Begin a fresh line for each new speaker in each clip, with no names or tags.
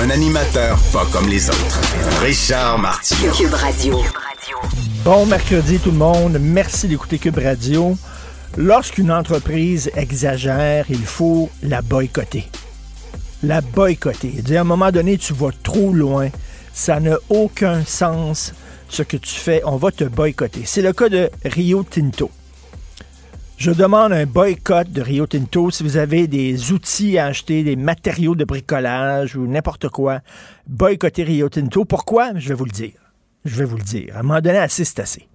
Un animateur pas comme les autres. Richard Martineau.
Cube Radio.
Bon mercredi tout le monde, merci d'écouter Cube Radio. Lorsqu'une entreprise exagère, il faut la boycotter. La boycotter. Dire, à un moment donné, tu vas trop loin. Ça n'a aucun sens ce que tu fais. On va te boycotter. C'est le cas de Rio Tinto. Je demande un boycott de Rio Tinto. Si vous avez des outils à acheter, des matériaux de bricolage ou n'importe quoi, boycotter Rio Tinto. Pourquoi? Je vais vous le dire. Je vais vous le dire. À un moment donné, assez, c'est assez.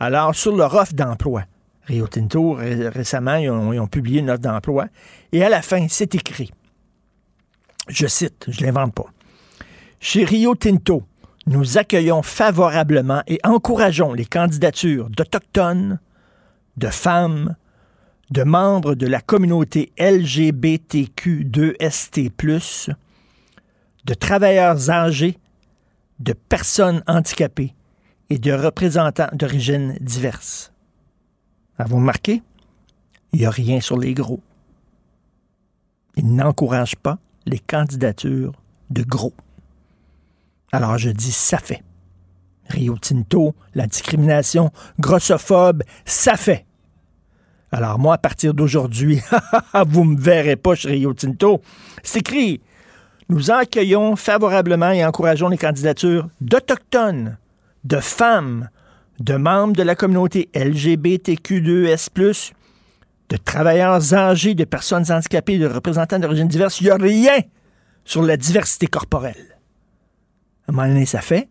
Alors, sur leur offre d'emploi, Rio Tinto, ré- récemment, ils ont, ils ont publié une offre d'emploi. Et à la fin, c'est écrit. Je cite, je ne l'invente pas. Chez Rio Tinto, nous accueillons favorablement et encourageons les candidatures d'Autochtones, de femmes, de membres de la communauté LGBTQ2ST, de travailleurs âgés, de personnes handicapées et de représentants d'origines diverses. Avez-vous remarqué? Il n'y a rien sur les gros. Ils n'encouragent pas les candidatures de gros. Alors je dis ça fait. Rio Tinto, la discrimination grossophobe, ça fait. Alors moi, à partir d'aujourd'hui, vous me verrez pas chez Rio Tinto. C'est écrit. Nous accueillons favorablement et encourageons les candidatures d'Autochtones, de femmes, de membres de la communauté LGBTQ2S+, de travailleurs âgés, de personnes handicapées, de représentants d'origine diverse. Il n'y a rien sur la diversité corporelle. À un moment donné, ça fait.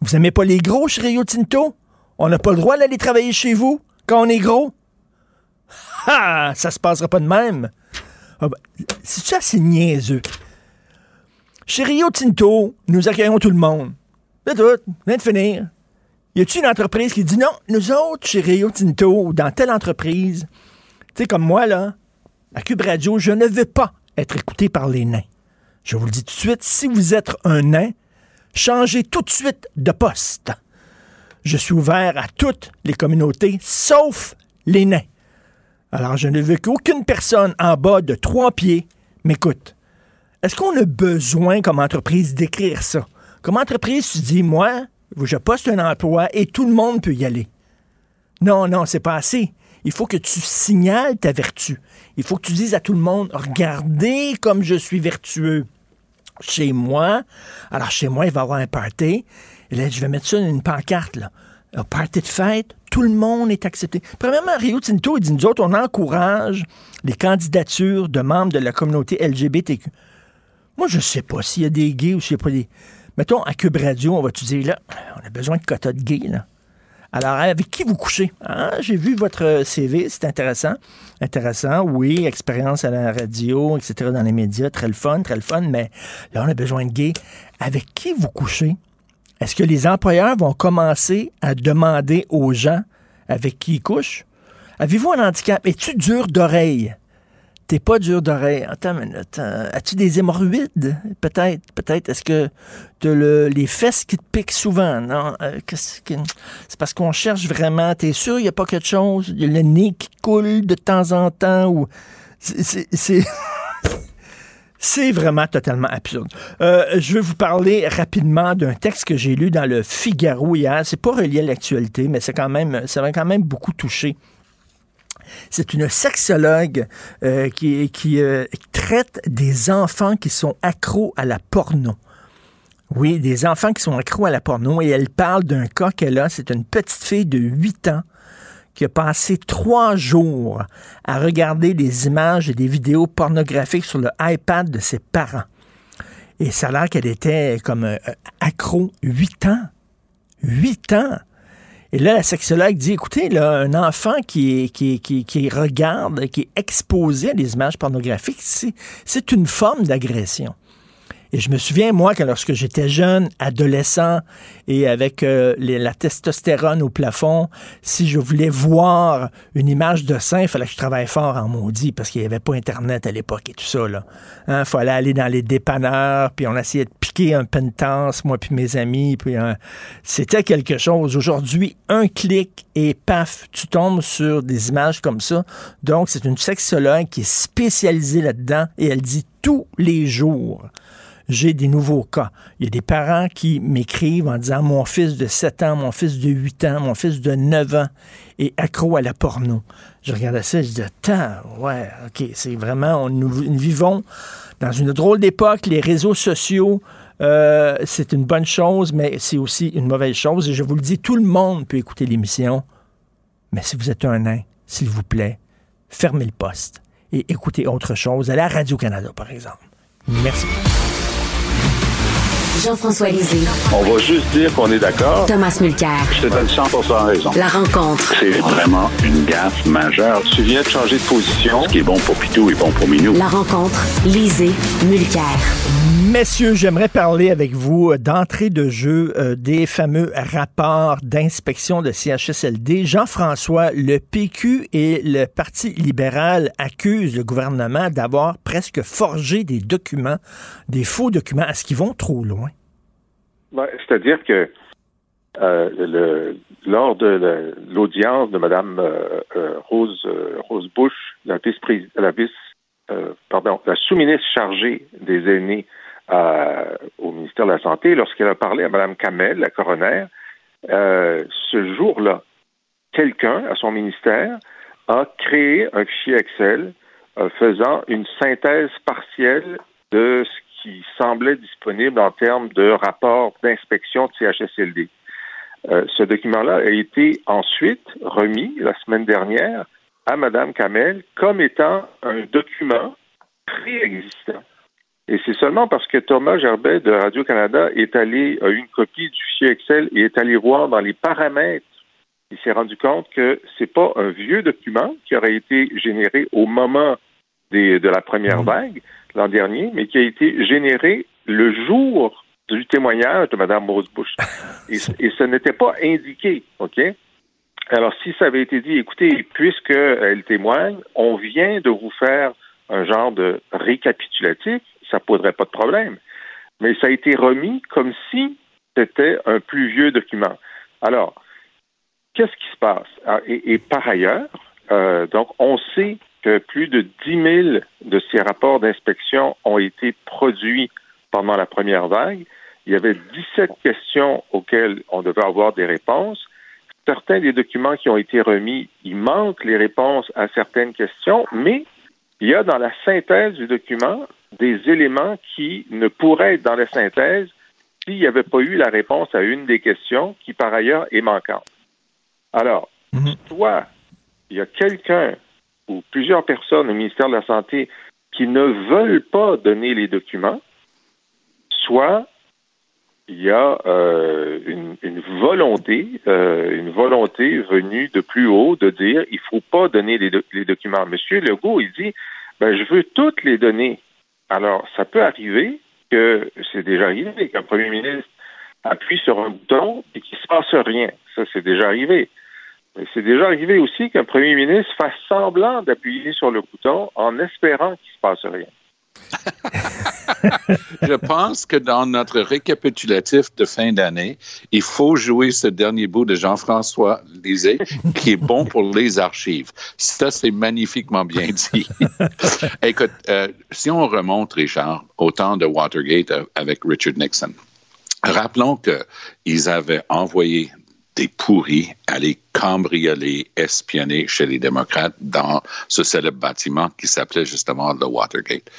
Vous aimez pas les gros chez Rio Tinto? On n'a pas le droit d'aller travailler chez vous quand on est gros? Ah! Ça se passera pas de même. Ah ben, C'est c'est niaiseux? Chez Rio Tinto, nous accueillons tout le monde. C'est tout. Vient de finir. Y a-t-il une entreprise qui dit non, nous autres, chez Rio Tinto, dans telle entreprise, tu sais, comme moi, là, à Cube Radio, je ne veux pas être écouté par les nains. Je vous le dis tout de suite, si vous êtes un nain, changez tout de suite de poste. Je suis ouvert à toutes les communautés, sauf les nains. Alors, je ne veux qu'aucune personne en bas de trois pieds m'écoute. Est-ce qu'on a besoin, comme entreprise, d'écrire ça? Comme entreprise, tu dis, moi, je poste un emploi et tout le monde peut y aller. Non, non, c'est pas assez. Il faut que tu signales ta vertu. Il faut que tu dises à tout le monde, regardez comme je suis vertueux. Chez moi, alors chez moi, il va y avoir un party. Et là, je vais mettre ça dans une pancarte, là. Un party de fête, tout le monde est accepté. Premièrement, Rio Tinto, il dit, nous autres, on encourage les candidatures de membres de la communauté LGBTQ. Moi, je sais pas s'il y a des gays ou s'il n'y a pas des... Mettons, à Cube Radio, on va-tu dire, là, on a besoin de quotas de gays, là. Alors, avec qui vous couchez? Ah, J'ai vu votre CV, c'est intéressant. Intéressant, oui, expérience à la radio, etc., dans les médias, très le fun, très le fun, mais là, on a besoin de gays. Avec qui vous couchez? Est-ce que les employeurs vont commencer à demander aux gens avec qui ils couchent? Avez-vous un handicap? Es-tu dur d'oreille? T'es pas dur d'oreille. Attends une minute. euh, As-tu des hémorroïdes? Peut-être. Peut-être. Est-ce que t'as le, les fesses qui te piquent souvent? Non. Euh, c'est parce qu'on cherche vraiment. T'es sûr il n'y a pas quelque chose? Y a le nez qui coule de temps en temps ou. C'est vraiment totalement absurde. Euh, je vais vous parler rapidement d'un texte que j'ai lu dans le Figaro hier. C'est pas relié à l'actualité, mais c'est quand même, ça m'a quand même beaucoup touché. C'est une sexologue euh, qui, euh, traite des enfants qui sont accros à la porno. Oui, des enfants qui sont accros à la porno et elle parle d'un cas qu'elle a. C'est une petite fille de 8 ans qui a passé trois jours à regarder des images et des vidéos pornographiques sur le iPad de ses parents. Et ça a l'air qu'elle était comme euh, accro 8 ans. 8 ans! Et là, la sexologue dit, écoutez, là, un enfant qui, qui, qui, qui regarde, qui est exposé à des images pornographiques, c'est une forme d'agression. Et je me souviens, moi, que lorsque j'étais jeune, adolescent, et avec euh, la testostérone au plafond, si je voulais voir une image de sein, il fallait que je travaille fort en maudit, parce qu'il n'y avait pas Internet à l'époque et tout ça. Il hein, fallait aller dans les dépanneurs, puis on essayait de piquer un pentance, moi puis mes amis, puis c'était quelque chose. Aujourd'hui, un clic et paf, tu tombes sur des images comme ça. Donc, c'est une sexologue qui est spécialisée là-dedans, et elle dit tous les jours j'ai des nouveaux cas. Il y a des parents qui m'écrivent en disant mon fils de 7 ans, mon fils de 8 ans, mon fils de 9 ans est accro à la porno. Je regardais ça, je dis Attends, ouais, OK, c'est vraiment, nous, vivons dans une drôle d'époque, les réseaux sociaux. Euh, c'est une bonne chose, mais c'est aussi une mauvaise chose. Et je vous le dis, tout le monde peut écouter l'émission. Mais si vous êtes un nain, s'il vous plaît, fermez le poste et écoutez autre chose. Allez à Radio-Canada, par exemple. Merci.
Jean-François Lisée.
On va juste dire qu'on est d'accord.
Thomas Mulcair.
Je te donne 100 raison.
La rencontre.
C'est vraiment une gaffe majeure. Tu viens de changer de position. Ce qui est bon pour Pitou est bon pour Minou.
La rencontre. Lisée. Mulcair.
Messieurs, j'aimerais parler avec vous d'entrée de jeu euh, des fameux rapports d'inspection de CHSLD. Jean-François, le PQ et le Parti libéral accusent le gouvernement d'avoir presque forgé des documents, des faux documents. Est-ce qu'ils vont trop loin?
C'est-à-dire que euh, lors de l'audience de Mme euh, euh, Rose, Rose Bush, la vice, la vice pardon, la sous-ministre chargée des aînés au ministère de la Santé, lorsqu'elle a parlé à Mme Kamel, la coroner, ce jour-là, quelqu'un à son ministère a créé un fichier Excel faisant une synthèse partielle de ce qui semblait disponible en termes de rapport d'inspection de CHSLD. Euh, ce document-là a été ensuite remis la semaine dernière à Mme Kamel comme étant un document préexistant. Et c'est seulement parce que Thomas Gerbet de Radio-Canada est allé, a eu une copie du fichier Excel et est allé voir dans les paramètres, il s'est rendu compte que c'est pas un vieux document qui aurait été généré au moment de la première mmh. vague, l'an dernier, mais qui a été généré le jour du témoignage de Mme Rose Bush. Et, ce n'était pas indiqué, OK? Alors, si ça avait été dit, écoutez, puisqu'elle témoigne, on vient de vous faire un genre de récapitulatif, ça ne poserait pas de problème. Mais ça a été remis comme si c'était un plus vieux document. Alors, qu'est-ce qui se passe? Ah, et, par ailleurs, euh, donc, on sait que plus de 10 000 de ces rapports d'inspection ont été produits pendant la première vague. Il y avait 17 questions auxquelles on devait avoir des réponses. Certains des documents qui ont été remis, il manque les réponses à certaines questions, mais il y a dans la synthèse du document des éléments qui ne pourraient être dans la synthèse s'il n'y avait pas eu la réponse à une des questions qui, par ailleurs, est manquante. Alors, mhm. soit il y a quelqu'un ou plusieurs personnes au ministère de la Santé qui ne veulent pas donner les documents, soit il y a euh, une, volonté, euh, une volonté venue de plus haut de dire il faut pas donner les, documents. Monsieur Legault, il dit ben je veux toutes les donner. Alors ça peut arriver que c'est déjà arrivé qu'un premier ministre appuie sur un bouton et qu'il ne se passe rien. Ça c'est déjà arrivé. C'est déjà arrivé aussi qu'un premier ministre fasse semblant d'appuyer sur le bouton en espérant qu'il ne se passe rien.
Je pense que dans notre récapitulatif de fin d'année, il faut jouer ce dernier bout de Jean-François Lisée qui est bon pour les archives. Ça, c'est magnifiquement bien dit. Écoute, euh, si on remonte, Richard, au temps de Watergate avec Richard Nixon, rappelons qu'ils avaient envoyé des pourris aller cambrioler, espionner chez les démocrates dans ce célèbre bâtiment qui s'appelait justement le Watergate.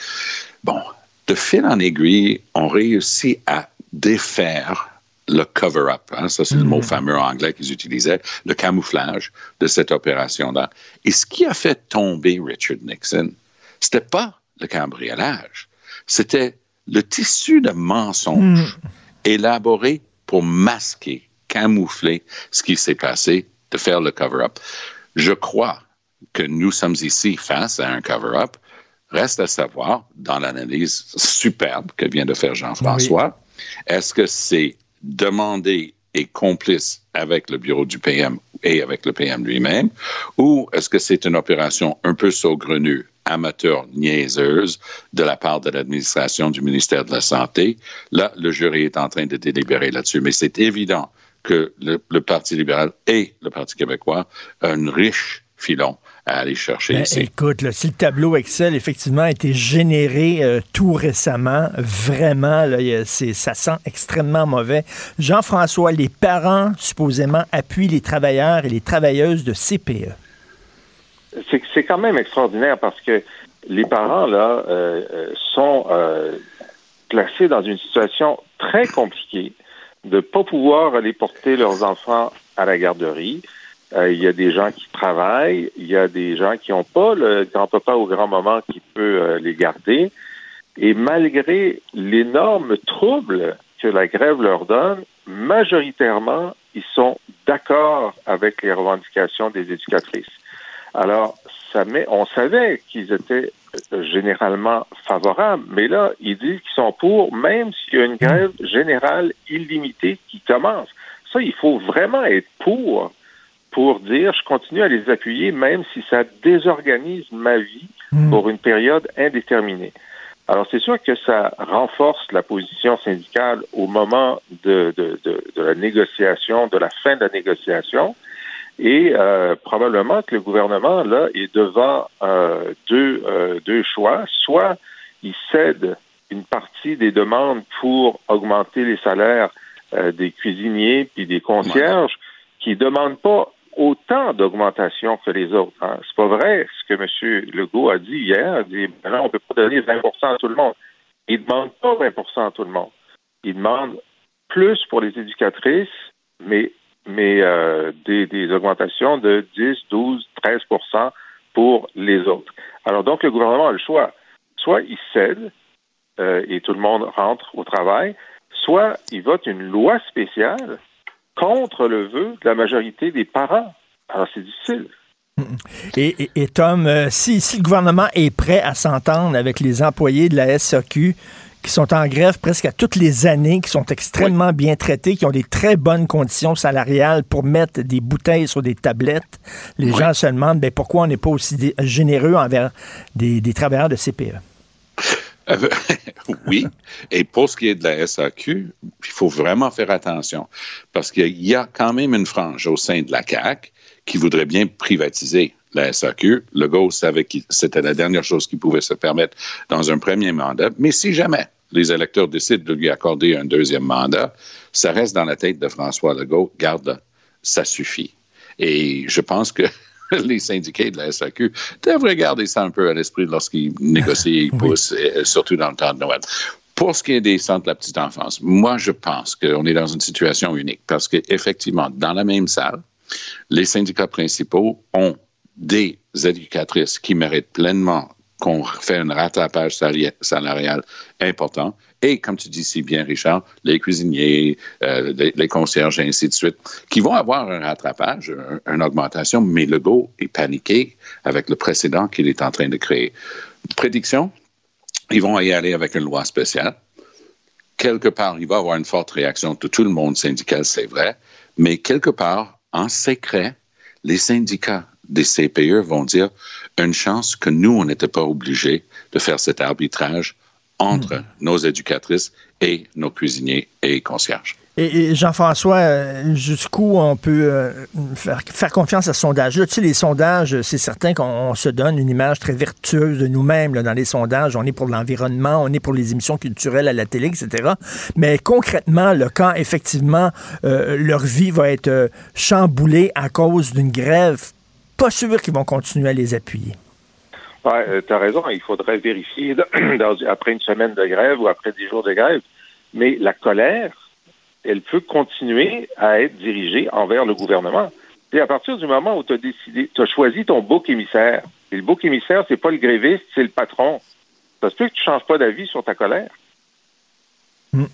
Bon, de fil en aiguille, on réussit à défaire le cover-up, hein, ça c'est le mot mm-hmm. fameux anglais qu'ils utilisaient, le camouflage de cette opération-là. Et ce qui a fait tomber Richard Nixon, c'était pas le cambriolage, c'était le tissu de mensonges mm. élaboré pour masquer camoufler ce qui s'est passé, de faire le cover-up. Je crois que nous sommes ici face à un cover-up. Reste à savoir, dans l'analyse superbe que vient de faire Jean-François, est-ce que c'est demandé et complice avec le bureau du PM et avec le PM lui-même, ou est-ce que c'est une opération un peu saugrenue, amateur, niaiseuse de la part de l'administration du ministère de la Santé? Là, le jury est en train de délibérer là-dessus, mais c'est évident que le, le, Parti libéral et le Parti québécois ont une riche filon à aller chercher
ben, Écoute, là, si le tableau Excel, effectivement, a été généré euh, tout récemment, vraiment, là, ça sent extrêmement mauvais. Jean-François, les parents, supposément, appuient les travailleurs et les travailleuses de CPE.
C'est quand même extraordinaire parce que les parents, là, euh, euh, sont placés dans une situation très compliquée de ne pas pouvoir aller porter leurs enfants à la garderie, euh, il y a des gens qui travaillent, il y a des gens qui n'ont pas le grand-papa ou grand-maman qui peut euh, les garder. Et malgré l'énorme trouble que la grève leur donne, majoritairement, ils sont d'accord avec les revendications des éducatrices. Alors, ça met, on savait qu'ils étaient généralement favorables, mais là, ils disent qu'ils sont pour, même s'il y a une grève générale illimitée qui commence. Ça, il faut vraiment être pour pour dire je continue à les appuyer même si ça désorganise ma vie hmm. pour une période indéterminée. Alors c'est sûr que ça renforce la position syndicale au moment de, de, de, de la négociation, de la fin de la négociation. Et euh, probablement que le gouvernement, là, est devant euh, deux, euh, deux choix. Soit il cède une partie des demandes pour augmenter les salaires euh, des cuisiniers puis des concierges, qui demandent pas autant d'augmentation que les autres. Hein. C'est pas vrai ce que M. Legault a dit hier. Il dit ben on ne peut pas donner 20% à tout le monde. Il ne demande pas 20% à tout le monde. Il demande plus pour les éducatrices, mais, mais euh, des, augmentations de 10, 12, 13% pour les autres. Alors donc le gouvernement a le choix. Soit il cède euh, et tout le monde rentre au travail, soit il vote une loi spéciale contre le vœu de la majorité des parents. Alors, c'est difficile.
Et, et, Tom, euh, si, si, le gouvernement est prêt à s'entendre avec les employés de la SAQ qui sont en grève presque à toutes les années, qui sont extrêmement bien traités, qui ont des très bonnes conditions salariales pour mettre des bouteilles sur des tablettes, les gens se demandent ben, pourquoi on n'est pas aussi généreux envers des, des travailleurs de CPE.
oui. Et pour ce qui est de la SAQ, il faut vraiment faire attention parce qu'il y a quand même une frange au sein de la CAC qui voudrait bien privatiser la SAQ. Le GO savait que c'était la dernière chose qu'il pouvait se permettre dans un premier mandat. Mais si jamais les électeurs décident de lui accorder un deuxième mandat, ça reste dans la tête de François Legault. Garde, ça suffit. Et je pense que les syndiqués de la SAQ devraient garder ça un peu à l'esprit lorsqu'ils négocient et poussent, surtout dans le temps de Noël. Pour ce qui est des centres de la petite enfance, moi, je pense qu'on est dans une situation unique parce qu'effectivement, dans la même salle, les syndicats principaux ont des éducatrices qui méritent pleinement qu'on fait un rattrapage salarial important. Et comme tu dis si bien, Richard, les cuisiniers, euh, les, concierges et ainsi de suite, qui vont avoir un rattrapage, une augmentation, mais le est paniqué avec le précédent qu'il est en train de créer. Prédiction, ils vont y aller avec une loi spéciale. Quelque part, il va y avoir une forte réaction de tout le monde syndical, c'est vrai, mais quelque part, en secret, les syndicats des CPE vont dire une chance que nous, on n'était pas obligés de faire cet arbitrage entre hmm. nos éducatrices et nos cuisiniers et concierges.
Et, Jean-François, euh, jusqu'où on peut euh, faire, confiance à ce sondage-là? Tu sais, les sondages, c'est certain qu'on se donne une image très vertueuse de nous-mêmes dans les sondages. On est pour l'environnement, on est pour les émissions culturelles à la télé, etc. Mais concrètement, le quand effectivement euh, leur vie va être chamboulée à cause d'une grève pas sûr qu'ils vont continuer à les appuyer.
Oui, euh, tu as raison. Il faudrait vérifier après une semaine de grève ou après dix jours de grève. Mais la colère, elle peut continuer à être dirigée envers le gouvernement. Et à partir du moment où tu as décidé, tu as choisi ton bouc émissaire. Et le bouc émissaire, c'est pas le gréviste, c'est le patron. Ça se peut que tu changes pas d'avis sur ta colère.
Hmm.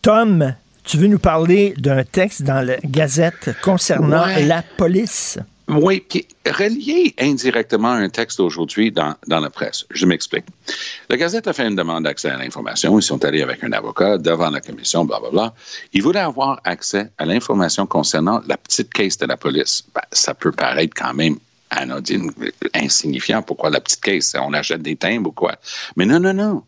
Tom, tu veux nous parler d'un texte dans la Gazette concernant la police?
Oui, puis relié indirectement à un texte aujourd'hui dans, dans la presse. Je m'explique. La Gazette a fait une demande d'accès à l'information. Ils sont allés avec un avocat devant la commission, blablabla. Bla, bla. Ils voulaient avoir accès à l'information concernant la petite caisse de la police. Ben, ça peut paraître quand même anodine, insignifiant. Pourquoi la petite caisse? On achète des timbres ou quoi? Mais non, non, non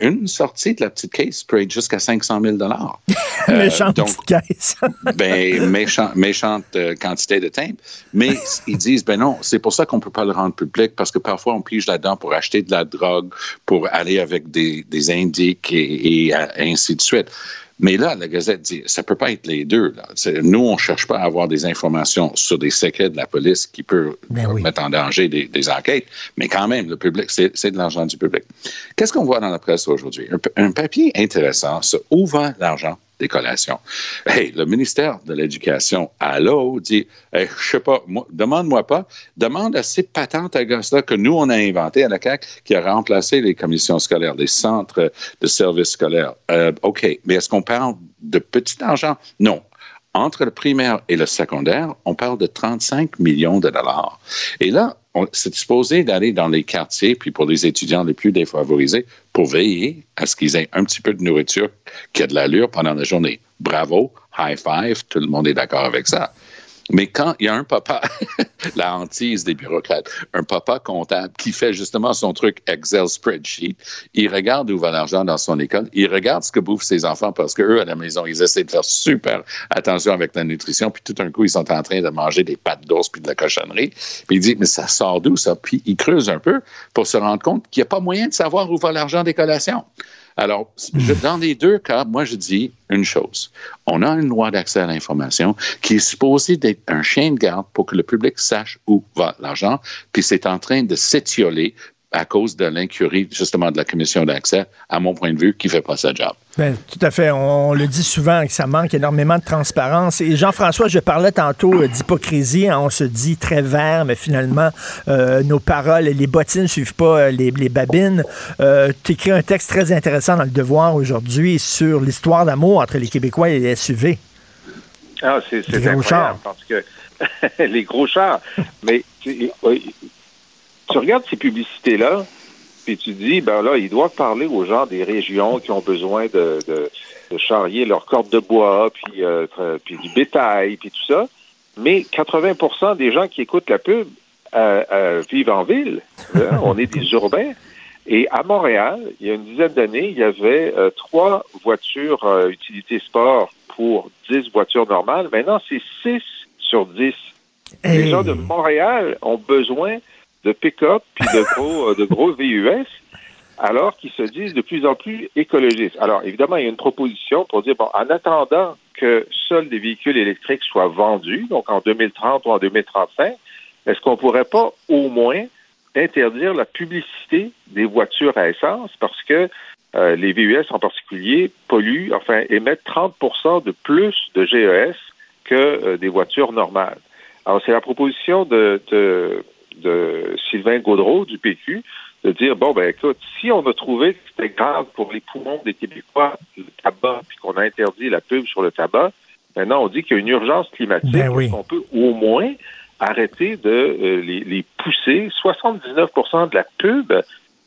une sortie de la petite caisse peut être jusqu'à 500 000 dollars.
méchante euh, petite caisse.
ben, méchant, méchante euh, quantité de timbres. Mais ils disent, ben non, c'est pour ça qu'on ne peut pas le rendre public, parce que parfois on pige là-dedans pour acheter de la drogue, pour aller avec des, des indiques et, et, ainsi de suite. Mais là, la Gazette dit, ça peut pas être les deux. Là. Nous, on cherche pas à avoir des informations sur des secrets de la police qui peuvent ben oui. mettre en danger des, des, enquêtes, mais quand même, le public, c'est de l'argent du public. Qu'est-ce qu'on voit dans la presse aujourd'hui? Un, un, papier intéressant sur où va l'argent? Des collations. Hey, le ministère de l'Éducation, à l'eau, dit, hey, je sais pas, demande-moi pas, demande à ces patentes à là que nous, on a inventé à la CAQ, qui a remplacé les commissions scolaires, les centres de services scolaires. Euh, OK, mais est-ce qu'on parle de petit argent? Non. Entre le primaire et le secondaire, on parle de 35 millions de dollars. Et là, c'est supposé d'aller dans les quartiers, puis pour les étudiants les plus défavorisés, pour veiller à ce qu'ils aient un petit peu de nourriture qui a de l'allure pendant la journée. Bravo, high five, tout le monde est d'accord avec ça. Mais quand il y a un papa, la hantise des bureaucrates, un papa comptable qui fait justement son truc Excel spreadsheet, il regarde où va l'argent dans son école, il regarde ce que bouffent ses enfants parce qu'eux, à la maison, ils essaient de faire super attention avec la nutrition, puis tout d'un coup, ils sont en train de manger des pâtes d'os puis de la cochonnerie. Puis il dit, mais ça sort d'où ça? Puis il creuse un peu pour se rendre compte qu'il n'y a pas moyen de savoir où va l'argent des collations. Alors, je, dans les deux cas, moi, je dis une chose. On a une loi d'accès à l'information qui est supposée d'être un chien de garde pour que le public sache où va l'argent, puis c'est en train de s'étioler à cause de l'incurie, justement, de la commission d'accès, à mon point de vue, qui ne fait pas sa job.
Bien, tout à fait. On, le dit souvent que ça manque énormément de transparence. Et Jean-François, je parlais tantôt euh, d'hypocrisie. Hein. on se dit très vert, mais finalement, euh, nos paroles, les bottines ne suivent pas euh, les, les, babines. Euh, tu écris un texte très intéressant dans Le Devoir aujourd'hui sur l'histoire d'amour entre les Québécois et les SUV.
Ah, c'est incroyable chars. parce que les gros chars. Mais tu regardes ces publicités-là, puis tu dis, ben là, ils doivent parler aux gens des régions qui ont besoin de, de, de charrier leurs cordes de bois, puis, euh, puis du bétail, puis tout ça. Mais 80% des gens qui écoutent la pub euh, euh, vivent en ville. Hein? On est des urbains. Et à Montréal, il y a une dizaine d'années, il y avait euh, trois voitures utilité sport pour 10 voitures normales. Maintenant, c'est 6 sur 10. Hey. Les gens de Montréal ont besoin de pick-up puis de gros, de gros VUS, alors qu'ils se disent de plus en plus écologistes. Alors, évidemment, il y a une proposition pour dire, bon, en attendant que seuls des véhicules électriques soient vendus, donc en 2030 ou en 2035, est-ce qu'on pourrait pas au moins interdire la publicité des voitures à essence parce que euh, les VUS en particulier polluent, enfin, émettent 30% de plus de GES que euh, des voitures normales. Alors, c'est la proposition de, de de Sylvain Gaudreau du PQ de dire bon ben écoute, si on a trouvé que c'était grave pour les poumons des Québécois le tabac, puis qu'on a interdit la pub sur le tabac, maintenant on dit qu'il y a une urgence climatique,
ben oui.
on peut au moins arrêter de euh, les, les, pousser? 79% de la pub,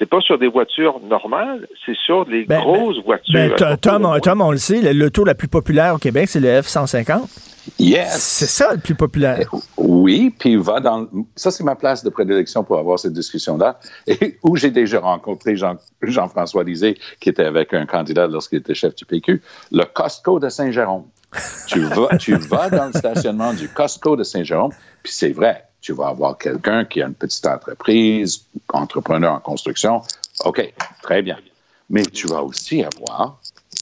c'est pas sur des voitures normales, c'est sur des ben, grosses ben, voitures.
Ben, Tom, Tom, on le sait, l'auto la plus populaire au Québec, c'est le F-150.
Yes.
C'est ça le plus populaire.
Oui, puis va dans. Ça, c'est ma place de prédilection pour avoir cette discussion-là. Et où j'ai déjà rencontré Jean, Jean-François Lisée, qui était avec un candidat lorsqu'il était chef du PQ, le Costco de Saint-Jérôme. tu, vas, tu vas dans le stationnement du Costco de Saint-Jérôme, puis c'est vrai, tu vas avoir quelqu'un qui a une petite entreprise, entrepreneur en construction. OK, très bien. Mais tu vas aussi avoir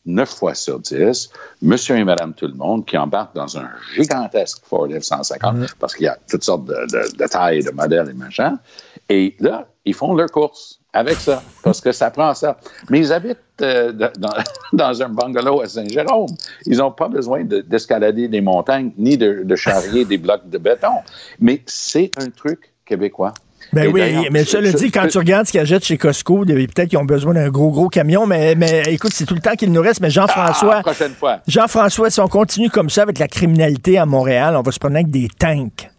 9 fois sur 10, monsieur et madame tout le monde qui embarquent dans un gigantesque Ford F-150 mmh. parce qu'il y a toutes sortes de, de, de tailles, de modèles et machin. Et là, ils font leur course avec ça, parce que ça prend ça. Mais ils habitent euh, dans, dans, un bungalow à Saint-Jérôme. Ils n'ont pas besoin d'escalader de, des montagnes ni de, de charrier des blocs de béton. Mais c'est un truc québécois.
Ben oui, mais ça le dit, quand tu regardes ce qu'ils achètent chez Costco, peut-être qu'ils ont besoin d'un gros, gros camion, mais, mais écoute, c'est tout le temps qu'il nous reste. Mais Jean-François,
ah, prochaine fois.
Jean-François, si on continue comme ça avec la criminalité à Montréal, on va se prendre avec des tanks.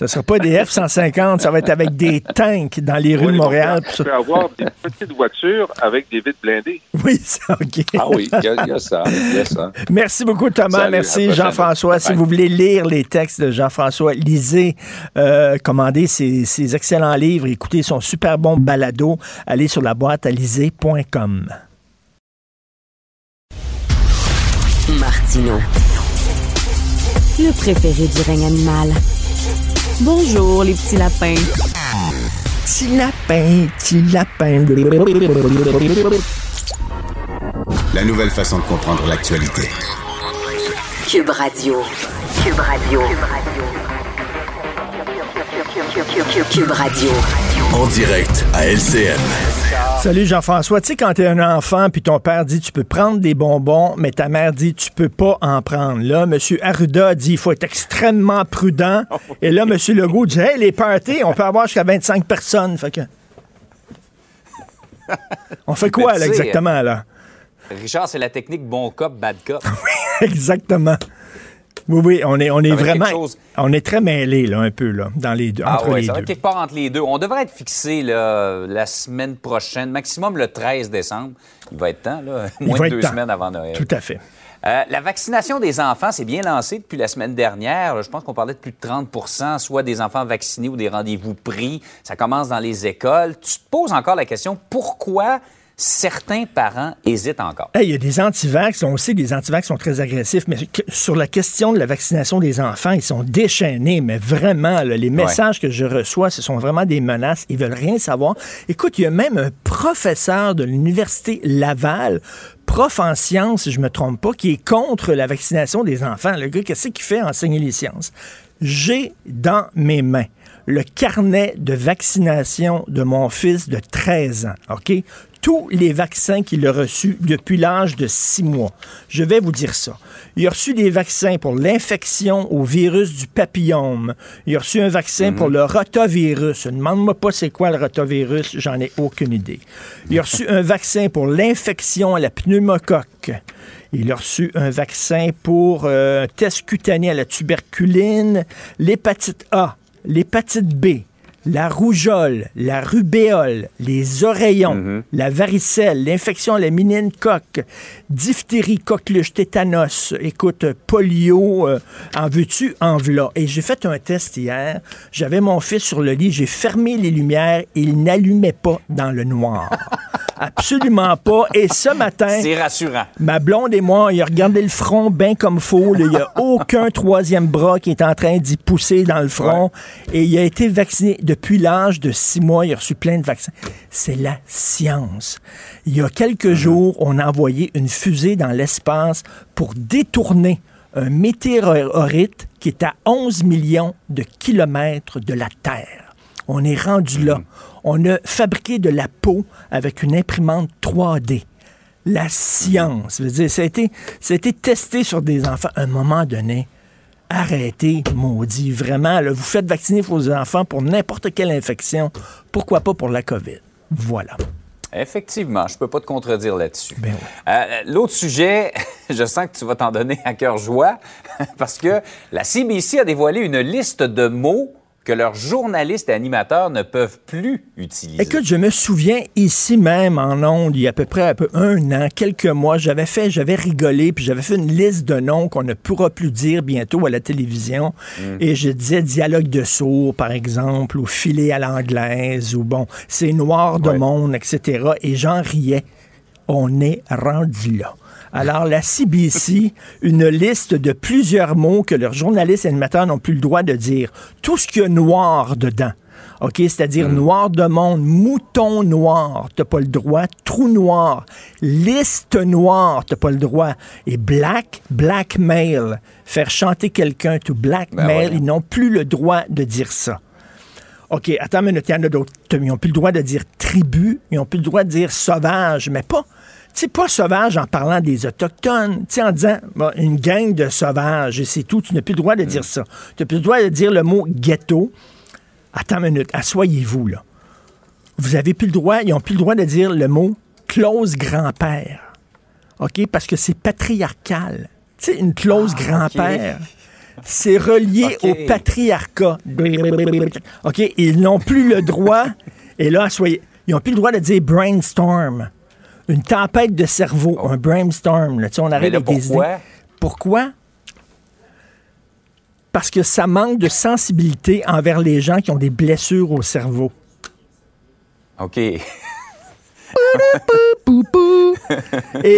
Ce ne sera pas des F-150, ça va être avec des tanks dans les rues
Oui,
de Montréal.
Tu peux avoir des petites voitures avec des vitres blindées.
Oui, ça, OK.
Ah oui, il y, a- il y a ça. il y a ça.
Merci beaucoup, Thomas.
Salut,
Merci. Jean-François. Si vous voulez lire les textes de Jean-François, lisez, euh, commandez ses, ses excellents livres, écoutez son super bon balado. Allez sur la boîte à liser.com.
Martino. Le préféré du règne animal. Bonjour, les petits lapins.
Petit lapin, petit lapin.
La nouvelle façon de comprendre l'actualité.
Cube Radio. Cube Radio. Cube Radio.
En direct à LCN.
Salut Jean-François. Tu sais, quand t'es un enfant, puis ton père dit tu peux prendre des bonbons, mais ta mère dit tu peux pas en prendre. Là, M. Arruda dit il faut être extrêmement prudent. Et là, M. Legault dit hey, les parties, on peut avoir jusqu'à 25 personnes. Fait que. On fait quoi, là, exactement, là?
Richard, c'est la technique bon cop, bad cop.
Exactement. Oui, oui, on est, on est vraiment.
chose-
On est très mêlés, là, un peu, là, dans les deux,
Ah
entre
ouais,
les
ça
deux.
quelque part entre les deux. On devrait être fixé là, la semaine prochaine, maximum le 13 décembre. Il va être temps, là, moins de deux
temps.
semaines avant Noël.
Tout à fait.
Euh, la vaccination des enfants, c'est bien lancé depuis la semaine dernière. Je pense qu'on parlait de plus de 30% soit des enfants vaccinés ou des rendez-vous pris. Ça commence dans les écoles. Tu te poses encore la question, pourquoi certains parents hésitent encore?
Hey, Il y a des antivax, on sait que les antivax sont très agressifs, mais sur la question de la vaccination des enfants, ils sont déchaînés, mais vraiment, là, les messages que je reçois, ce sont vraiment des menaces, ils veulent rien savoir. Écoute, il y a même un professeur de l'Université Laval, prof en sciences, si je me trompe pas, qui est contre la vaccination des enfants. Le gars, qu'est-ce qu'il fait? Enseigner les sciences? J'ai dans mes mains le carnet de vaccination de mon fils de 13 ans, OK? Tous les vaccins qu'il a reçus depuis l'âge de 6 mois. Je vais vous dire ça. Il a reçu des vaccins pour l'infection au virus du papillome. Il a reçu un vaccin pour le rotavirus. Demande-moi pas c'est quoi le rotavirus, j'en ai aucune idée. Il a reçu un vaccin pour l'infection à la pneumocoque. Il a reçu un vaccin pour euh, un test cutané à la tuberculine, l'hépatite A, l'hépatite B, la rougeole, la rubéole, les oreillons, la varicelle, l'infection à la coque, diphtérie, coqueluche, tétanos, écoute, polio, euh, en veux-tu, en v'là. Et j'ai fait un test hier, j'avais mon fils sur le lit, j'ai fermé les lumières, il n'allumait pas dans le noir. Absolument pas. Et ce matin...
C'est rassurant.
Ma blonde et moi, il a regardé le front bien comme faux. Il n'y a aucun troisième bras qui est en train d'y pousser dans le front. Et il a été vacciné depuis l'âge de six mois. Il a reçu plein de vaccins. C'est la science. Il y a quelques jours, on a envoyé une fusée dans l'espace pour détourner un météorite qui est à 11 millions de kilomètres de la Terre. On est rendu là. On a fabriqué de la peau avec une imprimante 3D. La science. Je veux dire, ça a, été, ça a été testé sur des enfants. À un moment donné, arrêtez, maudit. Vraiment, là, vous faites vacciner vos enfants pour n'importe quelle infection. Pourquoi pas pour la COVID? Voilà.
Effectivement, je peux pas te contredire là-dessus.
Ben oui.
Euh, L'autre sujet, je sens que tu vas t'en donner à cœur joie, parce que la CBC a dévoilé une liste de mots que leurs journalistes et animateurs ne peuvent plus utiliser.
Écoute, je me souviens ici même en ondes, il y a à peu près un, peu un an, quelques mois, j'avais fait, j'avais rigolé, puis j'avais fait une liste de noms qu'on ne pourra plus dire bientôt à la télévision. Et je disais dialogue de sourds, par exemple, ou filet à l'anglaise, ou bon, c'est noir de
Ouais.
monde, etc. Et j'en riais. On est rendu là. Alors, la CBC, une liste de plusieurs mots que leurs journalistes et animateurs n'ont plus le droit de dire. Tout ce qu'il y a noir dedans. OK, c'est-à-dire noir de monde, mouton noir, t'as pas le droit, trou noir, liste noire, t'as pas le droit, et black, blackmail, faire chanter quelqu'un to blackmail,
Ben
ils n'ont plus le droit de dire ça. OK, attends une minute, il y en a d'autres. Ils n'ont plus le droit de dire tribu, ils n'ont plus le droit de dire sauvage, mais pas, sais, pas sauvage en parlant des Autochtones, tu sais, en disant une gang de sauvages et c'est tout, tu n'as plus le droit de dire ça. Tu n'as plus le droit de dire le mot ghetto. Attends une minute, asseyez-vous, là. Vous avez plus le droit, ils n'ont plus le droit de dire le mot close grand-père. OK? Parce que c'est patriarcal. Tu sais, une clause
Ah,
grand-père. c'est relié au patriarcat. OK, ils n'ont plus le droit, et là, soyez, ils n'ont plus le droit de dire brainstorm. Une tempête de cerveau, un brainstorm. Là, Tu sais, on arrive
là,
avec des
pourquoi?
idées. Pourquoi? Parce que ça manque de sensibilité envers les gens qui ont des blessures au cerveau.
OK.
Et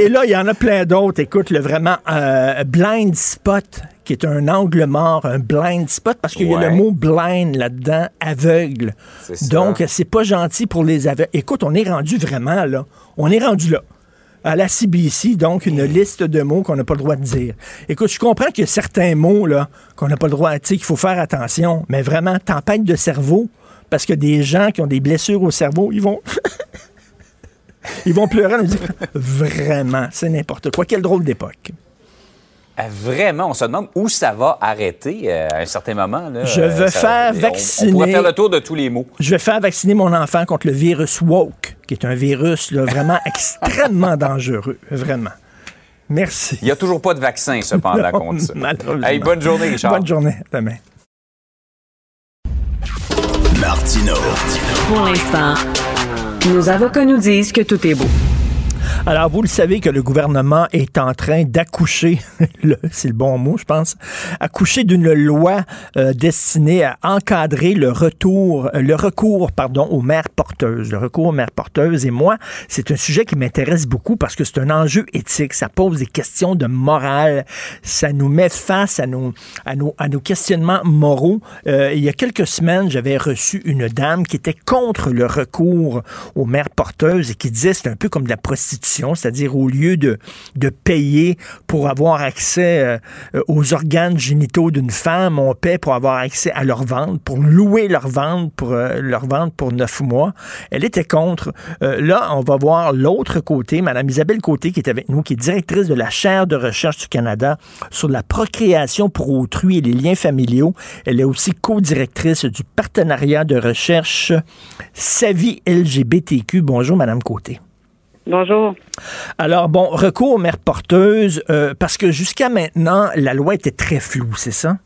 là, il y en a plein d'autres. Écoute, le vraiment euh, blind spot, qui est un angle mort, un blind spot, parce qu'il y a le mot blind là-dedans, aveugle. Donc, c'est pas gentil pour les aveugles. Écoute, on est rendu vraiment là. On est rendu là. À la CBC, donc, une liste de mots qu'on n'a pas le droit de dire. Écoute, je comprends qu'il y a certains mots, là, qu'on n'a pas le droit, tu sais, qu'il faut faire attention, mais vraiment, tempête de cerveau, parce que des gens qui ont des blessures au cerveau, ils vont. ils vont pleurer, nous dire, vraiment, c'est n'importe quoi. Quelle drôle d'époque.
Ah, Vraiment, on se demande où ça va arrêter euh, à un certain moment. là.
Je
Euh,
veux
ça-
faire
on-
vacciner-
On, pourrait faire le tour de tous les mots.
Je vais faire vacciner mon enfant contre le virus woke, qui est un virus là, vraiment extrêmement dangereux. Vraiment. Merci.
Il n'y a toujours pas de vaccin, cependant, contre ça. Hey, bonne journée, Richard.
Bonne journée. À Demain.
Martino.
Pour l'instant, nos avocats nous disent que tout est beau.
Alors, vous le savez que le gouvernement est en train d'accoucher, c'est le bon mot, je pense, accoucher d'une loi euh, destinée à encadrer le retour, euh, le recours, pardon, aux mères porteuses, le recours aux mères porteuses. Et moi, c'est un sujet qui m'intéresse beaucoup parce que c'est un enjeu éthique. Ça pose des questions de morale. Ça nous met face à nos, à nos, à nos questionnements moraux. Euh, il y a quelques semaines, j'avais reçu une dame qui était contre le recours aux mères porteuses et qui disait c'est un peu comme de la prostitution, c'est-à-dire au lieu de, payer pour avoir accès euh, euh, aux organes génitaux d'une femme, on paie pour avoir accès à leur ventre, pour louer leur ventre, pour euh, leur ventre pour neuf mois. Elle était contre. Là, on va voir l'autre côté, Madame Isabelle Côté, qui est avec nous, qui est directrice de la chaire de recherche du Canada sur la procréation pour autrui et les liens familiaux. Elle est aussi co-directrice du partenariat de recherche Savie LGBTQ. Bonjour, Madame Côté.
Bonjour.
Alors, bon, recours aux mères porteuses, euh, parce que jusqu'à maintenant, la loi était très floue, c'est ça?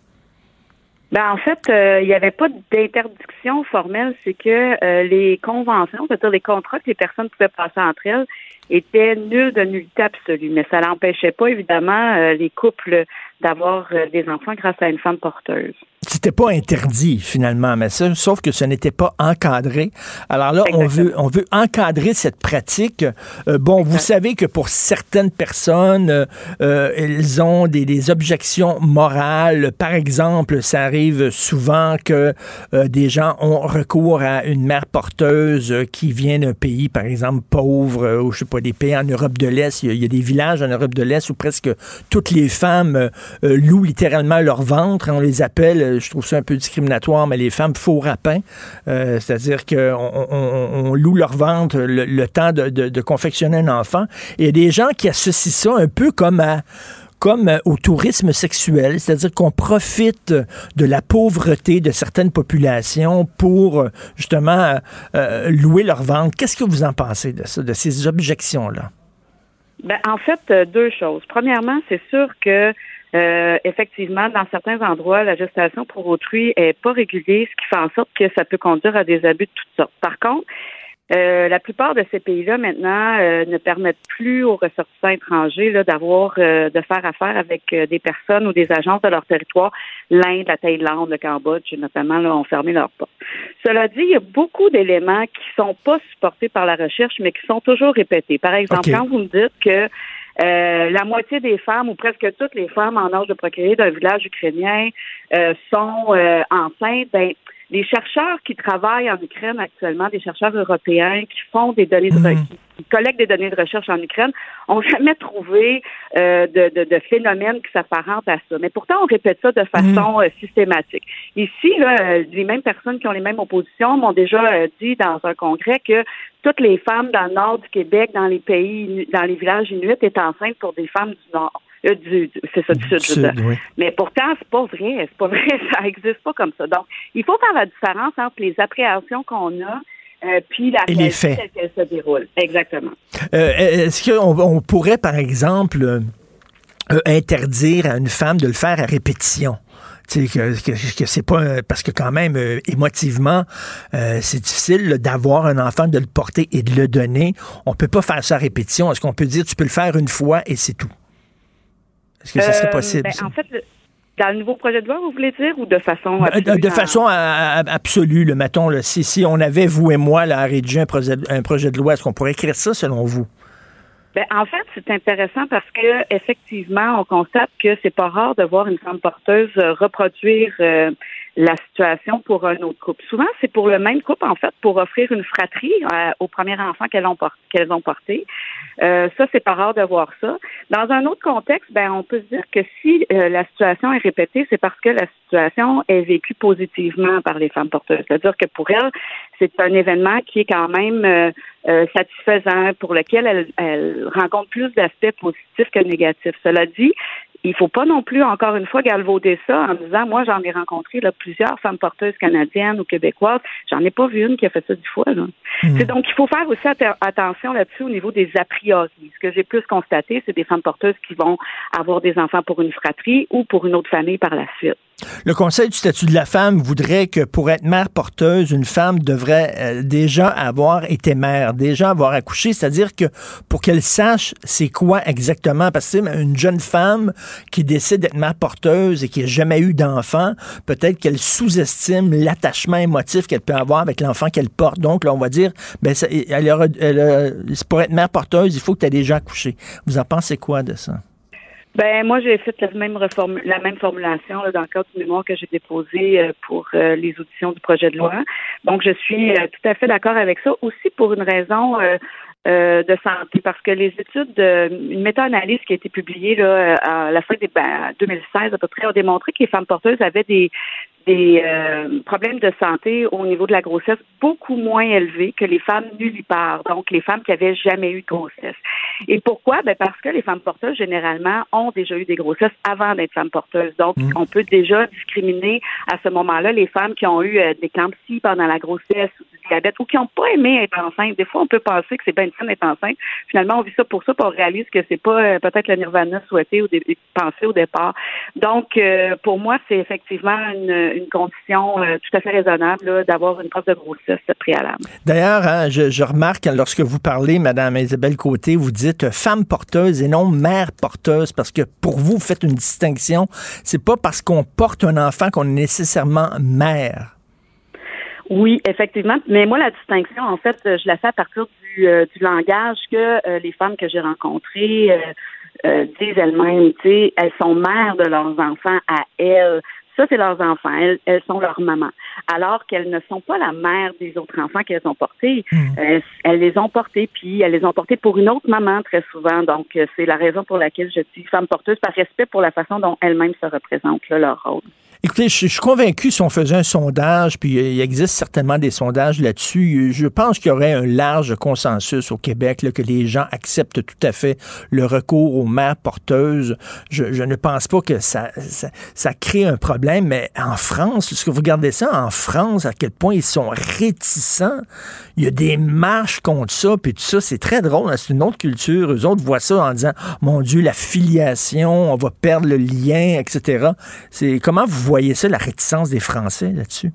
Ben, en fait, euh, il n'y avait pas d'interdiction formelle, c'est que euh, les conventions, c'est-à-dire les contrats que les personnes pouvaient passer entre elles, étaient nuls de nullité absolue. Mais ça n'empêchait pas, évidemment, euh, les couples d'avoir euh, des enfants grâce à une femme porteuse.
C'était pas interdit finalement, mais ça, sauf que ce n'était pas encadré. Alors là, on veut, on veut encadrer cette pratique. Euh, bon, vous savez que pour certaines personnes, euh, euh, elles ont des, des objections morales. Par exemple, ça arrive souvent que des gens ont recours à une mère porteuse qui vient d'un pays, par exemple, pauvre, ou je sais pas, des pays en Europe de l'Est. Il y, a, il y a des villages en Europe de l'Est où presque toutes les femmes euh, louent littéralement leur ventre. On les appelle, euh, je trouve ça un peu discriminatoire, mais les femmes faux rapins. Euh, C'est-à-dire qu'on on, on- on loue leur ventre le, temps de, confectionner un enfant. Il y a des gens qui associent ça un peu comme au tourisme sexuel, c'est-à-dire qu'on profite de la pauvreté de certaines populations pour justement louer leur ventre. Qu'est-ce que vous en pensez de ça, de ces objections-là?
Ben, en fait, deux choses. Premièrement, c'est sûr que euh, effectivement, dans certains endroits, la gestation pour autrui est pas régulée, ce qui fait en sorte que ça peut conduire à des abus de toutes sortes. Par contre, euh, la plupart de ces pays-là maintenant euh, ne permettent plus aux ressortissants étrangers là, d'avoir euh, de faire affaire avec euh, des personnes ou des agences de leur territoire. L'Inde, la Thaïlande, le Cambodge, notamment, là, ont fermé leurs portes. Cela dit, il y a beaucoup d'éléments qui sont pas supportés par la recherche, mais qui sont toujours répétés. Par exemple, quand vous me dites que euh, la moitié des femmes, ou presque toutes les femmes en âge de procréer d'un village ukrainien euh, sont euh, enceintes, ben, les chercheurs qui travaillent en Ukraine actuellement, des chercheurs européens qui font des données de
Mhm.
qui, collectent des données de recherche en Ukraine, ont jamais trouvé euh, de, de, de phénomène qui s'apparente à ça. Mais pourtant, on répète ça de façon euh, systématique. Ici, là, euh, les mêmes personnes qui ont les mêmes oppositions m'ont déjà euh, dit dans un congrès que toutes les femmes dans le nord du Québec, dans les pays, dans les villages inuits, étaient enceintes pour des femmes du nord. Euh, du, du- c'est ça, du sud, dire.
oui.
Mais pourtant, c'est pas vrai. C'est pas vrai. Ça existe pas comme ça. Donc, il faut faire la différence entre les appréhensions qu'on a euh, puis la
Et les faits.
telle qu'elle se déroule. Exactement.
Euh, Est-ce qu'on on pourrait, par exemple, euh, euh, interdire à une femme de le faire à répétition? Que, que, que c'est pas parce que quand même euh, émotivement euh, c'est difficile d'avoir un enfant, de le porter et de le donner. On peut pas faire ça à répétition. Est-ce qu'on peut dire tu peux le faire une fois et c'est tout? Est-ce que ça serait
Euh,
possible
ben,
ça?
En fait, le- dans le nouveau projet de loi, vous voulez dire, ou de façon
Euh, De, façon à- à- absolue, le mettons, là, si, si on avait, vous et moi, là, à rédiger un projet, un projet de loi, est-ce qu'on pourrait écrire ça selon vous?
Ben, en fait, c'est intéressant parce que effectivement, on constate que c'est pas rare de voir une femme porteuse euh, reproduire euh, la situation pour un autre couple. Souvent, c'est pour le même couple, en fait, pour offrir une fratrie euh, au premier enfant qu'elles ont, qu'elles ont porté. Euh, ça, c'est pas rare de voir ça. Dans un autre contexte, ben, on peut se dire que si euh, la situation est répétée, c'est parce que la situation est vécue positivement par les femmes porteuses. C'est-à-dire que pour elles, c'est un événement qui est quand même euh, satisfaisant, pour lequel elles, elles rencontrent plus d'aspects positifs que négatifs. Cela dit, il faut pas non plus, encore une fois, galvauder ça en disant, moi, j'en ai rencontré là, plusieurs femmes porteuses canadiennes ou québécoises. J'en ai pas vu une qui a fait ça dix fois. Là. C'est donc, il faut faire aussi attention là-dessus au niveau des a priori. Ce que j'ai plus constaté, c'est des femmes porteuses qui vont avoir des enfants pour une fratrie ou pour une autre famille par la suite.
Le Conseil du statut de la femme voudrait que pour être mère porteuse, une femme devrait euh, déjà avoir été mère, déjà avoir accouché, c'est-à-dire que pour qu'elle sache c'est quoi exactement, parce que une jeune femme qui décide d'être mère porteuse et qui n'a jamais eu d'enfant, peut-être qu'elle sous-estime l'attachement émotif qu'elle peut avoir avec l'enfant qu'elle porte. Donc là, on va dire, ben, ça- elle elle a- pour être mère porteuse, il faut que tu aies déjà accouché. Vous en pensez quoi de ça?
Ben moi j'ai fait la même reformu- la même formulation là, dans le cadre du mémoire que j'ai déposé euh, pour euh, les auditions du projet de loi. Donc je suis euh, tout à fait d'accord avec ça aussi pour une raison euh, euh, de santé parce que les études de une méta-analyse qui a été publiée là à la fin des ben, 2016 à peu près ont démontré que les femmes porteuses avaient des des euh, problèmes de santé au niveau de la grossesse beaucoup moins élevés que les femmes nullipares, donc les femmes qui avaient jamais eu de grossesse. Et pourquoi? Ben parce que les femmes porteuses, généralement, ont déjà eu des grossesses avant d'être femmes porteuses. Donc, on peut déjà discriminer à ce moment-là les femmes qui ont eu euh, des campsies pendant la grossesse ou du diabète ou qui n'ont pas aimé être enceinte. Des fois, on peut penser que c'est bien fun d'être enceinte. Finalement, on vit ça pour ça, puis on réalise que c'est pas euh, peut-être le nirvana souhaité ou pensé au départ. Donc, euh, pour moi, c'est effectivement une, une condition euh, tout à fait raisonnable d'avoir une preuve de grossesse préalable.
D'ailleurs, hein, je, je remarque lorsque vous parlez, Madame Isabelle Côté, vous dites euh, femme porteuse et non mère porteuse, parce que pour vous, vous faites une distinction. C'est pas parce qu'on porte un enfant qu'on est nécessairement mère.
Oui, effectivement. Mais moi, la distinction, en fait, euh, je la fais à partir du, euh, du langage que euh, les femmes que j'ai rencontrées euh, disent elles-mêmes. Tu sais, elles sont mères de leurs enfants à elles. Ça, c'est leurs enfants. Elles, elles sont leurs mamans. Alors qu'elles ne sont pas la mère des autres enfants qu'elles ont portés. Euh, elles les ont portés, puis elles les ont portés pour une autre maman très souvent. Donc, euh, c'est la raison pour laquelle je dis femme porteuse, par respect pour la façon dont elles-mêmes se représentent, là, leur rôle.
Écoutez, je, suis convaincu si on faisait un sondage, puis euh, il existe certainement des sondages là-dessus, je pense qu'il y aurait un large consensus au Québec là, que les gens acceptent tout à fait le recours aux mères porteuses. Je, ne pense pas que ça, ça, crée un problème, mais en France, est-ce que vous regardez ça en France, à quel point ils sont réticents? Il y a des marches contre ça, puis tout ça, c'est très drôle, hein, c'est une autre culture. Eux autres voient ça en disant, mon Dieu, la filiation, on va perdre le lien, etc. C'est comment vous voyez ça, la réticence des Français là-dessus?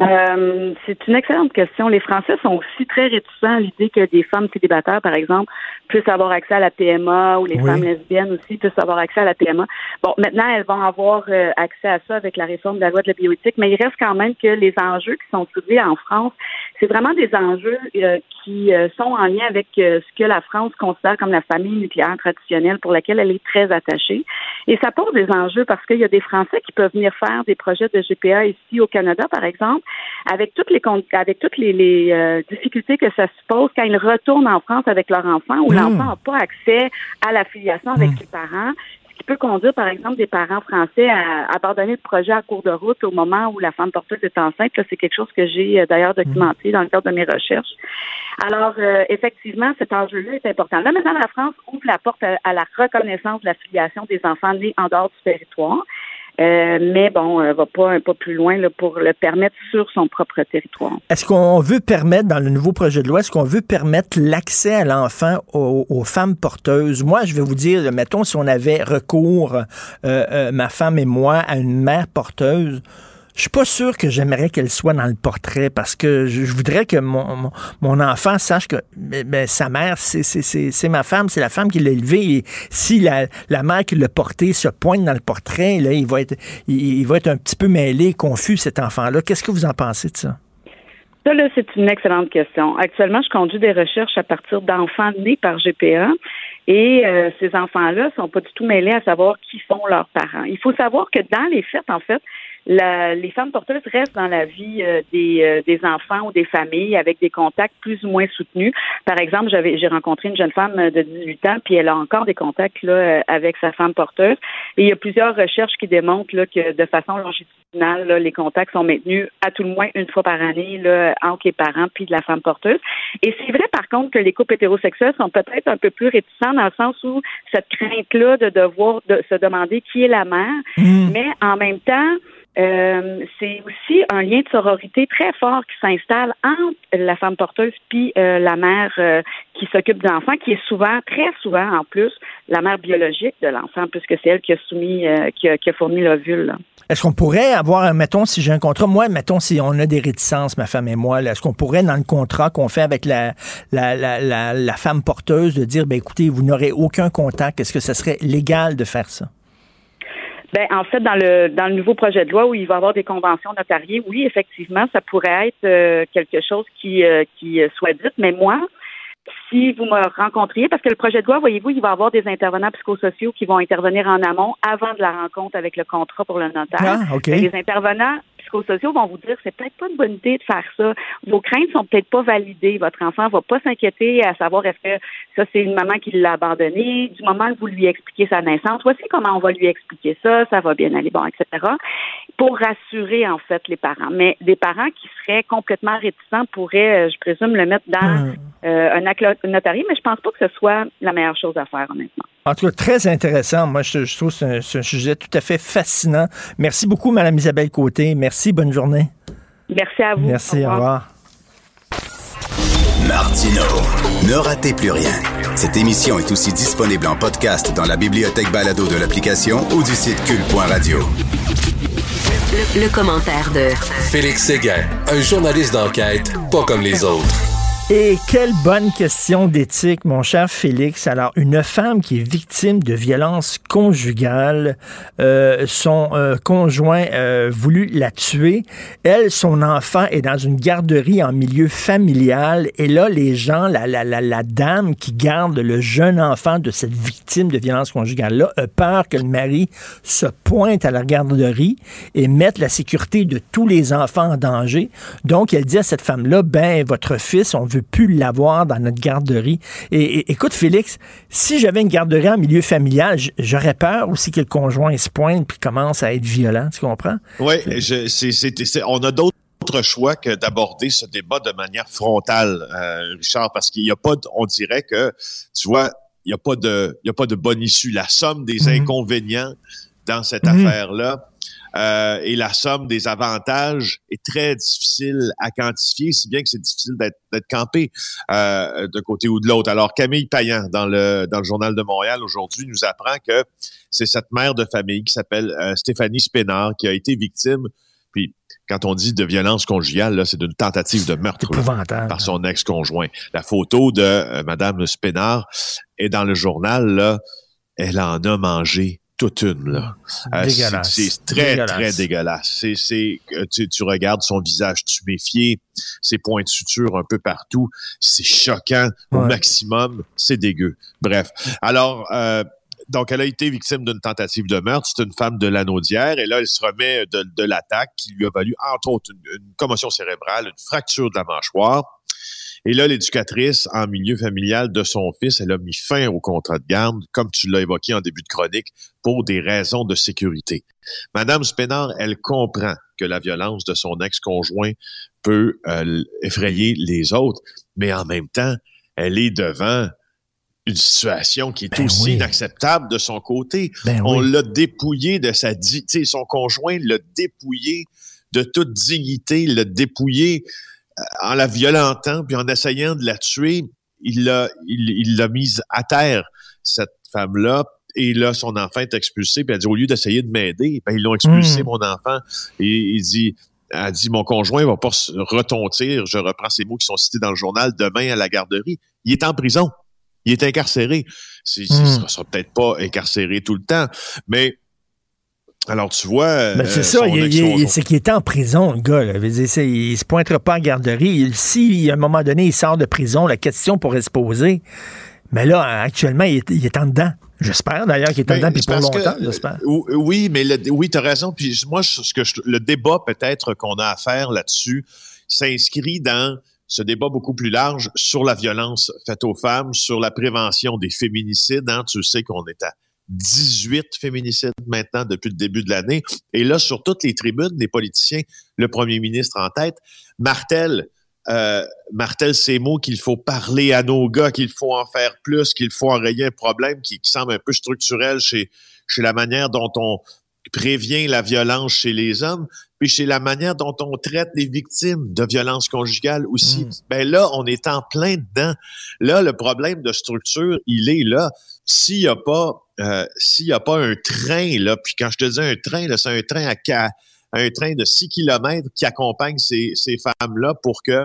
Euh, c'est une excellente question. Les Français sont aussi très réticents à l'idée que des femmes célibataires, par exemple, puissent avoir accès à la PMA ou les
Oui.
femmes lesbiennes aussi puissent avoir accès à la PMA. Bon, maintenant, elles vont avoir euh, accès à ça avec la réforme de la loi de la bioéthique, mais il reste quand même que les enjeux qui sont soulevés en France, c'est vraiment des enjeux euh, qui sont en lien avec ce que la France considère comme la famille nucléaire traditionnelle pour laquelle elle est très attachée. Et ça pose des enjeux parce qu'il y a des Français qui peuvent venir faire des projets de GPA ici au Canada, par exemple, avec toutes les avec toutes les, les, euh, difficultés que ça suppose quand ils retournent en France avec leur enfant où l'enfant n'a pas accès à la filiation avec ses parents. Ce qui peut conduire, par exemple, des parents français à abandonner le projet à cours de route au moment où la femme porteuse est enceinte. C'est quelque chose que j'ai euh, d'ailleurs documenté dans le cadre de mes recherches. Alors, euh, effectivement, cet enjeu-là est important. Là, maintenant, la France ouvre la porte à, à la reconnaissance de la filiation des enfants nés en dehors du territoire. Euh, mais bon, elle va pas un pas plus loin là, pour le permettre sur son propre territoire.
Est-ce qu'on veut permettre, dans le nouveau projet de loi, est-ce qu'on veut permettre l'accès à l'enfant aux, femmes porteuses? Moi, je vais vous dire, mettons, si on avait recours, euh, euh, ma femme et moi, à une mère porteuse, je suis pas sûr que j'aimerais qu'elle soit dans le portrait parce que je, voudrais que mon, mon, enfant sache que ben, sa mère, c'est ma femme, c'est la femme qui l'a élevé. Et si la, la mère qui l'a porté se pointe dans le portrait, là, il va être, il, va être un petit peu mêlé, confus, cet enfant-là. Qu'est-ce que vous en pensez de ça?
Ça, là, c'est une excellente question. Actuellement, je conduis des recherches à partir d'enfants nés par GPA. Et euh, ces enfants-là sont pas du tout mêlés à savoir qui sont leurs parents. Il faut savoir que dans les faits, en fait, les femmes porteuses restent dans la vie euh, des, euh, des, enfants ou des familles avec des contacts plus ou moins soutenus. Par exemple, j'avais j'ai rencontré une jeune femme de 18 ans, puis elle a encore des contacts là, euh, avec sa femme porteuse. Et il y a plusieurs recherches qui démontrent là, que de façon longitudinale, là, les contacts sont maintenus à tout le moins une fois par année là, entre les parents puis de la femme porteuse. Et c'est vrai par contre que les couples hétérosexuels sont peut-être un peu plus réticents dans le sens où cette crainte-là de devoir de se demander qui est la mère, mmh. mais en même temps, euh, c'est aussi un lien de sororité très fort qui s'installe entre la femme porteuse puis euh, la mère euh, qui s'occupe de l'enfant, qui est souvent, très souvent en plus, la mère biologique de l'enfant, puisque c'est elle qui a soumis, qui a, fourni l'ovule.
Est-ce qu'on pourrait avoir, mettons, si j'ai un contrat, moi, mettons, si on a des réticences, ma femme et moi, est-ce qu'on pourrait, dans le contrat qu'on fait avec la, femme porteuse, de dire, ben écoutez, vous n'aurez aucun contact, est-ce que ce serait légal de faire ça?
Ben, en fait, dans le dans le nouveau projet de loi où il va y avoir des conventions notariées, oui, effectivement, ça pourrait être euh, quelque chose qui euh, qui soit dit. Mais moi, si vous me rencontriez, parce que le projet de loi, voyez-vous, il va y avoir des intervenants psychosociaux qui vont intervenir en amont avant de la rencontre avec le contrat pour le notaire.
Ah,
Les intervenants psychosociaux vont vous dire c'est peut-être pas une bonne idée de faire ça. Vos craintes sont peut-être pas validées. Votre enfant va pas s'inquiéter à savoir est-ce que ça c'est une maman qui l'a abandonné. Du moment que vous lui expliquez sa naissance, voici comment on va lui expliquer ça, ça va bien aller, bon, etc. Pour rassurer en fait les parents. Mais des parents qui seraient complètement réticents pourraient, euh, je présume, le mettre dans hmm. euh, un acte notarié, mais je pense pas que ce soit la meilleure chose à faire, honnêtement.
En tout cas, très intéressant. Moi, je, trouve que c'est un, sujet tout à fait fascinant. Merci beaucoup, Mme Isabelle Côté. Merci, bonne journée.
Merci à vous.
Merci, au revoir.
Martino, ne ratez plus rien. Cette émission est aussi disponible en podcast dans la bibliothèque balado de l'application ou du site cul.radio.
Le, le commentaire de
Félix Séguin, un journaliste d'enquête pas comme les autres.
Et quelle bonne question d'éthique, mon cher Félix. Alors, une femme qui est victime de violences conjugales, euh, son euh, conjoint euh, voulu la tuer. Elle, son enfant est dans une garderie en milieu familial. Et là, les gens, la, la, la, la dame qui garde le jeune enfant de cette victime de violences conjugales-là, a peur que le mari se pointe à la garderie et mette la sécurité de tous les enfants en danger. Donc, elle dit à cette femme-là, ben, votre fils, on veut pu l'avoir dans notre garderie. Et, écoute, Félix, si j'avais une garderie en milieu familial, j'aurais peur aussi que le conjoint se pointe puis commence à être violent, tu comprends?
Oui, on a d'autres choix que d'aborder ce débat de manière frontale, euh, Richard, parce qu'il n'y a pas, on dirait que, tu vois, il n'y a pas de, il y a pas de bonne issue. La somme des mhm. inconvénients dans cette mhm. affaire-là, euh, et la somme des avantages est très difficile à quantifier, si bien que c'est difficile d'être campé euh, d'un côté ou de l'autre. Alors Camille Payan, dans le dans le journal de Montréal aujourd'hui, nous apprend que c'est cette mère de famille qui s'appelle euh, Stéphanie Spénard qui a été victime. Puis quand on dit de violence conjugale, c'est d'une tentative de meurtre par son ex-conjoint. La photo de Madame Spénard est dans le journal. Là, elle en a mangé toute une. Là. Euh, c'est très, très dégueulasse. C'est, euh, tu, tu, regardes son visage tuméfié, ses points de suture un peu partout. C'est choquant au maximum. C'est dégueu. Bref. Alors, euh, donc, elle a été victime d'une tentative de meurtre. C'est une femme de l'anaudière. Et là, elle se remet de, de l'attaque qui lui a valu, entre autres, une commotion cérébrale, une fracture de la mâchoire. Et là, l'éducatrice en milieu familial de son fils, elle a mis fin au contrat de garde, comme tu l'as évoqué en début de chronique, pour des raisons de sécurité. Madame Spénard, elle comprend que la violence de son ex-conjoint peut euh, effrayer les autres, mais en même temps, elle est devant une situation qui est
Ben
aussi
oui.
inacceptable de son côté.
Ben
On
oui.
l'a dépouillé de sa dignité. Son conjoint l'a dépouillé de toute dignité, l'a dépouillé en la violentant, puis en essayant de la tuer. Il l'a il, il l'a mise à terre, cette femme-là. Et là, son enfant est expulsé. Puis elle dit, au lieu d'essayer de m'aider, ben, ils l'ont expulsé,
Mm.
mon enfant. Et il dit, elle dit, mon conjoint va pas se retontir. Je reprends ces mots qui sont cités dans le journal demain à la garderie. Il est en prison. Il est incarcéré. Il sera, sera peut-être pas incarcéré tout le temps, mais alors tu vois,
Ben, c'est
euh,
ça, c'est qu'il était en prison, le gars. Là. Dire, il se pointera pas en garderie. Il- Si, à un moment donné, il sort de prison, la question pourrait se poser. Mais là, actuellement, il est, il est en dedans. J'espère d'ailleurs qu'il est en
Ben,
dedans, puis pour longtemps, j'espère.
euh, Oui, mais le, oui, tu as raison. Puis moi, ce que je- le débat peut-être qu'on a à faire là-dessus s'inscrit dans ce débat beaucoup plus large sur la violence faite aux femmes, sur la prévention des féminicides. Hein. Tu sais qu'on est à 18 féminicides maintenant depuis le début de l'année. Et là, sur toutes les tribunes des politiciens, le premier ministre en tête, Martel, euh, Martel ces mots qu'il faut parler à nos gars, qu'il faut en faire plus, qu'il faut enrayer un problème qui, qui semble un peu structurel chez, chez la manière dont on prévient la violence chez les hommes, puis chez la manière dont on traite les victimes de violences conjugales aussi.
Mm.
Ben là, on est en plein dedans. Là, le problème de structure, il est là. S'il n'y a pas, euh, s'il y a pas un train là, puis quand je te dis un train, là, c'est un train à un train de 6 km qui accompagne ces, ces femmes-là pour que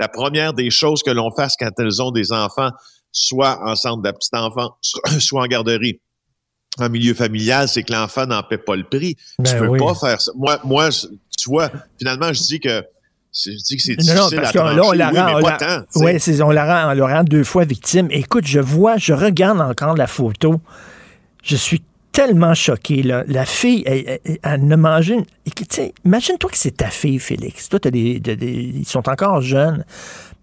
la première des choses que l'on fasse quand elles ont des enfants, soit en centre de la petite enfant, soit soit en garderie, en milieu familial, c'est que l'enfant n'en paie pas le prix. tu
Ben
peux
oui.
pas faire ça. Moi, moi, tu vois, finalement, je dis que c'est- je dis que c'est difficile
Non, non, parce
à
que là, on la
oui,
rend,
mais
on la-
tant,
ouais, on la rend, on la rend deux fois victime. Écoute, je vois, je regarde encore la photo. Je suis tellement choqué. Là. La fille, elle, elle, elle ne mangeait Imagine-toi que c'est ta fille, Félix. Toi, t'as des, ils sont encore jeunes.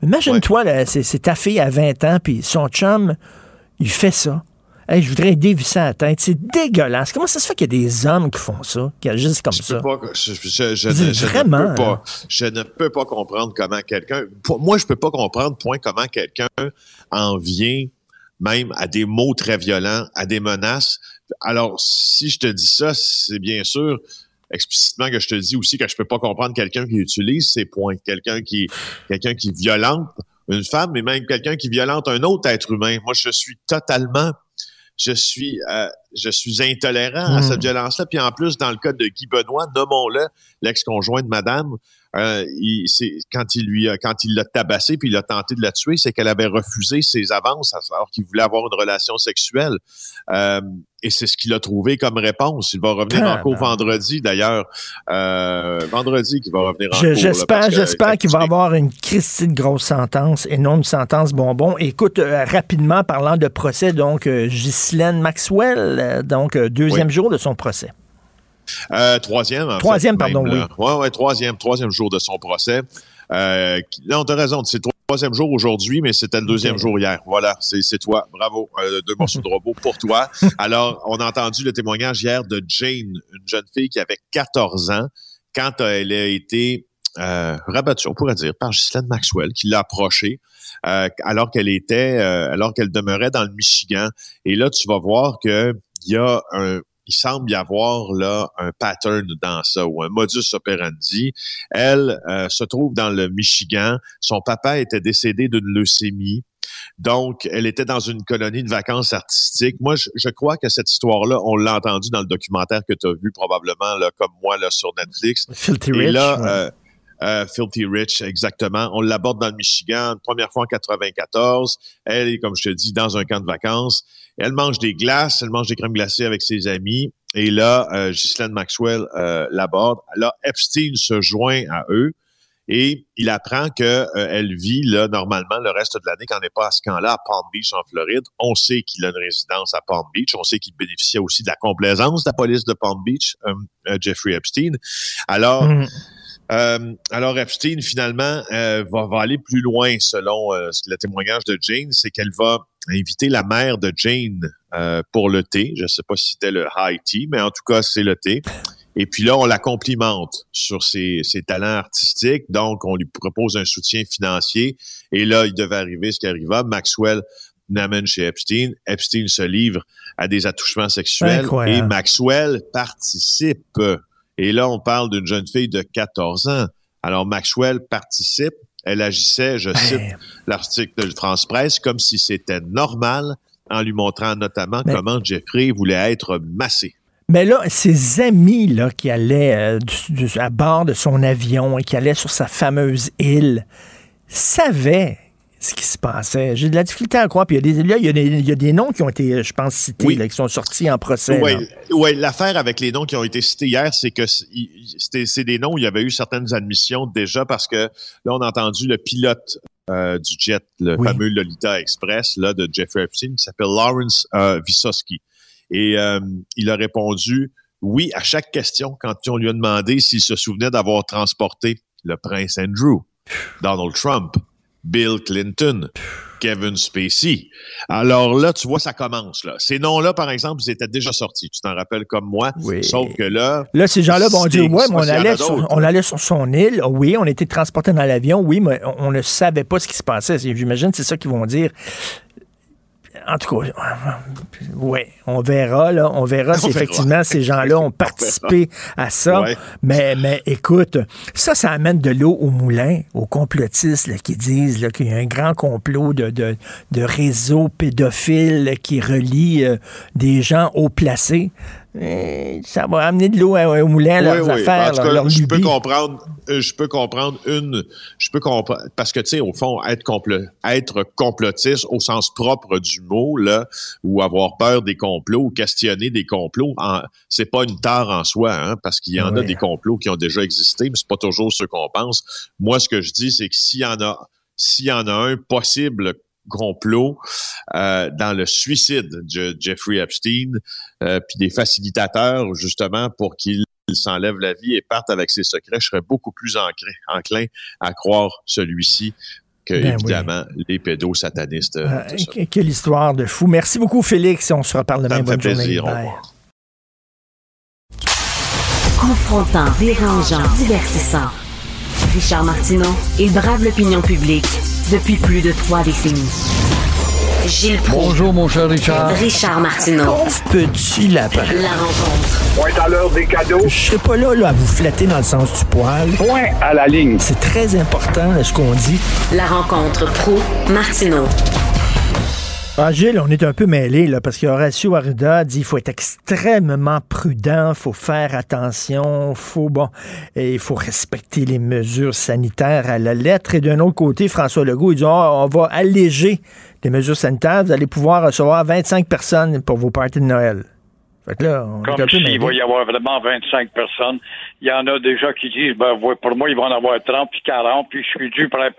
Imagine-toi, c'est ta fille à 20 ans, puis son chum, il fait ça. Hey, je voudrais dévisser la tête. C'est dégueulasse. Comment ça se fait qu'il y a des hommes qui font ça, qui agissent comme
Je
ça?
peux pas, je, je- je
Dis
ne, ne peux pas,
hein?
je ne peux pas comprendre comment quelqu'un, moi, je peux pas comprendre, point, comment quelqu'un en vient même à des mots très violents, à des menaces. Alors, si je te dis ça, c'est bien sûr explicitement que je te dis aussi que je peux pas comprendre quelqu'un qui utilise ces points, quelqu'un qui, quelqu'un qui violente une femme, mais même quelqu'un qui violente un autre être humain. Moi, je suis totalement je suis euh, je suis intolérant à cette violence-là. Puis en plus, dans le cas de Guy Benoît, nommons-le, l'ex-conjoint de Madame, euh, il, quand il lui a, quand il l'a tabassé puis il a tenté de la tuer, c'est qu'elle avait refusé ses avances alors qu'il voulait avoir une relation sexuelle. Euh, et c'est ce qu'il a trouvé comme réponse. Il va revenir en cours vendredi, d'ailleurs. Euh, vendredi qu'il va revenir en
Je-
cours.
J'espère, j'espère qu'il va avoir une Christie de grosse sentence et non une sentence bonbon. Écoute, euh, rapidement, parlant de procès, donc, euh, Ghislaine Maxwell, donc, deuxième
Oui.
jour de son procès.
Euh, troisième, en
Troisième,
fait,
pardon,
même, là. Ouais, ouais, troisième, troisième jour de son procès. Euh, non, t'as raison, c'est le troisième jour aujourd'hui, mais c'était le deuxième jour hier. Voilà, c'est toi. Bravo. Euh, deux morceaux de robot pour toi. Alors, on a entendu le témoignage hier de Jane, une jeune fille qui avait 14 ans, quand euh, elle a été euh, rabattue, on pourrait dire, par Ghislaine Maxwell, qui l'a approchée euh, alors qu'elle était, alors qu'elle demeurait dans le Michigan. Et là, tu vas voir que il y a un, il semble y avoir là un pattern dans ça ou un modus operandi. Elle euh, se trouve dans le Michigan. Son papa était décédé d'une leucémie. Donc, elle était dans une colonie de vacances artistiques. Moi, je, je crois que cette histoire-là, on l'a entendu dans le documentaire que tu as vu probablement, là, comme moi, là, sur Netflix.
Filthy
Et
Rich.
là,
ouais.
euh, euh, Filthy Rich, exactement. On l'aborde dans le Michigan, première fois en 94. Elle est, comme je te dis, dans un camp de vacances. Elle mange des glaces, elle mange des crèmes glacées avec ses amis. Et là, euh, Ghislaine Maxwell euh, l'aborde. Là, Epstein se joint à eux. Et il apprend que euh, vit là normalement le reste de l'année quand elle n'est pas à ce camp-là à Palm Beach en Floride. On sait qu'il a une résidence à Palm Beach. On sait qu'il bénéficiait aussi de la complaisance de la police de Palm Beach, euh, Jeffrey Epstein. Alors,
Mm.
Euh, alors Epstein finalement euh, va, va aller plus loin selon euh, le témoignage de Jane, c'est qu'elle va inviter la mère de Jane pour le thé. Je ne sais pas si c'était le high tea, mais en tout cas c'est le thé. Et puis là, on la complimente sur ses, ses talents artistiques. Donc, on lui propose un soutien financier. Et là, il devait arriver ce qui arriva. Maxwell n'amène chez Epstein. Epstein se livre à des attouchements sexuels et Maxwell participe. Et là, on parle d'une jeune fille de 14 ans. Alors, Maxwell participe. Elle agissait, je cite l'article de France Presse, comme si c'était normal, en lui montrant notamment comment Jeffrey voulait être massé.
Mais là, ses amis là, qui allaient euh, à bord de son avion et qui allaient sur sa fameuse île savaient ce qui se passait. J'ai de la difficulté à croire. Puis il y, a des, là, il, y a des, il y a des noms qui ont été, je pense, cités, là, qui sont sortis en procès.
Oui, ouais, l'affaire avec les noms qui ont été cités hier, c'est que c'est des noms où il y avait eu certaines admissions déjà parce que là, on a entendu le pilote euh, du jet, le fameux Lolita Express là, de Jeffrey Epstein, qui s'appelle Lawrence euh. Et euh, il a répondu oui à chaque question quand on lui a demandé s'il se souvenait d'avoir transporté le prince Andrew, Donald Trump, Bill Clinton, Kevin Spacey. Alors là, tu vois, ça commence. Là. Ces noms-là, par exemple, ils étaient déjà sortis. Tu t'en rappelles comme moi.
Oui.
Sauf que là...
Là, ces gens-là vont dire, ouais, mais on allait, sur, on allait sur son île. Oui, on était transporté dans l'avion. Oui, mais on ne savait pas ce qui se passait. J'imagine c'est ça qu'ils vont dire en tout cas, oui, on verra, là. On verra si effectivement ces gens-là ont participé à ça. Mais, mais écoute, ça, ça amène de l'eau au moulin, aux complotistes qui disent qu'il y a un grand complot de, de, de réseaux pédophiles qui relie euh, des gens haut placés. Ça va amener de l'eau au moulin leurs affaires,
je peux comprendre, euh, je peux comprendre une, je peux comprendre parce que tu sais au fond être être complotiste au sens propre du mot là, ou avoir peur des complots ou questionner des complots, c'est pas une tare en soi, hein, parce qu'il y en a des complots qui ont déjà existé, mais c'est pas toujours ce qu'on pense. Moi, ce que je dis, c'est que s'il y en a, s'il y en a un possible complot euh, dans le suicide de Jeffrey Epstein, euh, puis des facilitateurs justement pour qu'il s'enlève la vie et parte avec ses secrets, je serais beaucoup plus enclin à croire celui-ci que, ben évidemment, les pédos satanistes. Euh,
ah, quelle histoire de fou. Merci beaucoup, Félix. On se reparle demain. Bonne journée.
Confrontant, dérangeant, divertissant. Richard Martineau, il brave l'opinion publique depuis plus de trois décennies. Gilles
Bonjour, mon cher Richard.
Richard Martineau.
petit lapin.
La rencontre.
Point à l'heure des cadeaux.
Je serai pas là, là, à vous flatter dans le sens du poil.
Point à la ligne.
C'est très important, ce qu'on dit.
La rencontre pro martineau
ah, Gilles, on est un peu mêlé là, parce qu'Horacio Arruda dit qu'il faut être extrêmement prudent, faut faire attention, faut bon, et il faut respecter les mesures sanitaires à la lettre. Et d'un autre côté, François Legault, il dit oh, on va alléger les mesures sanitaires, vous allez pouvoir recevoir 25 personnes pour vos parties de Noël.
Comme s'il va y avoir vraiment 25 personnes. Il y en a déjà qui disent, ben, pour moi, il va en avoir 30 puis 40, puis je suis dû pour un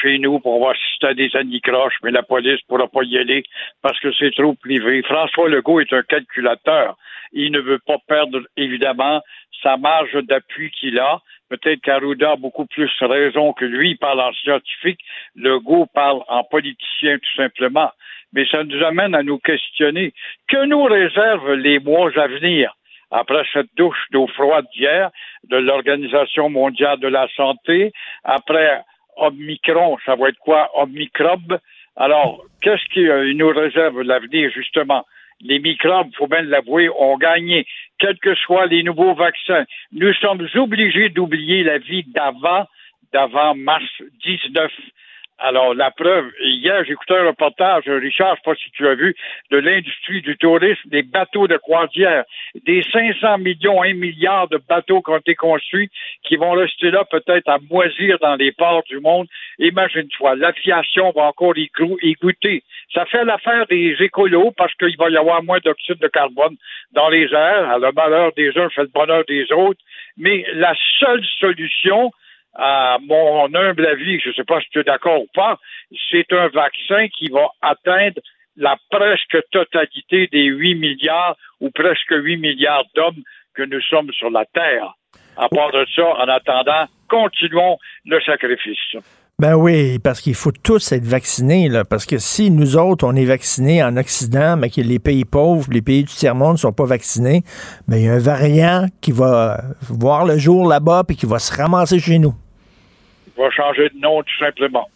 chez nous pour voir si c'était des anicroches, mais la police pourra pas y aller parce que c'est trop privé. François Legault est un calculateur. Il ne veut pas perdre, évidemment, sa marge d'appui qu'il a. Peut-être qu'Arruda a beaucoup plus raison que lui. Il parle en scientifique. Legault parle en politicien, tout simplement mais ça nous amène à nous questionner. Que nous réservent les mois à venir? Après cette douche d'eau froide d'hier de l'Organisation mondiale de la santé, après Omicron, ça va être quoi? Omicrobe? Alors, qu'est-ce qui euh, nous réserve l'avenir, justement? Les microbes, faut bien l'avouer, ont gagné, quels que soient les nouveaux vaccins. Nous sommes obligés d'oublier la vie d'avant, d'avant mars 19 alors, la preuve, hier, j'écoutais un reportage, Richard, je sais pas si tu as vu, de l'industrie du tourisme, des bateaux de croisière, des 500 millions, 1 milliard de bateaux qui ont été construits, qui vont rester là peut-être à moisir dans les ports du monde. Imagine-toi, l'aviation va encore y, y goûter. Ça fait l'affaire des écolos parce qu'il va y avoir moins d'oxyde de carbone dans les airs. Le malheur des uns fait le bonheur des autres. Mais la seule solution, à mon humble avis, je ne sais pas si tu es d'accord ou pas, c'est un vaccin qui va atteindre la presque totalité des 8 milliards ou presque 8 milliards d'hommes que nous sommes sur la Terre. À part de ça, en attendant, continuons le sacrifice.
Ben oui, parce qu'il faut tous être vaccinés, parce que si nous autres, on est vaccinés en Occident, mais que les pays pauvres, les pays du tiers-monde ne sont pas vaccinés, ben il y a un variant qui va voir le jour là-bas et qui va se ramasser chez nous.
Il va changer de nom tout simplement.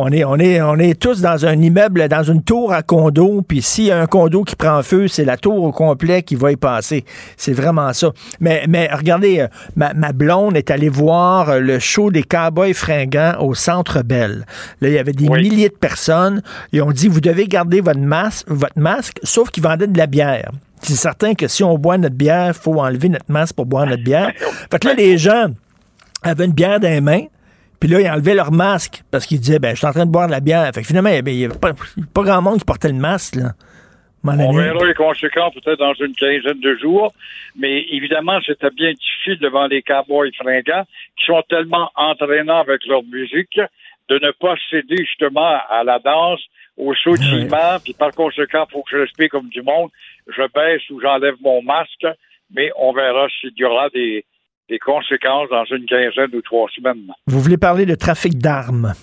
On est, on est, on est tous dans un immeuble, dans une tour à condo, puis s'il y a un condo qui prend feu, c'est la tour au complet qui va y passer. C'est vraiment ça. Mais, mais regardez, euh, ma, ma blonde est allée voir le show des Cowboys fringants au Centre Bell. Là, il y avait des milliers de personnes. Ils ont dit, vous devez garder votre masque, votre masque, sauf qu'ils vendaient de la bière. C'est certain que si on boit notre bière, il faut enlever notre masque pour boire notre bière. Fait que là, les gens avaient une bière dans les mains, puis là, ils enlevaient leur masque parce qu'ils disaient, ben, je suis en train de boire de la bière. Fait que finalement, il n'y avait pas, pas, grand monde qui portait le masque, là.
On verra les conséquences peut-être dans une quinzaine de jours, mais évidemment, c'était bien difficile devant les cowboys fringants qui sont tellement entraînants avec leur musique de ne pas céder justement à la danse, au sautillement, puis par conséquent, il faut que je respire comme du monde. Je baisse ou j'enlève mon masque, mais on verra s'il y aura des, des conséquences dans une quinzaine ou trois semaines.
Vous voulez parler de trafic d'armes?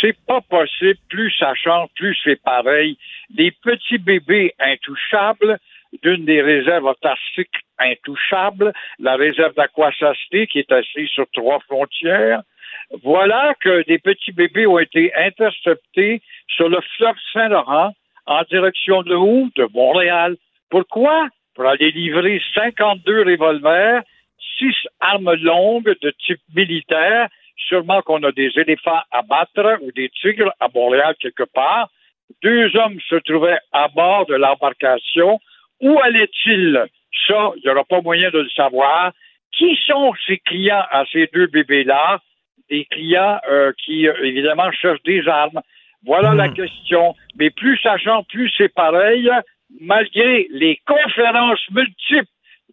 C'est pas possible. Plus ça change, plus c'est pareil. Les petits bébés intouchables d'une des réserves autarciques intouchables, la réserve d'Aquasasté qui est assise sur trois frontières. Voilà que des petits bébés ont été interceptés sur le fleuve Saint-Laurent en direction de où? De Montréal. Pourquoi? Pour aller livrer 52 revolvers six armes longues de type militaire. Sûrement qu'on a des éléphants à battre ou des tigres à Montréal quelque part. Deux hommes se trouvaient à bord de l'embarcation. Où allaient-ils? Ça, il n'y aura pas moyen de le savoir. Qui sont ces clients à ces deux bébés-là? Des clients euh, qui, euh, évidemment, cherchent des armes. Voilà la hmm. question. Mais plus ça change, plus c'est pareil, malgré les conférences multiples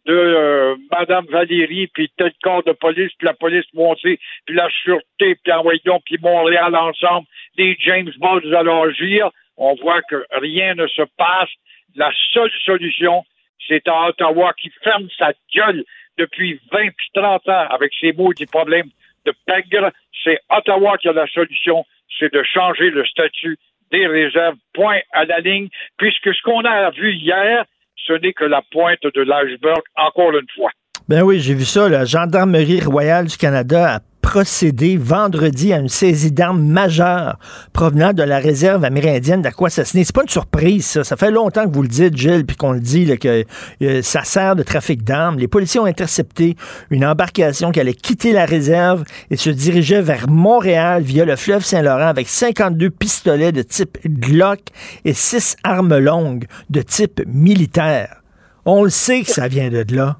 de euh, Madame Valérie, puis tel corps de police, puis la police montée, puis la sûreté, puis envoyons, puis Montréal ensemble, des James Bond à l'agir, on voit que rien ne se passe. La seule solution, c'est à Ottawa qui ferme sa gueule depuis 20 puis 30 ans avec ses mots des problèmes de pègre. C'est Ottawa qui a la solution, c'est de changer le statut des réserves, point à la ligne, puisque ce qu'on a vu hier, ce n'est que la pointe de l'iceberg, encore une fois.
Ben oui, j'ai vu ça. La Gendarmerie royale du Canada a procédé vendredi à une saisie d'armes majeure provenant de la réserve amérindienne d'Aquassassiné. C'est pas une surprise, ça. Ça fait longtemps que vous le dites, Gilles, puis qu'on le dit, que euh, ça sert de trafic d'armes. Les policiers ont intercepté une embarcation qui allait quitter la réserve et se dirigeait vers Montréal via le fleuve Saint-Laurent avec 52 pistolets de type Glock et 6 armes longues de type militaire. On le sait que ça vient de là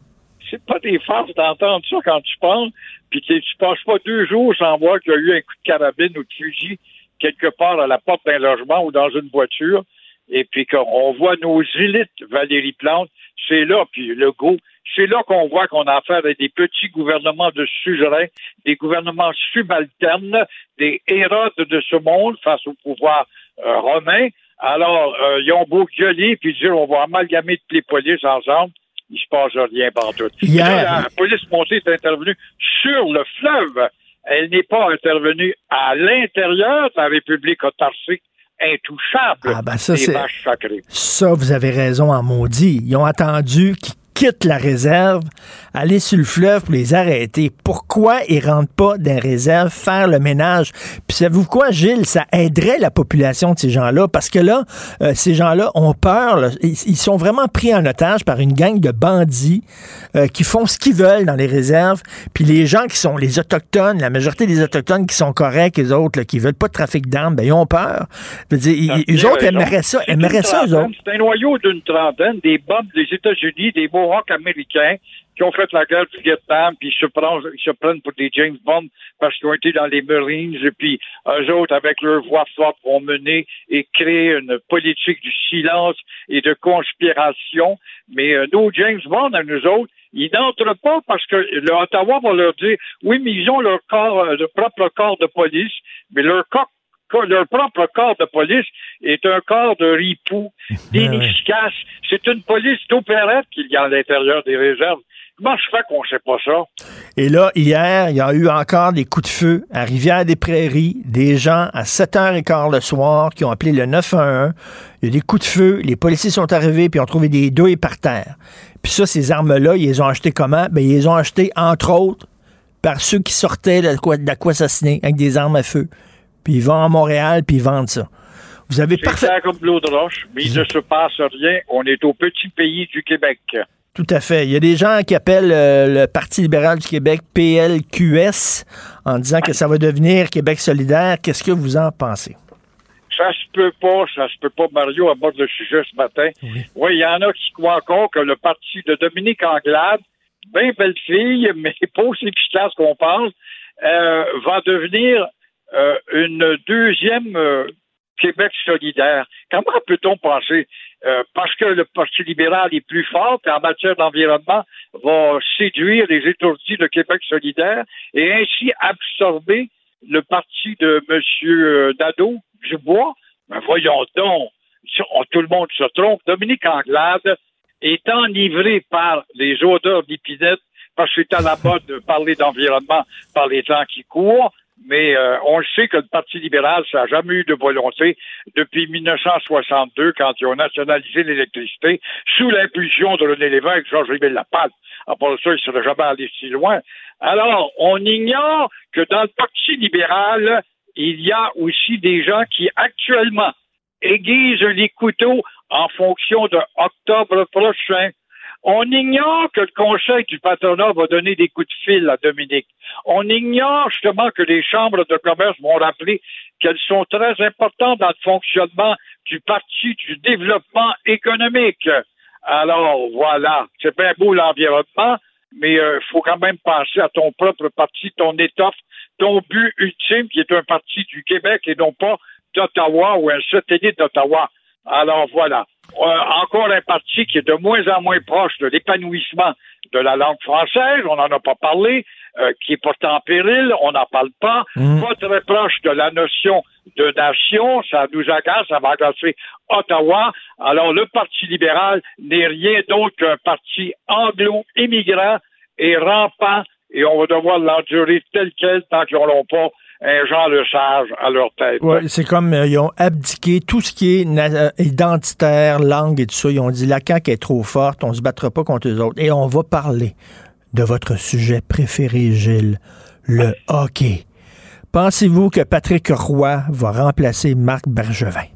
c'est pas des farces d'entendre ça quand tu parles, puis tu, passes pas deux jours sans voir qu'il y a eu un coup de carabine ou de fusil quelque part à la porte d'un logement ou dans une voiture, et puis qu'on voit nos élites, Valérie Plante, c'est là, puis le go, c'est là qu'on voit qu'on a affaire avec des petits gouvernements de suzerains, des gouvernements subalternes, des Hérodes de ce monde face au pouvoir euh, romain. Alors, euh, ils ont beau gueuler puis dire on va amalgamer toutes les polices ensemble il se passe rien partout. Hier, la police montée est intervenue sur le fleuve. Elle n'est pas intervenue à l'intérieur de la République autarcique intouchable
ah ben ça, sacrées. Ça, vous avez raison en maudit. Ils ont attendu qu'ils quittent la réserve, aller sur le fleuve pour les arrêter. Pourquoi ils rentrent pas dans les réserves faire le ménage? Puis savez-vous quoi, Gilles? Ça aiderait la population de ces gens-là parce que là, euh, ces gens-là ont peur. Ils, sont vraiment pris en otage par une gang de bandits euh, qui font ce qu'ils veulent dans les réserves. Puis les gens qui sont les Autochtones, la majorité des Autochtones qui sont corrects, les autres, qui veulent pas de trafic d'armes, ben, ils ont peur. Je veux dire, ils, autres aimeraient ça, aimeraient ça, eux autres.
C'est un noyau d'une trentaine, des bombes des États-Unis, des beaux américains qui ont fait la guerre du Vietnam, puis ils se, prennent, se prennent pour des James Bond parce qu'ils ont été dans les Marines, et puis eux autres, avec leur voix forte, vont mener et créer une politique du silence et de conspiration. Mais euh, nos James Bond, à nous autres, ils n'entrent pas parce que le Ottawa va leur dire, oui, mais ils ont leur corps, euh, leur propre corps de police, mais leur corps leur propre corps de police est un corps de ripoux, d'inefficace. C'est une police d'opérette qu'il y a à l'intérieur des réserves. Comment je fais qu'on ne sait pas ça?
Et là, hier, il y a eu encore des coups de feu à Rivière-des-Prairies, des gens à 7h15 le soir qui ont appelé le 911. Il y a des coups de feu, les policiers sont arrivés puis ont trouvé des douilles par terre. Puis ça, ces armes-là, ils les ont achetées comment? Ben, ils les ont achetées, entre autres, par ceux qui sortaient quoi, avec des armes à feu. puis ils vont à Montréal, puis ils vendent ça. Vous avez parfait.
Comme l'eau de roche, mais il ne se passe rien. On est au petit pays du Québec.
Tout à fait. Il y a des gens qui appellent euh, le Parti libéral du Québec PLQS en disant que ça va devenir Québec solidaire. Qu'est-ce que vous en pensez?
Ça se peut pas, ça se peut pas, Mario, aborde le sujet ce matin. Oui, il y en a qui croient encore que le parti de Dominique Anglade, bien belle fille, mais pas aussi efficace qu'on pense, euh, va devenir euh, une deuxième Québec solidaire. Comment peut-on penser? Euh, parce que le Parti libéral est plus fort en matière d'environnement, va séduire les étourdis de Québec solidaire et ainsi absorber le parti de M. Dado, Dubois. Ben voyons donc, tout le monde se trompe. Dominique Anglade est enivré par les odeurs d'épinettes parce que c'est à la mode de parler d'environnement par les temps qui courent mais euh, on sait que le Parti libéral, ça n'a jamais eu de volonté depuis 1962, quand ils ont nationalisé l'électricité, sous l'impulsion de René Lévesque, Georges-Émile Lapalme. Après ça, il ne serait jamais allé si loin. Alors, on ignore que dans le Parti libéral, il y a aussi des gens qui, actuellement, aiguisent les couteaux en fonction de octobre prochain. On ignore que le conseil du patronat va donner des coups de fil à Dominique. On ignore justement que les chambres de commerce vont rappeler qu'elles sont très importantes dans le fonctionnement du parti du développement économique. Alors voilà, c'est bien beau l'environnement, mais il euh, faut quand même penser à ton propre parti, ton étoffe, ton but ultime qui est un parti du Québec et non pas d'Ottawa ou un satellite d'Ottawa. Alors voilà. Euh, encore un parti qui est de moins en moins proche de l'épanouissement de la langue française, on n'en a pas parlé, euh, qui est pourtant en péril, on n'en parle pas, mmh. pas très proche de la notion de nation, ça nous agace, ça va agacer Ottawa. Alors le Parti libéral n'est rien d'autre qu'un parti anglo-immigrant et rampant, et on va devoir l'endurer tel quel tant qu'ils n'auront pas un genre de sage à leur tête.
Oui, c'est comme euh, ils ont abdiqué tout ce qui est euh, identitaire, langue et tout ça. Ils ont dit la CAQ est trop forte, on se battra pas contre eux autres. Et on va parler de votre sujet préféré, Gilles, le hockey. Pensez-vous que Patrick Roy va remplacer Marc Bergevin?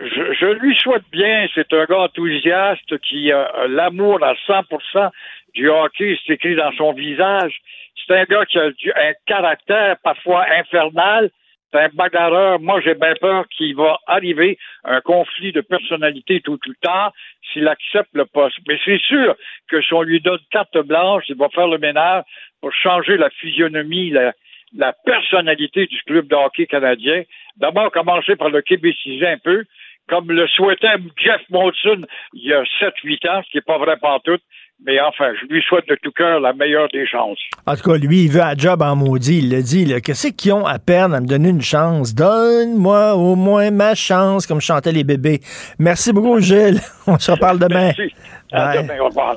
Je, je, lui souhaite bien. C'est un gars enthousiaste qui a l'amour à 100% du hockey. C'est écrit dans son visage. C'est un gars qui a un caractère parfois infernal. C'est un bagarreur. Moi, j'ai bien peur qu'il va arriver un conflit de personnalité tout le temps s'il accepte le poste. Mais c'est sûr que si on lui donne carte blanche, il va faire le ménage pour changer la physionomie, la, la personnalité du club de hockey canadien. D'abord, commencer par le québéciser un peu, comme le souhaitait Jeff Molson il y a 7-8 ans, ce qui n'est pas vrai tout. Mais enfin, je lui souhaite de tout cœur la meilleure des chances.
En tout cas, lui, il veut un job en maudit. Il le dit. Qu'est-ce qu'ils ont à perdre à me donner une chance? Donne-moi au moins ma chance, comme chantaient les bébés. Merci beaucoup, Gilles. On se reparle demain.
Merci. À demain. Au revoir.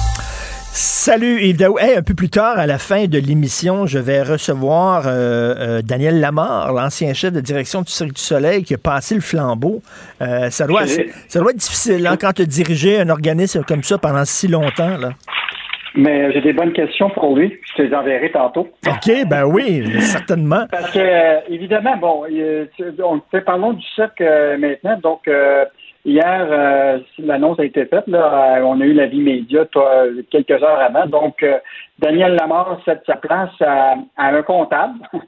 Salut Yves un peu plus tard, à la fin de l'émission, je vais recevoir euh, euh, Daniel Lamar, l'ancien chef de direction du Cirque du Soleil, qui a passé le flambeau. Euh, ça, doit, ça doit être difficile hein, quand tu diriger un organisme comme ça pendant si longtemps. Là.
Mais j'ai des bonnes questions pour lui. Je te les enverrai tantôt.
OK, ben oui, certainement.
Parce que, évidemment, bon, on fait parlons du cirque maintenant. Donc, Hier, euh, l'annonce a été faite. Là, euh, on a eu la vie média quelques heures avant. Donc, euh, Daniel Lamar cède sa place à, un comptable,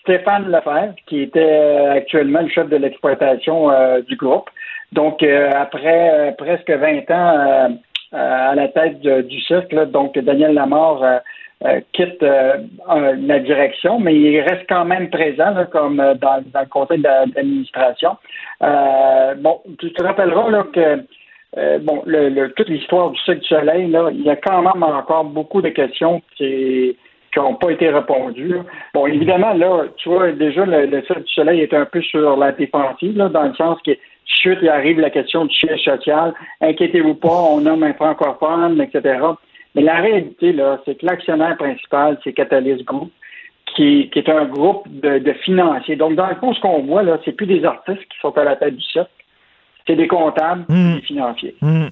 Stéphane Lefebvre, qui était actuellement le chef de l'exploitation du groupe. Donc, après presque 20 ans à la tête du cercle, donc Daniel Lamar euh, quitte euh, la direction, mais il reste quand même présent comme euh, dans, le conseil d'administration. bon, tu te rappelleras là, que bon, le, toute l'histoire du Cirque du Soleil, là, il y a quand même encore beaucoup de questions qui, n'ont pas été répondus. Bon, évidemment, là, tu vois, déjà, le, le du Soleil est un peu sur la défensive, là, dans le sens que suite, il arrive la question du siège social. Inquiétez-vous pas, on nomme un francophone, etc. Mais la réalité, là, c'est que l'actionnaire principal, c'est Catalyst Group, qui, qui est un groupe de, de, financiers. Donc, dans le fond, ce qu'on voit, là, c'est plus des artistes qui sont à la tête du cercle, c'est des comptables
Mm.
des financiers.
Mm.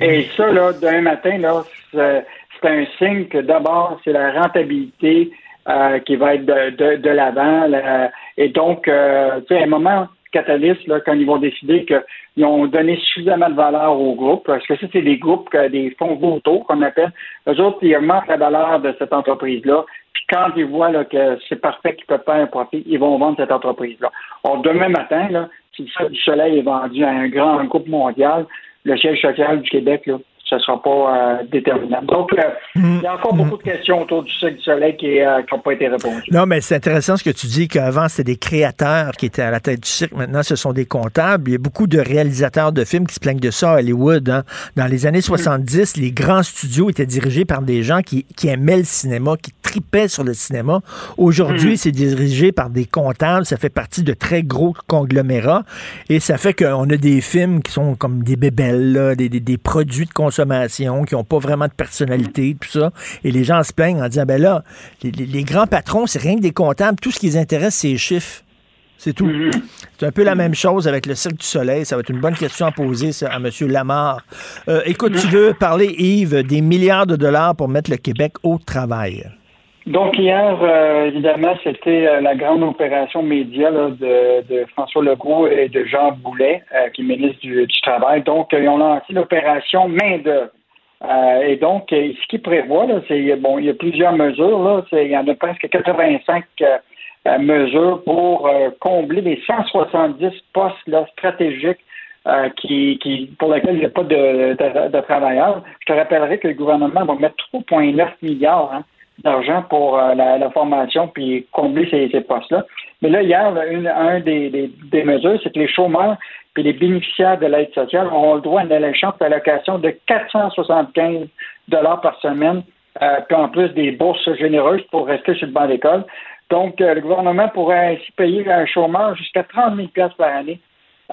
Et ça, là, d'un matin, là, c'est un signe que d'abord, c'est la rentabilité euh, qui va être de, de, de l'avant. Et donc, euh, tu sais, à un moment, Catalyst, là, quand ils vont décider qu'ils ont donné suffisamment de valeur au groupe, parce que ça, c'est des groupes, des fonds vautours qu'on appelle, eux autres, ils augmentent la valeur de cette entreprise-là. Puis quand ils voient que c'est parfait qu'ils peuvent faire un profit, ils vont vendre cette entreprise-là. Or, demain matin, si le du Soleil est vendu à un grand groupe mondial, le siège social du Québec, là, ce ne sera pas euh, déterminant. Donc, euh, il y a encore beaucoup de questions autour du Cirque du Soleil qui n'ont pas été répondues.
Non, mais c'est intéressant ce que tu dis qu'avant, c'était des créateurs qui étaient à la tête du cirque. Maintenant, ce sont des comptables. Il y a beaucoup de réalisateurs de films qui se plaignent de ça à Hollywood. hein. Dans les années 70, les grands studios étaient dirigés par des gens qui, qui aimaient le cinéma, qui tripaient sur le cinéma. Aujourd'hui,
Mhm.
c'est dirigé par des comptables. Ça fait partie de très gros conglomérats. Et ça fait qu'on a des films qui sont comme des bébelles, là, des, des- des produits de consommation qui n'ont pas vraiment de personnalité, tout ça. Et les gens se plaignent en disant, ben là, les, les- les grands patrons, c'est rien que des comptables. Tout ce qui les intéresse, c'est les chiffres. C'est tout. C'est un peu la même chose avec le Cirque du Soleil. Ça va être une bonne question à poser ça, à M. Lamar. Euh, écoute, tu veux parler, Yves, des milliards de dollars pour mettre le Québec au travail?
Donc hier, euh, évidemment, c'était euh, la grande opération média là, de, de François Legault et de Jean Boulet, euh, qui est ministre du, du Travail. Donc, euh, ils ont lancé l'opération main d'œuvre. Euh, et donc, euh, ce qu'ils prévoient, là, c'est bon, il y a plusieurs mesures. Là, il y en a presque 85 euh, euh, mesures pour combler les 170 postes là, stratégiques euh, qui, qui, pour lesquels il n'y a pas de, de, de travailleurs. Je te rappellerai que le gouvernement va mettre 3,9 milliards hein, d'argent pour euh, la, la formation puis combler ces, ces postes-là. Mais là, hier, là, une, un des, des, des mesures, c'est que les chômeurs puis les bénéficiaires de l'aide sociale auront le droit à une d'allocation de 475 dollars par semaine, euh, puis en plus des bourses généreuses pour rester sur le banc d'école. Donc, euh, le gouvernement pourrait ainsi payer un chômeur jusqu'à 30 000 piastres par année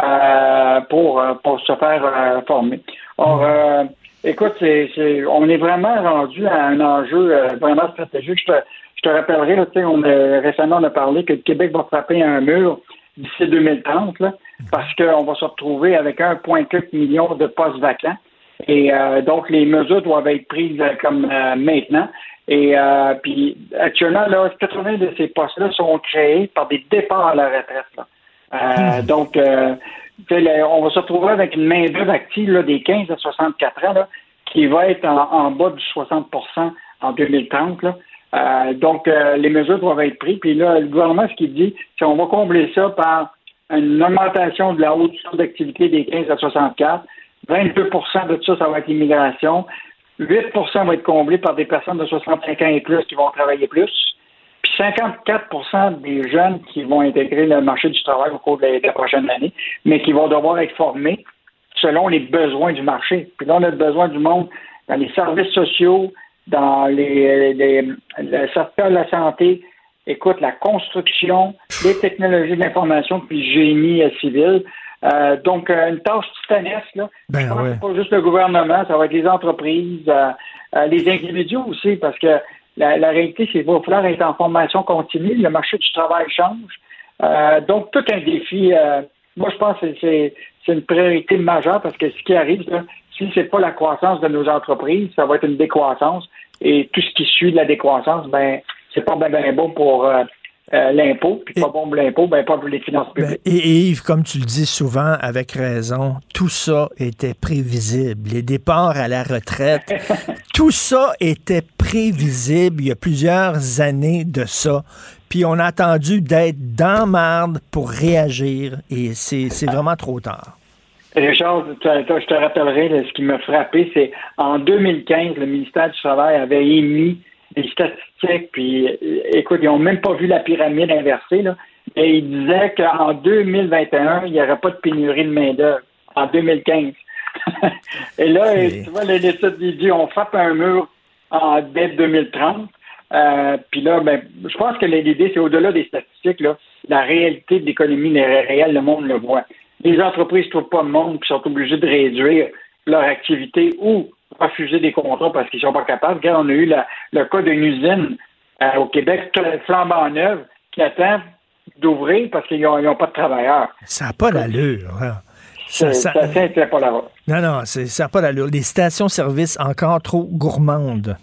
euh, pour, euh, pour se faire euh, former. Or, euh, écoute, c'est, c'est, on est vraiment rendu à un enjeu euh, vraiment stratégique. Je te, je te rappellerai, là, tu sais, on a, récemment, on a parlé que le Québec va frapper un mur d'ici 2030, là, parce qu'on va se retrouver avec 1,4 million de postes vacants. Et euh, donc, les mesures doivent être prises euh, comme euh, maintenant. Et euh, puis, actuellement, là, 80 de ces postes-là sont créés par des départs à la retraite. là. Euh, Donc, on va se retrouver avec une main-d'œuvre active là, des 15 à 64 ans là, qui va être en, bas du 60% en 2030. Là. Euh, donc, euh, les mesures doivent être prises. Puis là, le gouvernement, ce qu'il dit, c'est qu'on va combler ça par une augmentation de la haute d'activité des 15 à 64. 22% de ça, ça va être l'immigration. 8% va être comblé par des personnes de 65 ans et plus qui vont travailler plus. Puis 54% des jeunes qui vont intégrer le marché du travail au cours de la, de la prochaine année, mais qui vont devoir être formés selon les besoins du marché. Puis là, on a besoin du monde dans les services sociaux, dans les, les- le secteur de la santé, écoute, la construction, les technologies de l'information, puis le génie civil. Euh, donc, euh, une tâche titanesque, là.
Ben
Je pense
ouais.
que pas juste le gouvernement, ça va être les entreprises, euh, euh, les individus aussi, parce que la, la réalité, c'est qu'il va falloir être en formation continue. Le marché du travail change. Euh, donc, tout un défi. euh, moi, je pense que c'est- une priorité majeure parce que ce qui arrive, là, si c'est pas la croissance de nos entreprises, ça va être une décroissance. Et tout ce qui suit de la décroissance, ben, c'est pas bien ben bon pour euh, euh, l'impôt. Puis pas bon pour l'impôt, ben pas pour les finances publiques.
Et, et Yves, comme tu le dis souvent, avec raison, tout ça était prévisible. Les départs à la retraite, tout ça était prévisible il y a plusieurs années de ça. Puis on a attendu d'être dans marde pour réagir et c'est vraiment trop tard.
Richard, je te rappellerai, là, ce qui m'a frappé, c'est en 2015, le ministère du Travail avait émis des statistiques, puis euh, écoute, ils n'ont même pas vu la pyramide inversée, là, et ils disaient qu'en 2021, il n'y aurait pas de pénurie de main-d'œuvre. En 2015. et là, tu vois, l'étude dit on frappe un mur en dès 2030. Euh, puis là, ben, je pense que l'idée, c'est au-delà des statistiques, là, la réalité de l'économie réelle, le monde le voit. Les entreprises ne trouvent pas de monde qui sont obligées de réduire leur activité ou refuser des contrats parce qu'ils ne sont pas capables. Regarde, on a eu le cas d'une usine euh, au Québec, flambant neuve, qui attend d'ouvrir parce qu'ils n'ont pas de travailleurs.
Ça n'a pas d'allure. Hein.
Ça, ça, ça, pas la
Non, non, ça n'a pas d'allure. Les stations-service encore trop gourmandes.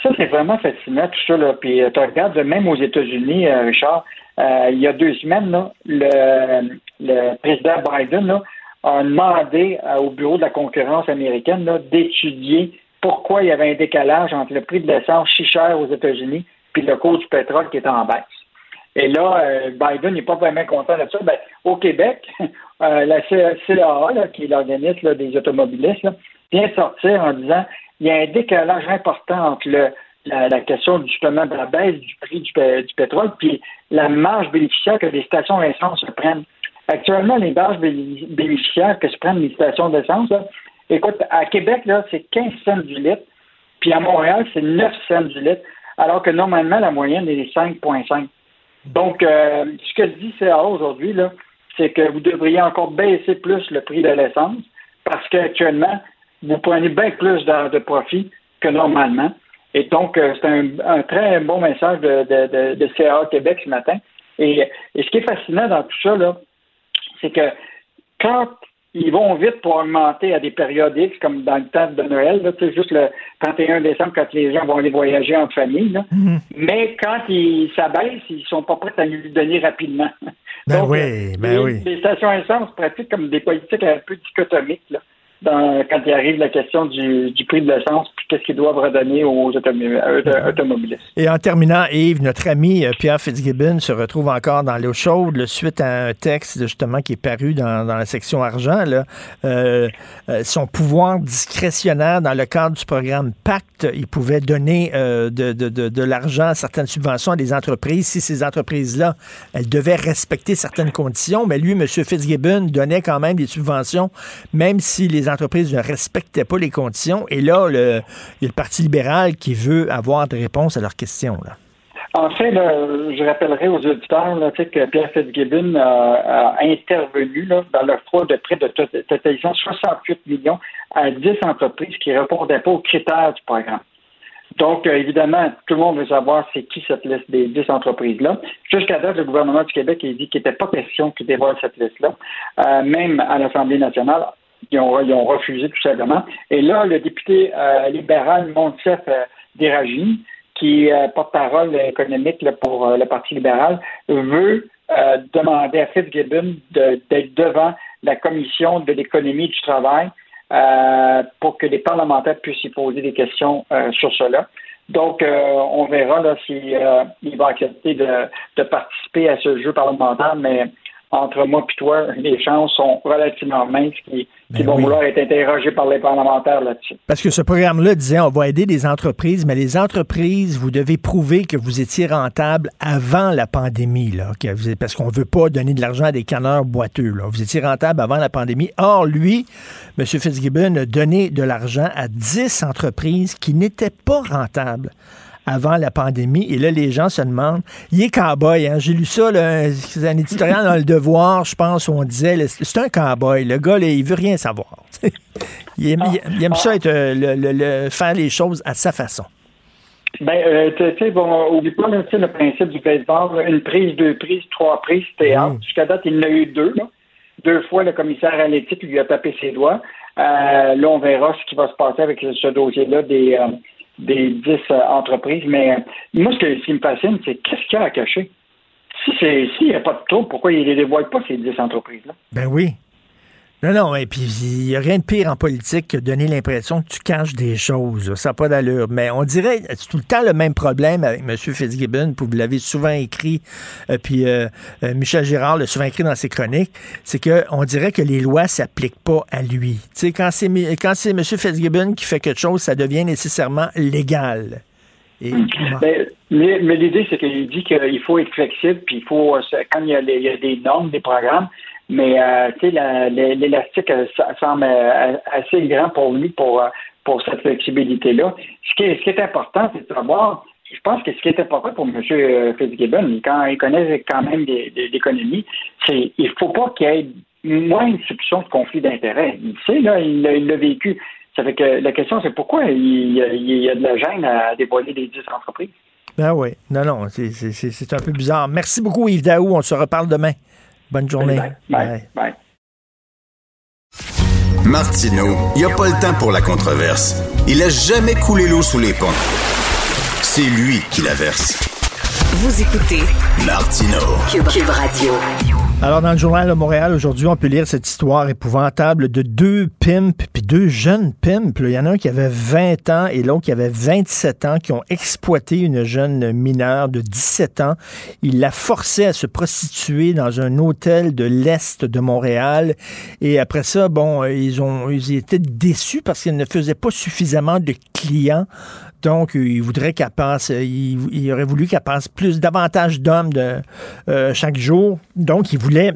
Ça, c'est vraiment fascinant, tout ça. Là. Puis euh, tu regardes, même aux États-Unis, euh, Richard, euh, il y a deux semaines, là, le, le, président Biden là, a demandé au Bureau de la concurrence américaine d'étudier pourquoi il y avait un décalage entre le prix de l'essence si cher aux États-Unis puis le cours du pétrole qui est en baisse. Et là, Biden n'est pas vraiment content de ça. Ben, au Québec, la CAA, qui est l'organisme des automobilistes, vient sortir en disant il y a un décalage important entre la, question justement de la baisse du prix du, pétrole puis la marge bénéficiaire que les stations d'essence se prennent. Actuellement, les marges bénéficiaires que se prennent les stations d'essence, écoute, à Québec, c'est 15 cents du litre, puis à Montréal, c'est 9 cents du litre, alors que normalement, la moyenne est 5,5. Donc, euh, ce que dit CA aujourd'hui, là, c'est que vous devriez encore baisser plus le prix de l'essence, parce qu'actuellement, vous prenez bien plus de, de profit que normalement. Et donc, euh, c'est un, très bon message de, de, de, CA Québec ce matin. Et, ce qui est fascinant dans tout ça, là, c'est que quand ils vont vite pour augmenter à des périodes X, comme dans le temps de Noël, là, juste le 31 décembre, quand les gens vont aller voyager en famille. Là. Mm-hmm. Mais quand ils s'abaissent, ils sont pas prêts à nous donner rapidement.
Ben Donc, oui, ben
les,
oui.
Les stations essence pratiquent comme des politiques un peu dichotomiques. Là quand il arrive la question du, prix de l'essence, puis qu'est-ce qu'ils doivent redonner aux automobilistes.
Et en terminant, Yves, notre ami euh, Pierre Fitzgibbon se retrouve encore dans l'eau chaude suite à un texte justement qui est paru dans, la section argent. Là. Euh, euh, son pouvoir discrétionnaire dans le cadre du programme Pacte, il pouvait donner de, de, de l'argent, certaines subventions à des entreprises si ces entreprises-là, elles devaient respecter certaines conditions. Mais lui, M. Fitzgibbon, donnait quand même des subventions, même si les entreprises ne respectaient pas les conditions. Et là, il y a le Parti libéral qui veut avoir des réponses à leurs questions. Là.
En fait, je rappellerai aux auditeurs que Pierre Fitzgibbon a, intervenu dans l'octroi de près de totalisant 68 millions à 10 entreprises qui ne répondaient pas aux critères du programme. Donc, euh, évidemment, tout le monde veut savoir c'est qui cette liste des 10 entreprises-là. Jusqu'à date, le gouvernement du Québec a dit qu'il n'était pas question qu'il dévoile cette liste-là. Euh, même à l'Assemblée nationale, ils ont, refusé tout simplement. Et là, le député euh, libéral Montef euh, qui est euh, porte-parole économique pour le Parti libéral, veut demander à Fitzgibbon d'être devant la commission de l'économie du travail pour que les parlementaires puissent y poser des questions sur cela. Donc, on verra là s'il va accepter de, de, participer à ce jeu parlementaire, mais entre moi et toi, les chances sont relativement minces qui, ben vont vouloir être interrogés par les parlementaires là-dessus.
Parce que ce programme-là disait on va aider les entreprises, mais les entreprises, vous devez prouver que vous étiez rentable avant la pandémie, là, parce qu'on ne veut pas donner de l'argent à des canneurs boiteux. Là. Vous étiez rentable avant la pandémie. Or, lui, M. Fitzgibbon a donné de l'argent à 10 entreprises qui n'étaient pas rentables avant la pandémie. Et là, les gens se demandent, il est cowboy. Hein? J'ai lu ça, c'est un éditorial dans Le Devoir, je pense, où on disait, c'est un cowboy. Le gars, là, il veut rien savoir. il, aime, ça être, euh, le, faire les choses à sa façon.
Ben, euh, tu sais, bon, oublie pas le principe du baseball, une prise, deux prises, trois prises, c'était mmh. Jusqu'à date, il en a eu deux. Deux fois, le commissaire à l'éthique lui a tapé ses doigts. Euh, là, on verra ce qui va se passer avec ce dossier-là des, des dix euh, entreprises. Mais euh, moi, ce, qui me fascine, c'est qu'est-ce qu'il y a à cacher? Si s'il n'y a pas de taux, pourquoi il ne les dévoile pas, ces dix entreprises-là?
Ben oui. Non, non, et puis il n'y a rien de pire en politique que donner l'impression que tu caches des choses. Ça n'a pas d'allure. Mais on dirait, c'est tout le temps le même problème avec M. Fitzgibbon, puis vous l'avez souvent écrit, euh, puis euh, euh, Michel Girard l'a souvent écrit dans ses chroniques, c'est qu'on dirait que les lois ne s'appliquent pas à lui. Tu sais, quand c'est, quand c'est M. Fitzgibbon qui fait quelque chose, ça devient nécessairement légal.
Ben, mais, l'idée, c'est qu'il dit qu'il faut être flexible, puis il faut, quand il y a des normes, des programmes, mais euh, l'élastique semble euh, assez grand pour lui pour, euh, pour cette flexibilité-là. Ce qui est, ce qui est important, c'est de savoir je pense que ce qui est important pour M. Fitzgibbon, quand il connaît quand même l'économie, c'est il faut pas qu'il y ait moins une soupçon de conflit d'intérêts. Il sait, là, il l'a vécu. Ça fait que la question, c'est pourquoi il, y a de la gêne à dévoiler les 10 entreprises?
Ben oui. Non, non, c'est un peu bizarre. Merci beaucoup, Yves Daou. On se reparle demain. Bonne journée.
Bye. Bye.
Martino, il n'y a pas le temps pour la controverse. Il a jamais coulé l'eau sous les ponts. C'est lui qui la verse.
Vous écoutez
Martino.
Cube Radio.
Alors, dans le journal de Montréal, aujourd'hui, on peut lire cette histoire épouvantable de deux pimps, puis deux jeunes pimps. Il y en a un qui avait 20 ans et l'autre qui avait 27 ans, qui ont exploité une jeune mineure de 17 ans. Ils la forçaient à se prostituer dans un hôtel de l'Est de Montréal. Et après ça, bon, ils ont, ils étaient déçus parce qu'ils ne faisaient pas suffisamment de clients. Donc, il voudrait qu'elle passe, il, aurait voulu qu'elle passe plus, davantage d'hommes euh, chaque jour. Donc, il voulait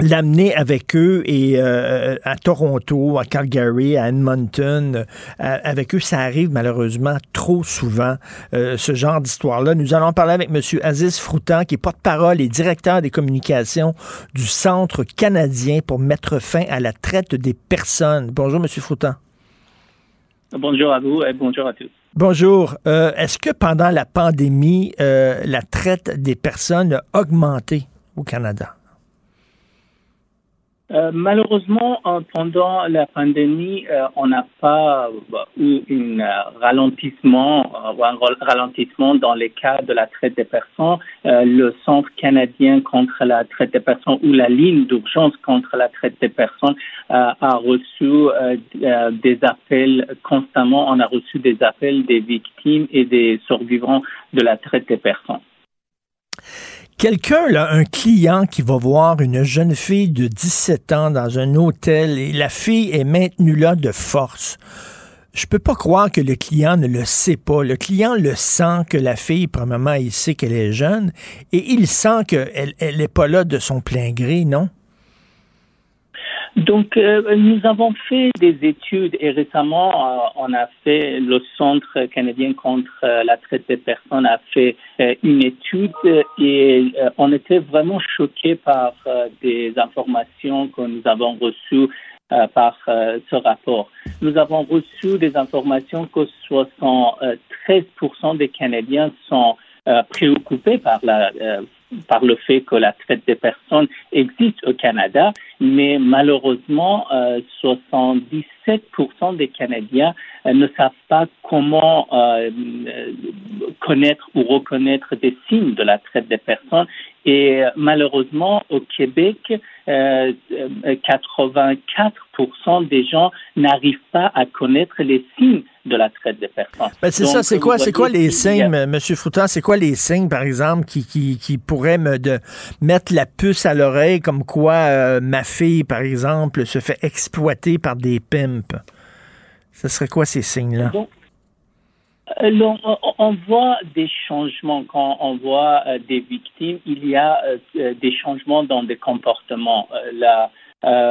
l'amener avec eux et euh, à Toronto, à Calgary, à Edmonton. Euh, avec eux, ça arrive malheureusement trop souvent, ce genre d'histoire-là. Nous allons parler avec M. Aziz Froutan, qui est porte-parole et directeur des communications du Centre canadien pour mettre fin à la traite des personnes. Bonjour, M. Froutan.
Bonjour à vous et bonjour à tous.
Bonjour. Euh, est-ce que pendant la pandémie, euh, la traite des personnes a augmenté au Canada?
Euh, malheureusement, pendant la pandémie, euh, on n'a pas bah, eu ralentissement un ralentissement dans les cas de la traite des personnes. le Centre canadien contre la traite des personnes ou la ligne d'urgence contre la traite des personnes a reçu des appels constamment. On a reçu des appels des victimes et des survivants de la traite des personnes.
Quelqu'un, là, un client qui va voir une jeune fille de 17 ans dans un hôtel et la fille est maintenue là de force. Je peux pas croire que le client ne le sait pas. Le client le sent que la fille, premièrement, il sait qu'elle est jeune et il sent qu'elle n'est pas là de son plein gré, non?
Donc, euh, nous avons fait des études et récemment, euh, on a fait, le Centre canadien contre euh, la traite des personnes a fait une étude et on était vraiment choqués par des informations que nous avons reçues par ce rapport. Nous avons reçu des informations que 73% des Canadiens sont préoccupés par la par le fait que la traite des personnes existe au Canada, mais malheureusement, 77% euh, des Canadiens euh, ne savent pas comment euh, connaître ou reconnaître des signes de la traite des personnes. Et malheureusement, au Québec, 84% des gens n'arrivent pas à connaître les signes de la traite des personnes.
Ben c'est ça, c'est quoi, c'est quoi les signes, M. Froutin, c'est quoi les signes, par exemple, qui, qui, qui pourraient me de mettre la puce à l'oreille, comme quoi ma fille, par exemple, se fait exploiter par des pimps? Ce serait quoi ces signes-là?
Euh, on voit des changements quand on voit euh, des victimes. Il y a des changements dans des comportements. la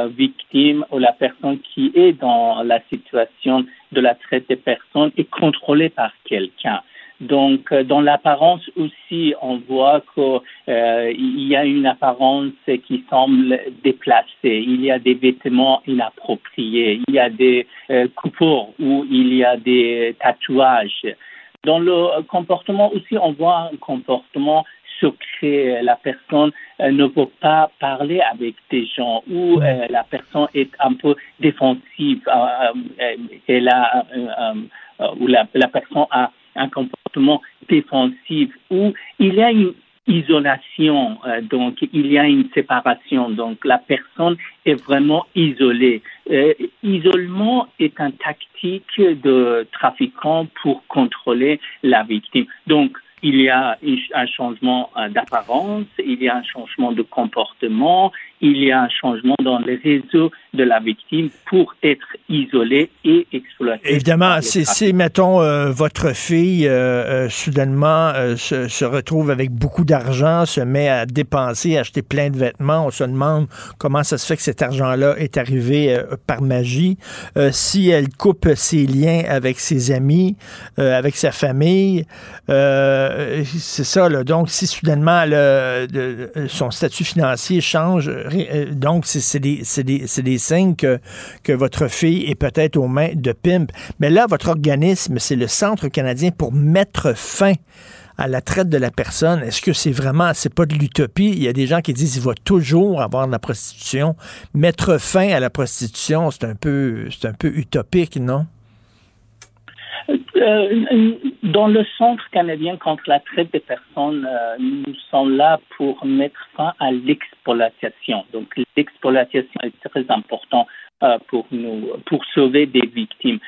victime ou la personne qui est dans la situation de la traite des personnes est contrôlée par quelqu'un. Donc, euh, dans l'apparence aussi, on voit qu'il euh, y a une apparence qui semble déplacée. Il y a des vêtements inappropriés. Il y a des euh, ou il y a des tatouages. Dans le comportement aussi, on voit un comportement secret. La personne euh, ne veut pas parler avec des gens ou la personne est un peu défensive. elle a, ou la, la personne a un comportement défensif où il y a une isolation, euh, donc il y a une séparation, donc la personne est vraiment isolée. Euh, isolement est une tactique de trafiquant pour contrôler la victime. Donc il y a un changement euh, d'apparence, il y a un changement de comportement, il y a un changement dans les réseaux de la victime pour être isolé et exploité.
Évidemment, si, mettons, euh, votre fille euh, euh, soudainement se, retrouve avec beaucoup d'argent, se met à dépenser, à acheter plein de vêtements, on se demande comment ça se fait que cet argent-là est arrivé par magie. si elle coupe ses liens avec ses amis, avec sa famille, c'est ça, là. Donc, si soudainement son statut financier change, donc c'est des, signes que, votre fille est peut-être aux mains de Pimp. Mais là, votre organisme, c'est le Centre canadien pour mettre fin à la traite de la personne. Est-ce que c'est vraiment, c'est pas de l'utopie? Il y a des gens qui disent qu'il va toujours avoir de la prostitution. Mettre fin à la prostitution, c'est un peu utopique, non?
Euh, dans le Centre canadien contre la traite des personnes, euh, nous sommes là pour mettre fin à l'exploitation. Donc, l'exploitation est très important euh, pour nous, pour sauver des victimes.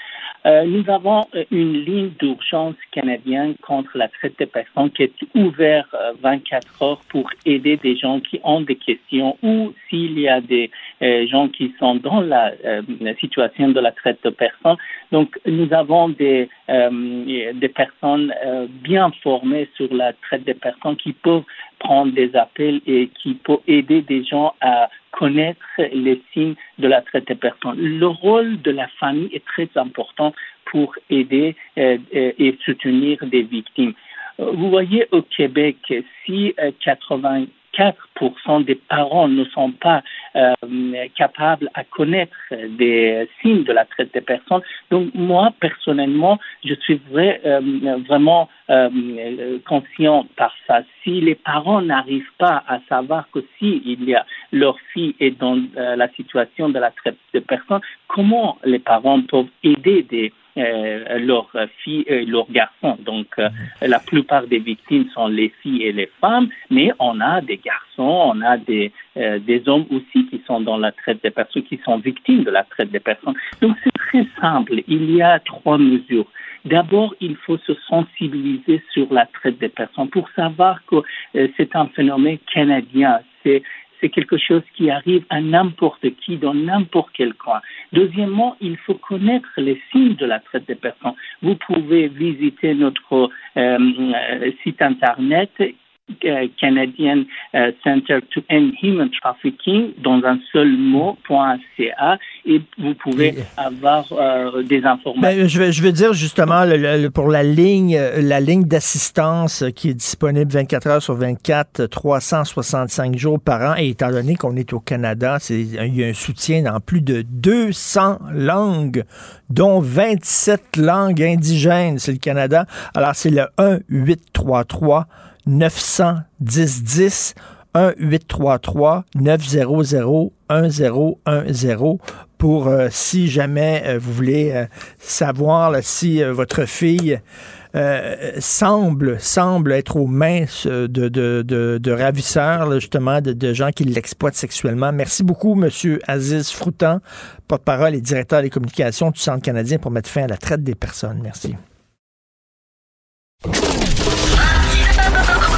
Euh, nous avons une ligne d'urgence canadienne contre la traite des personnes qui est ouverte 24 euh, heures pour aider des gens qui ont des questions ou s'il y a des gens qui sont dans la, situation de la traite de personnes. Donc, nous avons des, des personnes bien formées sur la traite des personnes qui peuvent prendre des appels et qui peuvent aider des gens à connaître les signes de la traite des personnes. Le rôle de la famille est très important pour aider euh, euh, et soutenir des victimes. Euh, vous voyez au Québec, si 80 4% des parents ne sont pas euh, capables à connaître des signes de la traite des personnes. Donc moi, personnellement, je suis euh, vraiment euh, conscient par ça. Si les parents n'arrivent pas à savoir que si il y a leur fille est dans la situation de la traite des personnes, comment les parents peuvent aider des euh, leurs filles et leurs garçons. Donc, euh, la plupart des victimes sont les filles et les femmes, mais on a des garçons, on a des, euh, des hommes aussi qui sont dans la traite des personnes, qui sont victimes de la traite des personnes. Donc, c'est très simple. Il y a trois mesures. D'abord, il faut se sensibiliser sur la traite des personnes pour savoir que c'est un phénomène canadien. C'est c'est quelque chose qui arrive à n'importe qui dans n'importe quel coin. Deuxièmement, il faut connaître les signes de la traite des personnes. Vous pouvez visiter notre euh, site internet euh, Canadian euh, Center to End Human Trafficking dans un seul mot.ca et vous pouvez avoir euh, des informations.
Ben, je, veux, je veux dire justement pour la ligne la ligne d'assistance qui est disponible 24 heures sur 24, 365 jours par an et étant donné qu'on est au Canada, c'est il y a un soutien dans plus de 200 langues dont 27 langues indigènes, c'est le Canada. Alors c'est le 1 833 910 1 833 900 1010 pour euh, si jamais euh, vous voulez euh, savoir si votre fille semble être aux mains de, de, de, ravisseurs, justement, de, gens qui l'exploitent sexuellement. Merci beaucoup, Monsieur Aziz Froutan, porte-parole et directeur des communications du Centre canadien pour mettre fin à la traite des personnes. Merci.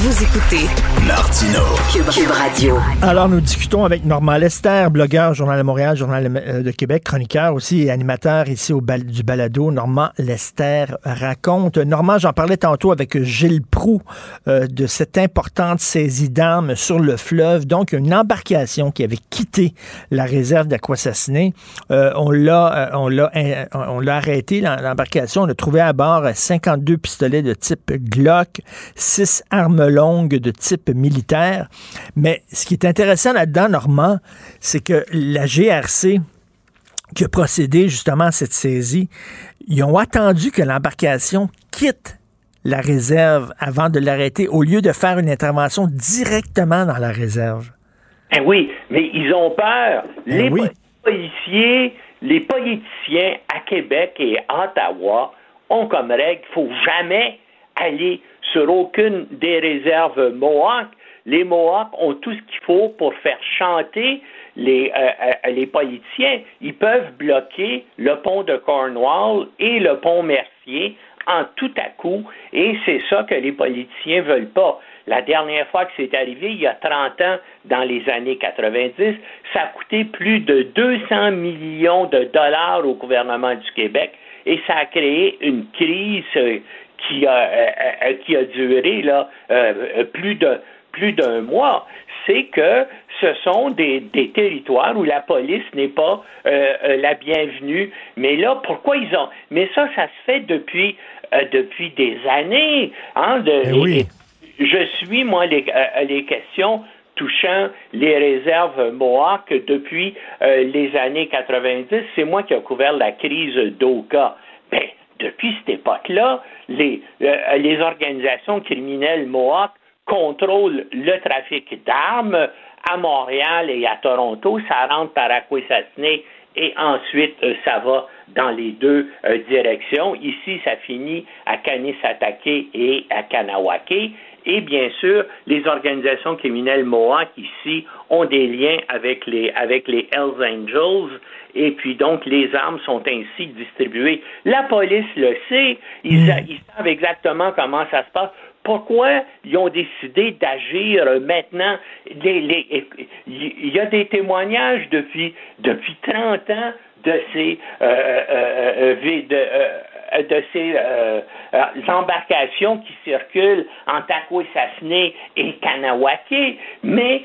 Vous écoutez
Martino
Cube, Radio.
Alors, nous discutons avec Normand Lester, blogueur, Journal de Montréal, Journal euh, de Québec, chroniqueur aussi et animateur ici au du balado. Normand Lester raconte. Normand, j'en parlais tantôt avec Gilles Proux euh, de cette importante saisie d'armes sur le fleuve. Donc, une embarcation qui avait quitté la réserve d'Aquassassiné. Euh, on l'a on l'a on l'a arrêté, l'embarcation. On a trouvé à bord 52 pistolets de type Glock, 6 armes longue de type militaire. Mais ce qui est intéressant là-dedans, Normand, c'est que la GRC qui a procédé justement à cette saisie, ils ont attendu que l'embarcation quitte la réserve avant de l'arrêter au lieu de faire une intervention directement dans la réserve.
Eh oui, mais ils ont peur. Eh les policiers, les politiciens à Québec et à Ottawa ont comme règle, il faut jamais aller sur aucune des réserves Mohawk. les Mohawks ont tout ce qu'il faut pour faire chanter les, euh, euh, les politiciens. Ils peuvent bloquer le pont de Cornwall et le pont Mercier en tout à coup, et c'est ça que les politiciens veulent pas. La dernière fois que c'est arrivé, il y a 30 ans, dans les années 90, ça a coûté plus de 200 millions de dollars au gouvernement du Québec et ça a créé une crise euh, qui a, euh, euh, qui a duré là, plus de plus d'un mois, c'est que ce sont des, des, territoires où la police n'est pas la bienvenue. Mais là, pourquoi ils ont Mais ça, ça se fait depuis depuis des années. Hein, de,
eh oui
je suis, moi, les, euh, les questions touchant les réserves Mohawk depuis euh, les années 90. C'est moi qui ai couvert la crise d'Oka. Ben, depuis cette époque-là, les, euh, les organisations criminelles Mohawk contrôlent le trafic d'armes à Montréal et à Toronto. Ça rentre par Akwesasne et ensuite ça va dans les deux directions. Ici, ça finit à Kanisatake et à Kanawake. Et bien sûr, les organisations criminelles Mohawk ici ont des liens avec les, avec les Hells Angels. Et puis donc, les armes sont ainsi distribuées. La police le sait. Ils, hmm. ils savent exactement comment ça se passe pourquoi ils ont décidé d'agir maintenant? il y a des témoignages depuis, depuis 30 ans de ces, euh, euh, euh, euh, de ces euh, euh, embarcations qui circulent en Takwesasne et Kanawake, mais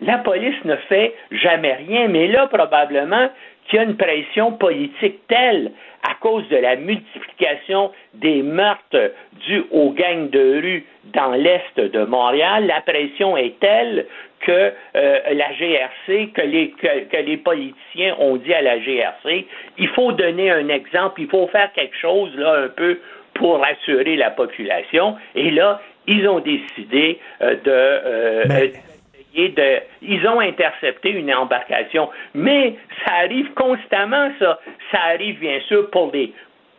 la police ne fait jamais rien. Mais là, probablement qu'il y a une pression politique telle à cause de la multiplication des meurtres dus aux gangs de rue dans l'est de Montréal, la pression est telle que euh, la GRC, que les, que, les politiciens ont dit à la GRC, il faut donner un exemple, il faut faire quelque chose là un peu pour rassurer la population. Et là, ils ont décidé euh, de, euh, de, ils ont intercepté une embarcation. Mais ça arrive constamment, ça. Ça arrive bien sûr pour des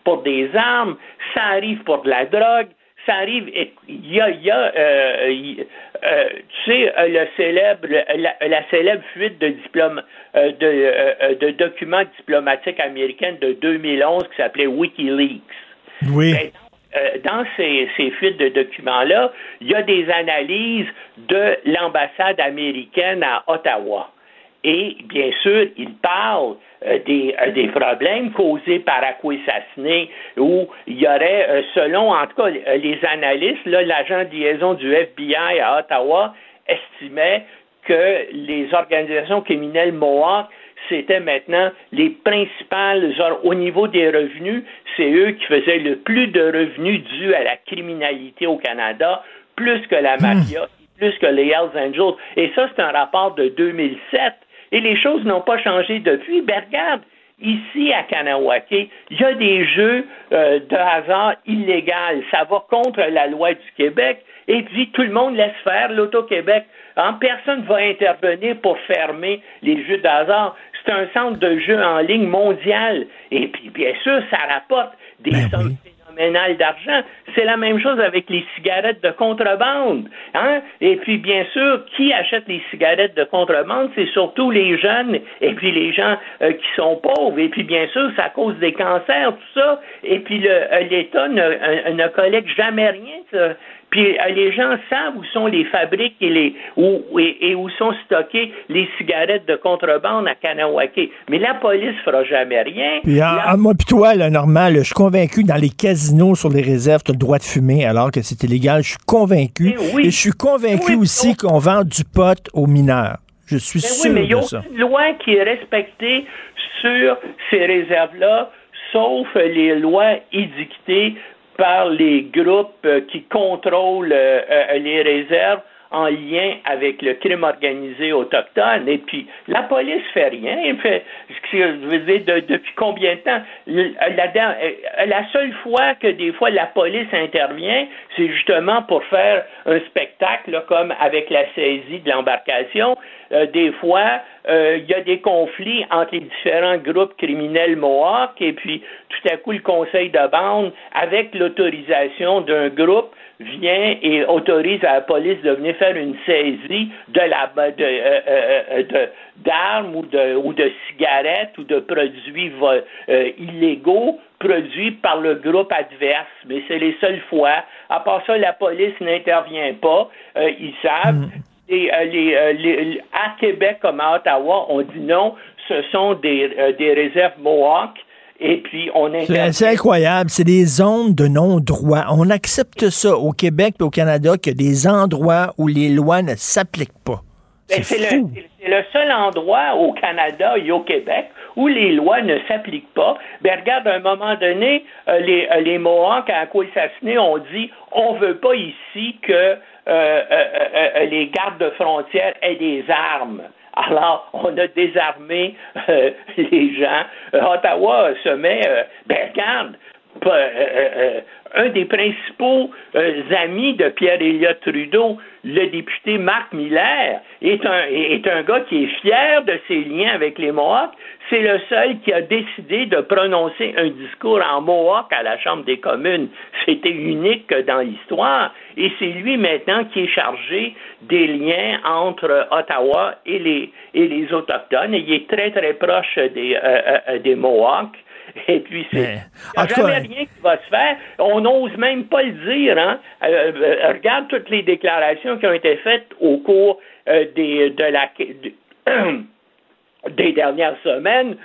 pour des armes, ça arrive pour de la drogue, ça arrive, il y a, y a euh, euh, tu sais, euh, le célèbre, la, la célèbre fuite de, diplôme, de, de, documents diplomatiques américains de 2011 qui s'appelait WikiLeaks.
Oui.
Ben, dans ces, fuites de documents-là, il y a des analyses de l'ambassade américaine à Ottawa. Et bien sûr, il parle euh, des, euh, des, problèmes causés par Akwesasne, où il y aurait, euh, selon en tout cas les analystes, l'agent de liaison du FBI à Ottawa estimait que les organisations criminelles Mohawk c'était maintenant les principales, au niveau des revenus, c'est eux qui faisaient le plus de revenus dus à la criminalité au Canada, plus que la hmm. mafia, plus que les Hells Angels. Et ça, c'est un rapport de 2007 et les choses n'ont pas changé depuis. Ben regarde, ici à Kanawake, il y a des jeux euh, de hasard illégaux. Ça va contre la loi du Québec. Et puis, tout le monde laisse faire l'Auto-Québec. Hein, personne ne va intervenir pour fermer les jeux de hasard. C'est un centre de jeux en ligne mondial. Et puis, bien sûr, ça rapporte des ben sommes d'argent. C'est la même chose avec les cigarettes de contrebande. Hein? Et puis, bien sûr, qui achète les cigarettes de contrebande? C'est surtout les jeunes et puis les gens euh, qui sont pauvres. Et puis, bien sûr, ça cause des cancers, tout ça. Et puis, euh, l'État ne, euh, ne collecte jamais rien. Puis euh, les gens savent où sont les fabriques et, les, où, et, où sont stockées les cigarettes de contrebande à Kanawake. Mais la police fera jamais rien.
Puis moi puis toi, là, normal, je suis convaincu dans les casinos sur les réserves, tu as le droit de fumer alors que c'est illégal. Je suis convaincu.
Eh et
je suis convaincu aussi qu'on vend du pot aux mineurs. Je suis
mais
sûr
oui, mais
il y
a aucune loi qui est respectée sur ces réserves-là, sauf les lois édictées par les groupes euh, qui contrôlent euh, euh, les réserves en lien avec le crime organisé autochtone. Et puis, la police fait rien. Je veux dire, depuis combien de temps? La, la, seule fois que des fois la police intervient, c'est justement pour faire un spectacle, comme avec la saisie de l'embarcation. des fois, il y a des conflits entre les différents groupes criminels Mohawk et puis tout à coup le conseil de bande, avec l'autorisation d'un groupe, vient et autorise à la police de venir faire une saisie de la de, d'armes ou de ou de cigarettes ou de produits illégaux produits par le groupe adverse, mais c'est les seules fois. À part ça, la police n'intervient pas. ils savent. Mm. Et, les, à Québec comme à Ottawa, on dit non, ce sont des, des réserves Mohawk et puis, on
C'est incroyable. C'est des zones de non-droit. On accepte ça au Québec et au Canada qu'il y a des endroits où les lois ne s'appliquent pas.
Ben, c'est le, seul endroit au Canada et au Québec où les lois ne s'appliquent pas. Ben, regarde, à un moment donné, euh, les, euh, les Mohawks à Assassinés ont dit on veut pas ici que euh, les gardes de frontières aient des armes. Alors, on a désarmé euh, les gens. Euh, Ottawa se met, euh, ben un des principaux amis de Pierre Elliott Trudeau, le député Marc Miller, est un, est un gars qui est fier de ses liens avec les Mohawks, c'est le seul qui a décidé de prononcer un discours en Mohawk à la Chambre des communes. C'était unique dans l'histoire. Et c'est lui maintenant qui est chargé des liens entre Ottawa et les, et les Autochtones. Et il est très, très proche des, euh, euh, des Mohawks. Et puis, c'est. Il n'y a jamais rien qui va se faire. On n'ose même pas le dire. Hein? Euh, regarde toutes les déclarations qui ont été faites au cours des, de la. des dernières semaines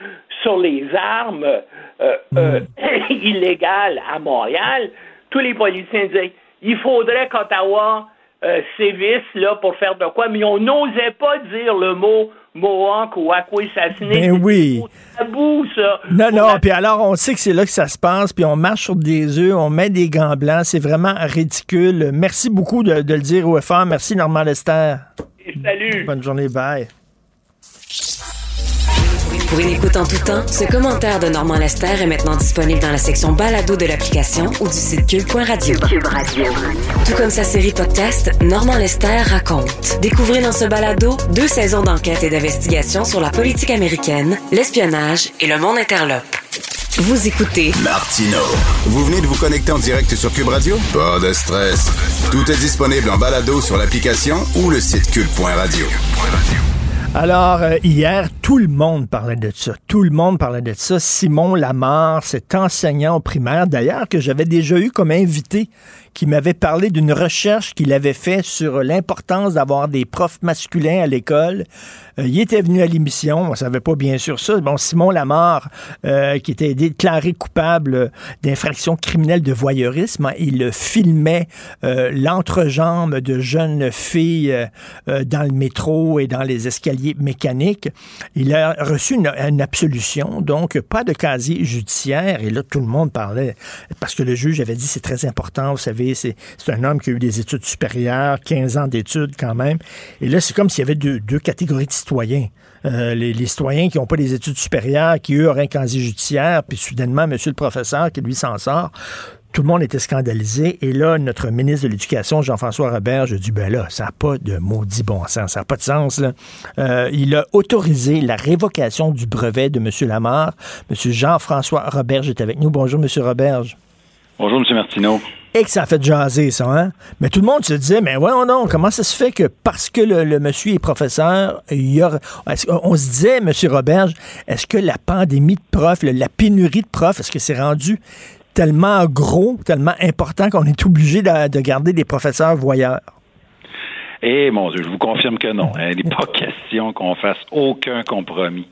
sur les armes euh, euh, hmm. illégales à Montréal, tous les policiers disaient il faudrait qu'Ottawa euh, sévisse là, pour faire de quoi, mais on n'osait pas dire le mot Mohawk ou Aquisasné.
Ben oui.
tabou, ça.
Non, non, puis alors on sait que c'est là que ça se passe, puis on marche sur des œufs, on met des gants blancs, c'est vraiment ridicule. Merci beaucoup de, de le dire au FR. Merci, Normand Lester.
salut.
Bonne journée, bye.
Pour une écoute en tout temps, ce commentaire de Normand Lester est maintenant disponible dans la section balado de l'application ou du site cube.radio. Cube Radio. Tout comme sa série podcast, Normand Lester raconte. Découvrez dans ce balado deux saisons d'enquête et d'investigation sur la politique américaine, l'espionnage et le monde interlope. Vous écoutez
Martino. Vous venez de vous connecter en direct sur Cube Radio? Pas de stress. Tout est disponible en balado sur l'application ou le site cube.radio.
Alors, euh, hier, tout le monde parlait de ça. Tout le monde parlait de ça. Simon Lamar, cet enseignant primaire, d'ailleurs, que j'avais déjà eu comme invité, qui m'avait parlé d'une recherche qu'il avait fait sur l'importance d'avoir des profs masculins à l'école. Euh, il était venu à l'émission, on savait pas bien sûr ça. Bon, Simon Lamar, euh, qui était déclaré coupable d'infraction criminelle de voyeurisme, hein, il filmait euh, l'entrejambe de jeunes filles dans le métro et dans les escaliers mécaniques. Il a reçu une, une, absolution, donc pas de casier judiciaire. Et là, tout le monde parlait, parce que le juge avait dit c'est très important, vous savez, c'est un homme qui a eu des études supérieures, 15 ans d'études quand même. Et là, c'est comme s'il y avait deux, catégories de citoyens. Euh, les, citoyens qui n'ont pas des études supérieures, qui eux auraient un casier judiciaire, puis soudainement, monsieur le professeur, qui lui s'en sort. Tout le monde était scandalisé. Et là, notre ministre de l'Éducation, Jean-François Robert, je dis, ben là, ça n'a pas de maudit bon sens, ça n'a pas de sens. Euh, il a autorisé la révocation du brevet de M. Lamar. M. Jean-François Roberge est avec nous. Bonjour, M. Roberge.
Bonjour, M. Martineau.
Et que ça a fait jaser, ça, hein? Mais tout le monde se disait, mais ouais, non, comment ça se fait que parce que le, monsieur est professeur, il y a... On se disait, M. Roberge, est-ce que la pandémie de profs, la pénurie de profs, est-ce que c'est rendu tellement gros, tellement important qu'on est obligé de, garder des professeurs voyeurs?
Eh mon Dieu, je vous confirme que non. Il n'est pas question qu'on fasse aucun compromis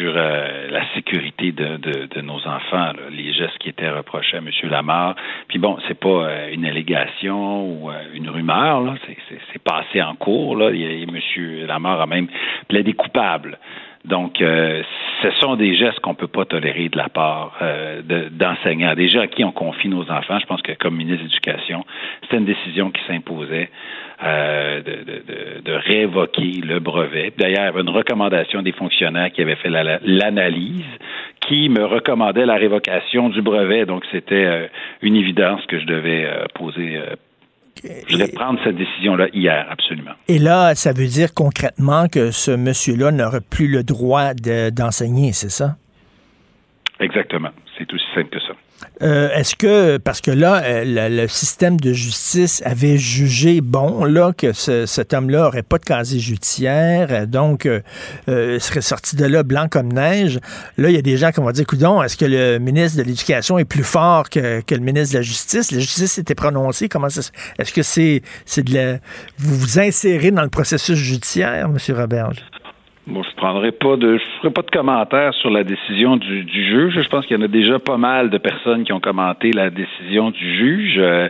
sur euh, la sécurité de, nos enfants, les gestes qui étaient reprochés à M. Lamar. Puis bon, c'est pas euh, une allégation ou euh, une rumeur, c'est passé en cours. Là. M. Lamar a même plaidé coupable. Donc, ce sont des gestes qu'on peut pas tolérer de la part d'enseignants. Déjà à qui on confie nos enfants, je pense que comme ministre de l'Éducation, c'était une décision qui s'imposait. Euh, de, révoquer le brevet. D'ailleurs, il y avait une recommandation des fonctionnaires qui avaient fait l'analyse qui me recommandait la révocation du brevet. Donc, c'était euh, une évidence que je devais euh, poser. Je devais prendre cette décision-là hier, absolument.
Et là, ça veut dire concrètement que ce monsieur-là n'aurait plus le droit d'enseigner, c'est ça?
Exactement. C'est aussi simple que ça.
Euh, est-ce que, parce que là, euh, le, système de justice avait jugé bon, là, que cet homme-là aurait pas de casier judiciaire, donc serait sorti de là blanc comme neige? Là, il y a des gens qui vont dire, coudon, est-ce que le ministre de l'Éducation est plus fort que, le ministre de la Justice? La justice était prononcée. Comment est-ce que c'est, c'est de la, vous vous insérez dans le processus judiciaire, M. Roberge?
Bon, je prendrai pas de, je ferai pas de commentaires sur la décision du, juge. Je pense qu'il y en a déjà pas mal de personnes qui ont commenté la décision du juge. Euh,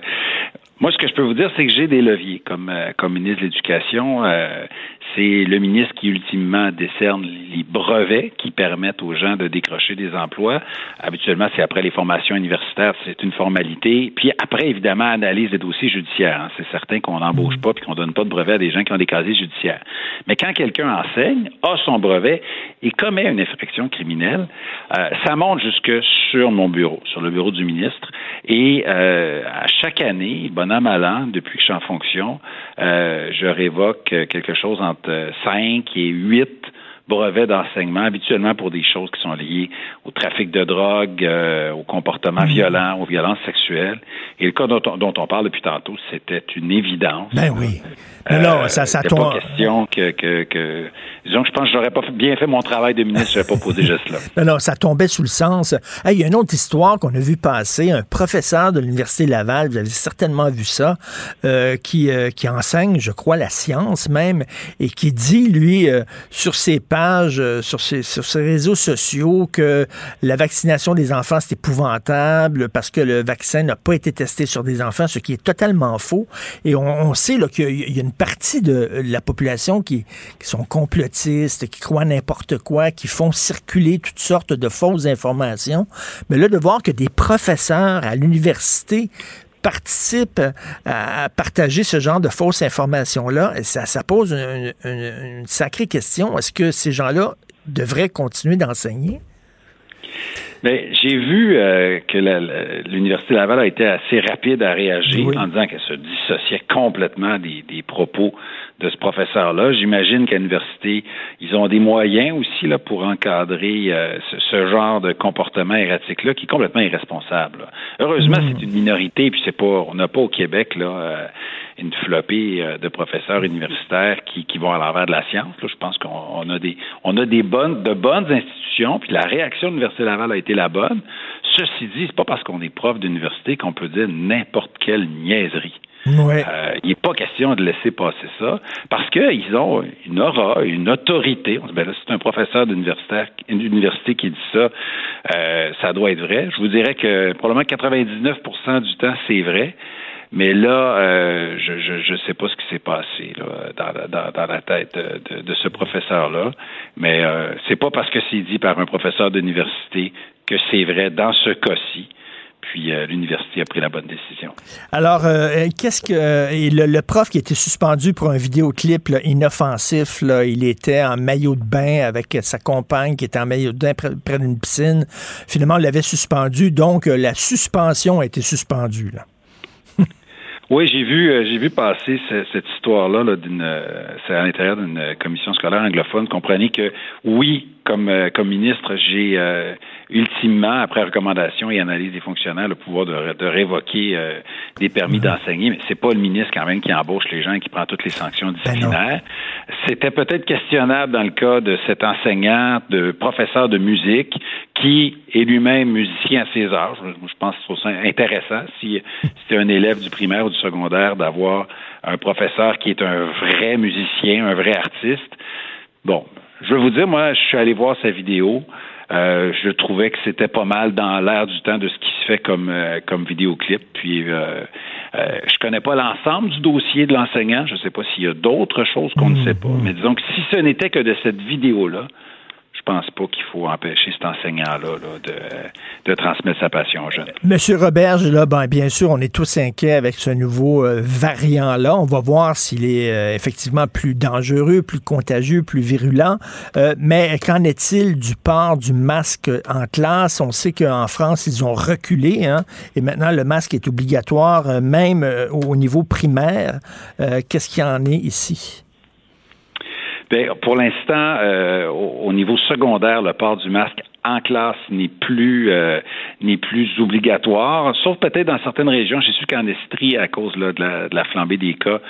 moi, ce que je peux vous dire, c'est que j'ai des leviers comme, euh, comme ministre de l'Éducation. Euh, c'est le ministre qui ultimement décerne les brevets qui permettent aux gens de décrocher des emplois. Habituellement, c'est après les formations universitaires, c'est une formalité. Puis après, évidemment, analyse des dossiers judiciaires. Hein. C'est certain qu'on n'embauche pas puis qu'on donne pas de brevet à des gens qui ont des casiers judiciaires. Mais quand quelqu'un enseigne, a son brevet et commet une infraction criminelle, euh, ça monte jusque sur mon bureau, sur le bureau du ministre. Et à chaque année, bon an, mal depuis que je suis en fonction, je révoque quelque chose entre 5 et 8 brevets d'enseignement, habituellement pour des choses qui sont liées au trafic de drogue, euh, au comportement mmh. violent, aux violences sexuelles. Et le cas dont on, parle depuis tantôt, c'était une évidence.
Ben oui. non, ça, ça
tombe. pas question que, que, que, disons que je pense que j'aurais pas bien fait mon travail de ministre, je n'aurais pas posé juste là.
Non, non, ça tombait sous le sens. Il y a une autre histoire qu'on a vu passer, un professeur de l'Université Laval, vous avez certainement vu ça, euh, qui, euh, qui enseigne, je crois, la science même, et qui dit, lui, sur ses pages, sur ses, sur ses réseaux sociaux, que la vaccination des enfants, c'est épouvantable parce que le vaccin n'a pas été testé sur des enfants, ce qui est totalement faux. Et on, sait qu'il y a une partie de la population qui, sont complotistes, qui croient n'importe quoi, qui font circuler toutes sortes de fausses informations. Mais là, de voir que des professeurs à l'université participent à partager ce genre de fausses informations-là, ça, ça pose une, une sacrée question. Est-ce que ces gens-là devraient continuer d'enseigner?
Mais j'ai vu euh, que l'Université Laval a été assez rapide à réagir en disant qu'elle se dissociait complètement des, des propos de ce professeur-là. J'imagine qu'à l'université, ils ont des moyens aussi là, pour encadrer euh, ce, genre de comportement erratique-là qui est complètement irresponsable. Heureusement, mmh. c'est une minorité, puis c'est pas, on n'a pas au Québec là, euh, une flopée de professeurs universitaires qui, qui vont à l'envers de la science. Là. Je pense qu'on a des on a des bonnes de bonnes institutions, puis la réaction de l'Université Laval a été la bonne. Ceci dit, c'est pas parce qu'on est prof d'université qu'on peut dire n'importe quelle niaiserie. Euh, il n'est pas question de laisser passer ça parce qu'ils ont une aura, une autorité. Ben c'est un professeur d'université qui dit ça, euh, ça doit être vrai. Je vous dirais que probablement 99% du temps, c'est vrai. Mais là, euh, je ne sais pas ce qui s'est passé dans, la tête de, ce professeur-là. Mais euh, c'est pas parce que c'est dit par un professeur d'université que c'est vrai dans ce cas-ci. Puis euh, l'université a pris la bonne décision.
Alors, euh, qu'est-ce que le, prof qui était suspendu pour un vidéoclip inoffensif, là, il était en maillot de bain avec sa compagne qui était en maillot de bain près, d'une piscine. Finalement, on l'avait suspendu, donc la suspension a été suspendue. Là.
Oui, j'ai vu, euh, j'ai vu passer cette histoire-là -là, d'une, euh, c'est à l'intérieur d'une commission scolaire anglophone. Comprenez que oui, comme, euh, comme ministre, j'ai ultimement, après recommandation et analyse des fonctionnaires, le pouvoir de, de révoquer des permis mhm. d'enseigner. Mais c'est pas le ministre quand même qui embauche les gens et qui prend toutes les sanctions ben disciplinaires. C'était peut-être questionnable dans le cas de cet enseignant, de professeur de musique, qui est lui-même musicien à ses âges. Je pense que c'est intéressant si c'est un élève du primaire ou du secondaire d'avoir un professeur qui est un vrai musicien, un vrai artiste. Bon, je vais vous dire, moi, je suis allé voir sa vidéo. Euh, je trouvais que c'était pas mal dans l'air du temps de ce qui se fait comme euh, comme vidéoclip. Puis euh, euh, je connais pas l'ensemble du dossier de l'enseignant. Je ne sais pas s'il y a d'autres choses qu'on ne sait pas. Mais disons que si ce n'était que de cette vidéo-là, pense pas qu'il faut empêcher cet enseignant-là de, transmettre sa passion aux jeunes.
Monsieur Roberge, là, ben, bien sûr, on est tous inquiets avec ce nouveau euh, variant-là. On va voir s'il est euh, effectivement plus dangereux, plus contagieux, plus virulent. Euh, mais qu'en est-il du port du masque en classe? On sait qu'en France, ils ont reculé, hein, et maintenant le masque est obligatoire, même au niveau primaire. Qu'est-ce qu'il en est ici?
Bien, pour l'instant, euh, au, niveau secondaire, le port du masque
en classe n'est plus euh, n'est plus obligatoire, sauf peut-être dans certaines régions. J'ai su qu'en Estrie, à cause là, de, la, de, la, flambée des cas,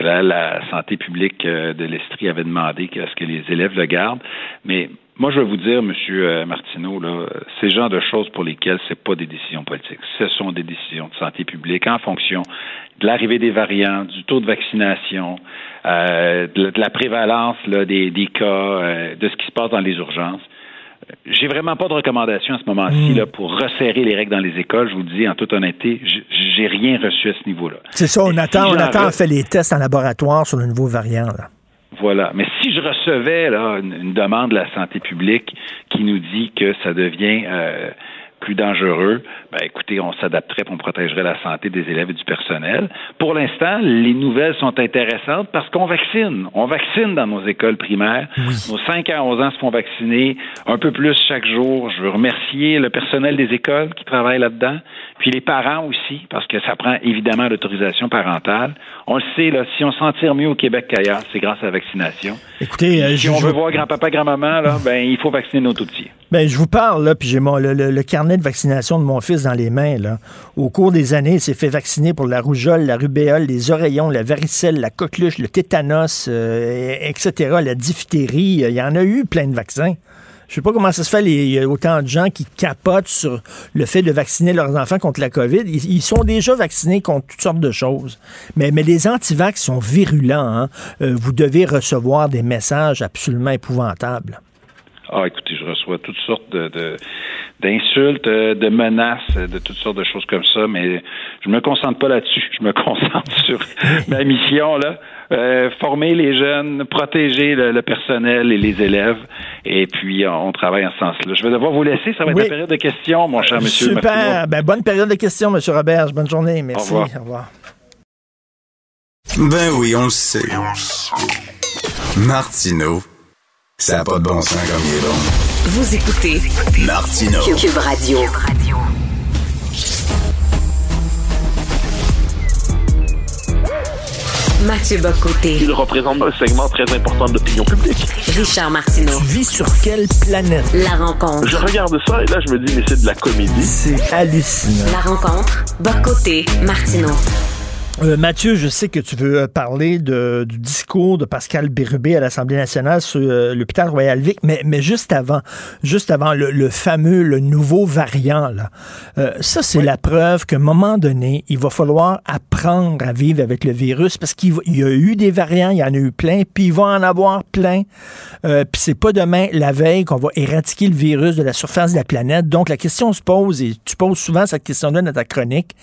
la santé publique euh, de l'Estrie avait demandé qu'à ce que les élèves le gardent. Mais moi, je vais vous dire, Monsieur euh, Martineau, là, ces genres de choses pour lesquelles c'est pas des décisions politiques, ce sont des décisions de santé publique en fonction de l'arrivée des variants, du taux de vaccination, euh, de, la prévalence là, des, des cas, euh, de ce qui se passe dans les urgences. J'ai vraiment pas de recommandation à ce moment-ci là, pour resserrer les règles dans les écoles. Je vous dis en toute honnêteté, j'ai rien reçu à ce niveau-là.
C'est ça, on attend, on attend, on fait les tests en laboratoire sur le nouveau variant. Là.
Voilà. Mais si je recevais là, une, demande de la santé publique qui nous dit que ça devient euh, plus dangereux, ben écoutez, on s'adapterait pour on protégerait la santé des élèves et du personnel. Pour l'instant, les nouvelles sont intéressantes parce qu'on vaccine. On vaccine dans nos écoles primaires. Nos 5 à 11 ans se font vacciner un peu plus chaque jour. Je veux remercier le personnel des écoles qui travaille là-dedans, puis les parents aussi, parce que ça prend évidemment l'autorisation parentale. On le sait, là, si on s'en tire mieux au Québec qu'ailleurs, c'est grâce à la vaccination.
Écoutez,
euh, si on veut voir grand-papa, grand-maman, là, ben, il faut vacciner nos tout-petits.
Ben, je vous parle, là, puis j'ai mon, le, carnet de vaccination de mon fils dans les mains. Là. Au cours des années, il s'est fait vacciner pour la rougeole, la rubéole, les oreillons, la varicelle, la coqueluche, le tétanos, euh, etc., la diphtérie. Il y en a eu plein de vaccins. Je sais pas comment ça se fait, il y a autant de gens qui capotent sur le fait de vacciner leurs enfants contre la COVID. Ils, sont déjà vaccinés contre toutes sortes de choses. Mais, mais les antivax sont virulents. Hein. Euh, vous devez recevoir des messages absolument épouvantables.
Ah, écoutez, je reçois toutes sortes de, d'insultes, euh, de menaces, de toutes sortes de choses comme ça, mais je me concentre pas là-dessus. Je me concentre sur ma mission là, euh, former les jeunes, protéger le, personnel et les élèves, et puis on travaille en ce sens-là. Je vais devoir vous laisser. Ça va être la période de questions, mon cher monsieur.
Super. Ben, bonne période de questions, monsieur Robert. Bonne journée. Merci. Au revoir.
Ben oui, on le sait. Martineau ça n'a pas de bon sens comme il est bon.
Vous écoutez
Martino.
Cube Radio. Mathieu Bocoté.
Il représente un segment très important de l'opinion publique.
Richard Martineau.
Tu vis sur quelle planète?
La rencontre.
Je regarde ça et là, je me dis, mais c'est de la comédie.
C'est hallucinant.
La rencontre. Bocoté. Martineau.
Euh, Mathieu, je sais que tu veux euh, parler de, du discours de Pascal Bérubé à l'Assemblée nationale sur euh, l'hôpital Royal Vic, mais, mais juste avant, juste avant le, fameux, le nouveau variant, là, ça c'est la preuve qu'à un moment donné, il va falloir apprendre à vivre avec le virus parce qu'il y a eu des variants, il y en a eu plein, puis il va en avoir plein. puis c'est pas demain, la veille, qu'on va éradiquer le virus de la surface de la planète. Donc la question se pose, et tu poses souvent cette question-là dans ta chronique,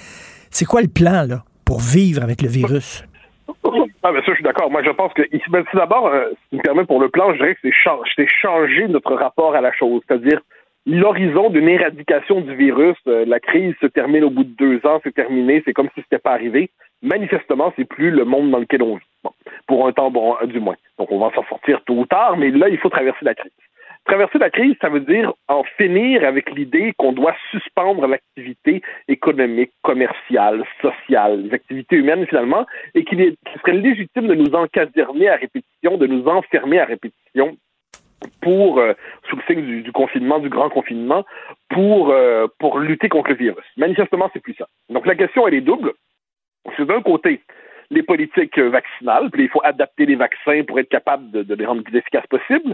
c'est quoi le plan, là? Pour vivre avec le virus?
Ah, mais ça, je suis d'accord. Moi, je pense que, ben, d'abord, euh, ce qui me permet pour le plan, je dirais que c'est changer notre rapport à la chose. C'est-à-dire, l'horizon d'une éradication du virus, euh, la crise se termine au bout de deux ans, c'est terminé, c'est comme si c'était pas arrivé. Manifestement, c'est plus le monde dans lequel on vit. pour un temps, bon, du moins. Donc, on va s'en sortir tôt ou tard, mais là, il faut traverser la crise. Traverser la crise, ça veut dire en finir avec l'idée qu'on doit suspendre l'activité économique, commerciale, sociale, les activités humaines finalement, et qu'il serait légitime de nous encaserner à répétition, de nous enfermer à répétition pour euh, sous le signe du, confinement, du grand confinement, pour euh, pour lutter contre le virus. Manifestement, c'est plus ça. Donc la question elle est double. C'est d'un côté les politiques vaccinales, puis il faut adapter les vaccins pour être capable de, de les rendre plus efficaces possible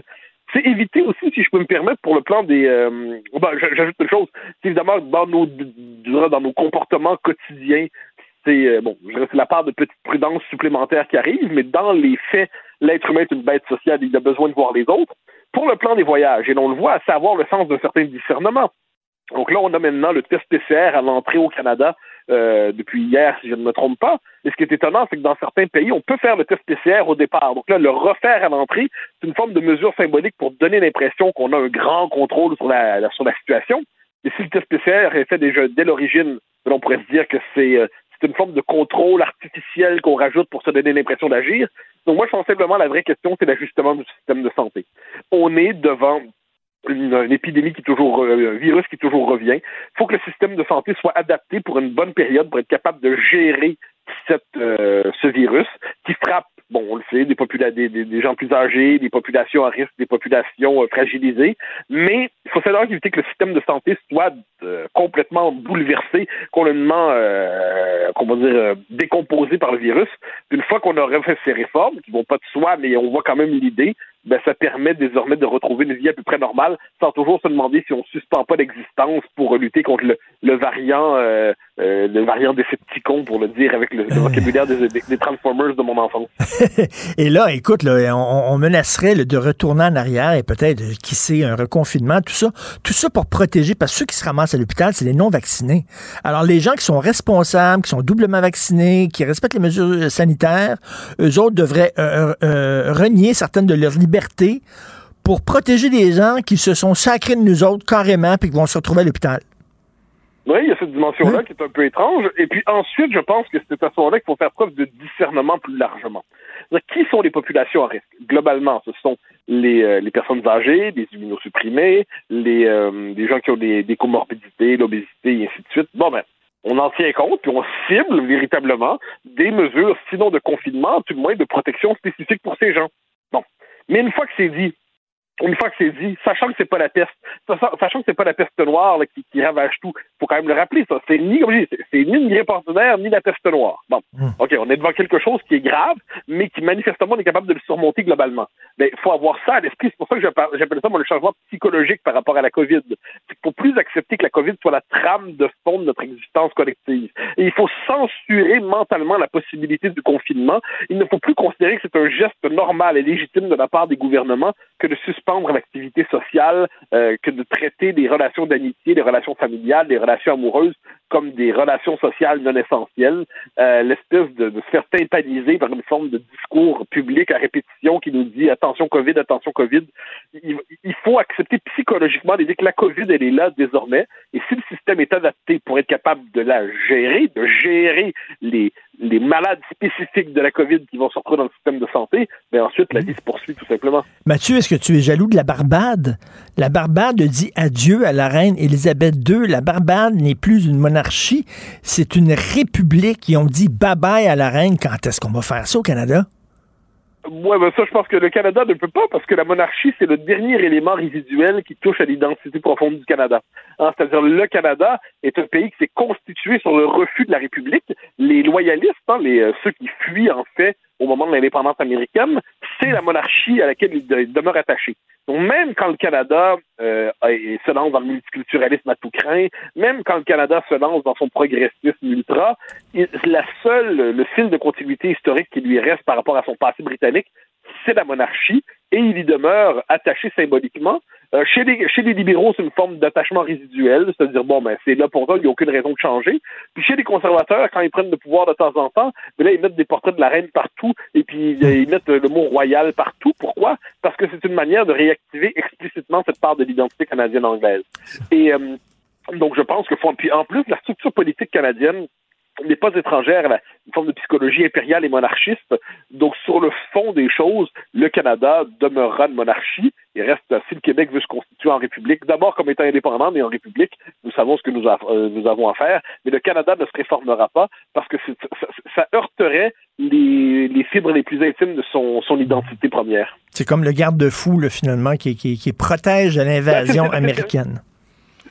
c'est éviter aussi, si je peux me permettre, pour le plan des. Euh, ben, j'ajoute une chose. C'est évidemment dans nos dans nos comportements quotidiens, c'est euh, bon, c'est la part de petite prudence supplémentaire qui arrive, mais dans les faits, l'être humain est une bête sociale, il a besoin de voir les autres. Pour le plan des voyages, et on le voit, à savoir le sens d'un certain discernement. Donc là, on a maintenant le test PCR à l'entrée au Canada euh, depuis hier, si je ne me trompe pas. Et ce qui est étonnant, c'est que dans certains pays, on peut faire le test PCR au départ. Donc là, le refaire à l'entrée, c'est une forme de mesure symbolique pour donner l'impression qu'on a un grand contrôle sur la, sur la situation. Et si le test PCR est fait déjà dès l'origine, on pourrait se dire que c'est euh, c'est une forme de contrôle artificiel qu'on rajoute pour se donner l'impression d'agir. Donc moi, je pense simplement la vraie question, c'est l'ajustement du système de santé. On est devant une, épidémie qui toujours, euh, un virus qui toujours revient. Il faut que le système de santé soit adapté pour une bonne période pour être capable de gérer euh, ce virus qui frappe, bon, on le sait, des, des, des, gens plus âgés, des populations à risque, des populations euh, fragilisées, mais il faut savoir éviter que le système de santé soit euh, complètement bouleversé, complètement, comment dire, décomposé par le virus. Une fois qu'on aurait fait ces réformes, qui vont pas de soi, mais on voit quand même l'idée, ben, ça permet désormais de retrouver une vie à peu près normale, sans toujours se demander si on suspend pas l'existence pour lutter contre le, variant, le variant Decepticon, pour le dire avec le, vocabulaire des, Transformers de mon enfance.
et là, écoute, là, on, menacerait de retourner en arrière et peut-être, qui sait, un reconfinement, tout ça, tout ça pour protéger, parce que ceux qui se ramassent à l'hôpital, c'est les non-vaccinés. Alors, les gens qui sont responsables, qui sont doublement vaccinés, qui respectent les mesures sanitaires, eux autres devraient euh, euh, renier certaines de leurs libertés pour protéger des gens qui se sont sacrés de nous autres carrément puis qui vont se retrouver à l'hôpital.
Oui, il y a cette dimension-là qui est un peu étrange. Et puis ensuite, je pense que c'est de cette façon-là qu'il faut faire preuve de discernement plus largement. Qui sont les populations à risque? Globalement, ce sont les, euh, les personnes âgées, les immunosupprimés, les, euh, les gens qui ont des, des comorbidités, l'obésité, et ainsi de suite. Bon, ben, on en tient compte, puis on cible véritablement des mesures, sinon de confinement, tout le moins de protection spécifique pour ces gens. Bon. Mais une fois que c'est dit, une fois que c'est dit, sachant que c'est pas la peste, sachant que c'est pas la peste noire là, qui, qui, ravage tout, faut quand même le rappeler, ça. C'est ni, c'est ni une grippe ordinaire, ni la peste noire. Bon. Mmh. OK, on est devant quelque chose qui est grave, mais qui manifestement on est capable de le surmonter globalement. Mais il faut avoir ça à l'esprit. C'est pour ça que j'appelle ça moi, le changement psychologique par rapport à la COVID. Il faut plus accepter que la COVID soit la trame de fond de notre existence collective. Et il faut censurer mentalement la possibilité du confinement. Il ne faut plus considérer que c'est un geste normal et légitime de la part des gouvernements que de suspendre l'activité sociale, euh, que de traiter des relations d'amitié, des relations familiales, des relations amoureuses comme des relations sociales non essentielles, euh, l'espèce de, de, se faire tympaniser par une forme de discours public à répétition qui nous dit attention Covid, attention Covid. Il, il faut accepter psychologiquement l'idée que la Covid, elle est là désormais, et si le système est adapté pour être capable de la gérer, de gérer les, les malades spécifiques de la COVID qui vont se retrouver dans le système de santé, mais ensuite la vie se poursuit tout simplement.
Mathieu, est-ce que tu es jaloux de la Barbade? La Barbade dit adieu à la reine Élisabeth II. La Barbade n'est plus une monarchie, c'est une république. Ils ont dit bye-bye à la reine. Quand est-ce qu'on va faire ça au Canada?
Ouais, ben ça, je pense que le Canada ne peut pas parce que la monarchie, c'est le dernier élément résiduel qui touche à l'identité profonde du Canada. Hein, C'est-à-dire, le Canada est un pays qui s'est constitué sur le refus de la République. Les loyalistes, hein, les, euh, ceux qui fuient, en fait, au moment de l'indépendance américaine, c'est la monarchie à laquelle ils demeurent attachés. Donc, même quand le Canada euh, se lance dans le multiculturalisme à tout craint, même quand le Canada se lance dans son progressisme ultra, il, la seule, le fil de continuité historique qui lui reste par rapport à son passé britannique, c'est la monarchie, et il y demeure attaché symboliquement. Euh, chez, les, chez les libéraux, c'est une forme d'attachement résiduel, c'est-à-dire, bon, ben, c'est là pour ça, il n'y a aucune raison de changer. Puis chez les conservateurs, quand ils prennent le pouvoir de temps en temps, ben là, ils mettent des portraits de la reine partout, et puis euh, ils mettent le mot royal partout. Pourquoi? Parce que c'est une manière de réactiver explicitement cette part de l'identité canadienne-anglaise. Et euh, donc, je pense que, en plus, la structure politique canadienne n'est pas étrangère à la, une forme de psychologie impériale et monarchiste. Donc, sur le fond des choses, le Canada demeurera une monarchie et reste, si le Québec veut se constituer en république, d'abord comme étant indépendant, mais en république, nous savons ce que nous, a, euh, nous avons à faire, mais le Canada ne se réformera pas parce que ça, ça, heurterait les, les, fibres les plus intimes de son, son identité première.
C'est comme le garde-fou, finalement, qui, qui, qui protège de l'invasion américaine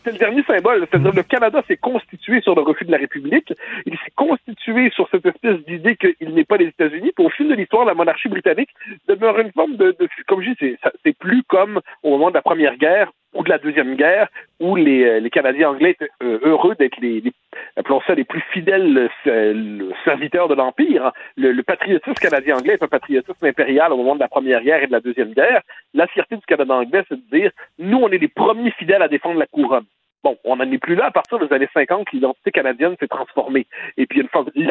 c'est le dernier symbole. Le Canada s'est constitué sur le refus de la République. Il s'est constitué sur cette espèce d'idée qu'il n'est pas les États-Unis. Puis au fil de l'histoire, la monarchie britannique demeure une forme de comme je dis, c'est plus comme au moment de la Première Guerre ou de la Deuxième Guerre, où les, les Canadiens anglais étaient euh, heureux d'être les, les, appelons les plus fidèles euh, serviteurs de l'Empire. Le, le, patriotisme canadien-anglais est un patriotisme impérial au moment de la Première Guerre et de la Deuxième Guerre. La fierté du Canada anglais, c'est de dire, nous, on est les premiers fidèles à défendre la couronne. Bon, on n'en est plus là. À partir des années 50, l'identité canadienne s'est transformée. Et puis,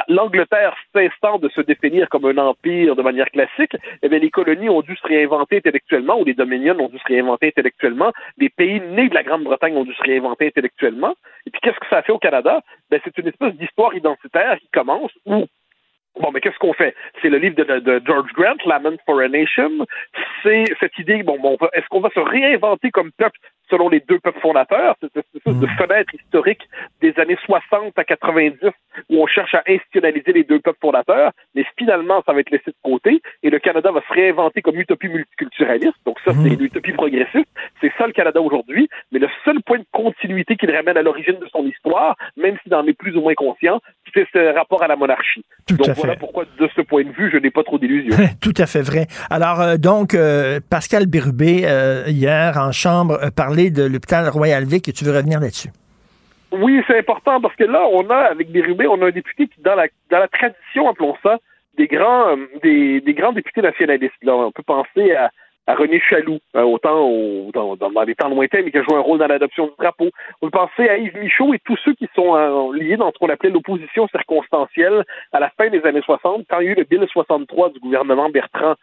l'Angleterre cessant de se définir comme un empire de manière classique, eh bien, les colonies ont dû se réinventer intellectuellement, ou les dominions ont dû se réinventer intellectuellement. Les pays nés de la Grande-Bretagne ont dû se réinventer intellectuellement. Et puis, qu'est-ce que ça fait au Canada? Ben, c'est une espèce d'histoire identitaire qui commence où Bon, mais qu'est-ce qu'on fait? C'est le livre de, George Grant, Lament for a Nation. C'est cette idée, bon, bon est-ce qu'on va se réinventer comme peuple selon les deux peuples fondateurs, cette espèce de fenêtre historique des années 60 à 90, où on cherche à institutionnaliser les deux peuples fondateurs, mais finalement, ça va être laissé de côté et le Canada va se réinventer comme utopie multiculturaliste. Donc ça, c'est une utopie progressiste. C'est ça le Canada aujourd'hui. Mais le seul point de continuité qui le ramène à l'origine de son histoire, même s'il en est plus ou moins conscient, c'est ce rapport à la monarchie. donc voilà pourquoi, de ce point de vue, je n'ai pas trop d'illusions.
Tout à fait vrai. Alors, euh, donc, euh, Pascal Bérubé, euh, hier, en Chambre, de l'hôpital Royal Vic, et tu veux revenir là-dessus?
Oui, c'est important parce que là, on a, avec Bérubé, on a un député qui, dans la, dans la tradition, appelons ça, des grands, des, des grands députés nationalistes. On peut penser à à René Chaloux, euh, autant dans, dans, les temps lointains, mais qui a joué un rôle dans l'adoption du drapeau. On peut penser à Yves Michaud et tous ceux qui sont euh, liés dans ce qu'on appelait l'opposition circonstancielle à la fin des années 60, quand il y a eu le Bill 63 du gouvernement Bertrand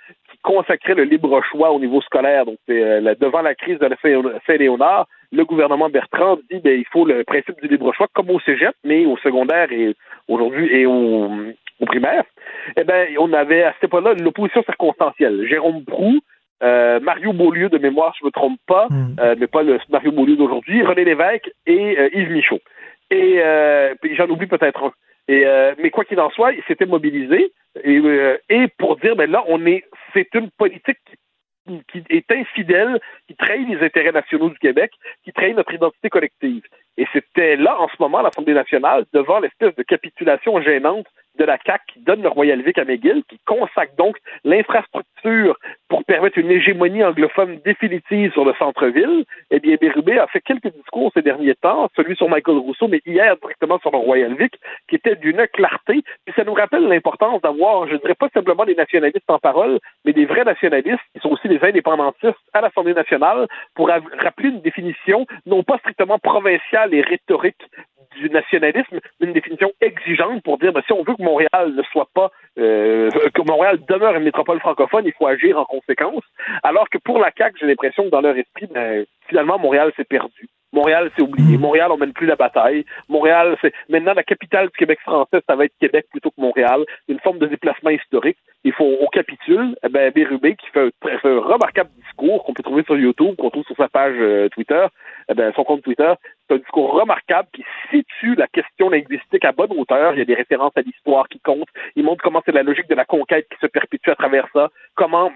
consacrait le libre choix au niveau scolaire. Donc, euh, devant la crise de la Saint-Léonard, le gouvernement Bertrand dit ben, il faut le principe du libre choix comme au cégep, mais au secondaire et aujourd'hui et au, au primaire. Eh ben, on avait à cette époque-là l'opposition circonstancielle. Jérôme Proux, euh, Mario Beaulieu de mémoire, je me trompe pas, hmm. euh, mais pas le Mario Beaulieu d'aujourd'hui, René Lévesque et Yves Michaud. Et j'en oublie peut-être un. Et, mais quoi qu'il en soit, il s'était mobilisé et, et, pour dire, ben là, on est, c'est une politique qui, qui, est infidèle, qui trahit les intérêts nationaux du Québec, qui trahit notre identité collective. Et c'était là, en ce moment, l'Assemblée nationale, devant l'espèce de capitulation gênante de la CAC qui donne le Royal Vic à McGill, qui consacre donc l'infrastructure pour permettre une hégémonie anglophone définitive sur le centre-ville, eh bien, Bérubé a fait quelques discours ces derniers temps, celui sur Michael Rousseau, mais hier directement sur le Royal Vic, qui était d'une clarté. Puis ça nous rappelle l'importance d'avoir, je ne dirais pas simplement des nationalistes en parole, mais des vrais nationalistes, qui sont aussi des indépendantistes à l'Assemblée nationale, pour rappeler une définition non pas strictement provinciale et rhétorique du nationalisme, une définition exigeante pour dire ben, si on veut que Montréal ne soit pas, euh, que Montréal demeure une métropole francophone, il faut agir en conséquence. Alors que pour la CAQ, j'ai l'impression que dans leur esprit, ben, finalement, Montréal s'est perdu. Montréal, c'est oublié. Mm. Montréal, on mène plus la bataille. Montréal, c'est maintenant la capitale du Québec français, ça va être Québec plutôt que Montréal. Une forme de déplacement historique. Il faut, on capitule. Eh ben, Bérubé, qui fait un, remarquable discours qu'on peut trouver sur YouTube, qu'on trouve sur sa page euh, Twitter, eh ben, son compte Twitter, c'est un discours remarquable qui situe la question linguistique à bonne hauteur. Il y a des références à l'histoire qui comptent. Il montre comment c'est la logique de la conquête qui se perpétue à travers ça. Comment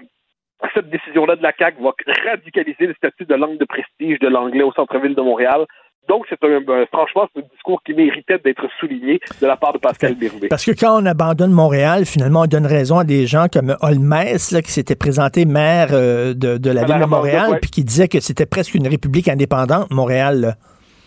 cette décision-là de la CAQ va radicaliser le statut de langue de prestige de l'anglais au centre-ville de Montréal. Donc, c'est un, franchement, c'est un discours qui méritait d'être souligné de la part de Pascal Bérubé.
Parce que quand on abandonne Montréal, finalement, on donne raison à des gens comme Holmes, qui s'était présenté maire euh, de, la ville de Montréal, puis qui disait que c'était presque une république indépendante, Montréal.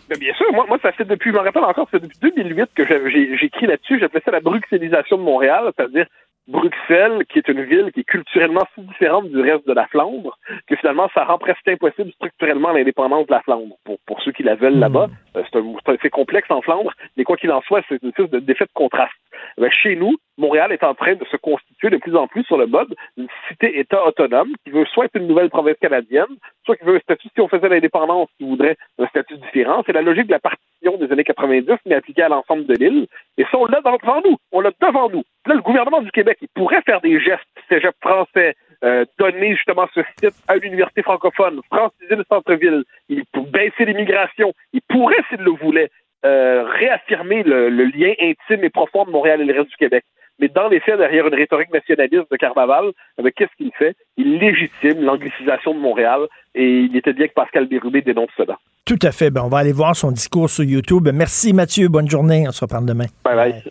bien sûr, moi, moi, ça fait depuis, je me rappelle encore, c'est depuis 2008 que j'ai écrit là-dessus, j'appelais ça la bruxellisation de Montréal, c'est-à-dire Bruxelles, qui est une ville qui est culturellement si différente du reste de la Flandre, que finalement, ça rend presque impossible structurellement l'indépendance de la Flandre. Pour, pour ceux qui la veulent là-bas, hmm. euh, c'est complexe en Flandre, mais quoi qu'il en soit, c'est une sorte de défait de contraste. Ben, chez nous, Montréal est en train de se constituer de plus en plus sur le mode d'une cité-État autonome qui veut soit être une nouvelle province canadienne, soit qui veut un statut, si on faisait l'indépendance, qui voudrait un statut différent. C'est la logique de la partition des années 90, mais appliquée à l'ensemble de l'île. Et ça, on l'a devant nous. On l'a devant nous. Là, le gouvernement du Québec, il pourrait faire des gestes cégep français, euh, donner justement ce site à l'université francophone, franciser le centre-ville, il baisser l'immigration. Il pourrait, s'il le voulait, euh, réaffirmer le, lien intime et profond de Montréal et le reste du Québec. Mais dans les faits, derrière une rhétorique nationaliste de Carnaval, avec qu'est-ce qu'il fait? Il légitime l'anglicisation de Montréal et il était bien que Pascal Bérubé dénonce cela.
Tout à fait. Ben, on va aller voir son discours sur YouTube. Merci Mathieu. Bonne journée. On se reparle demain.
Bye bye.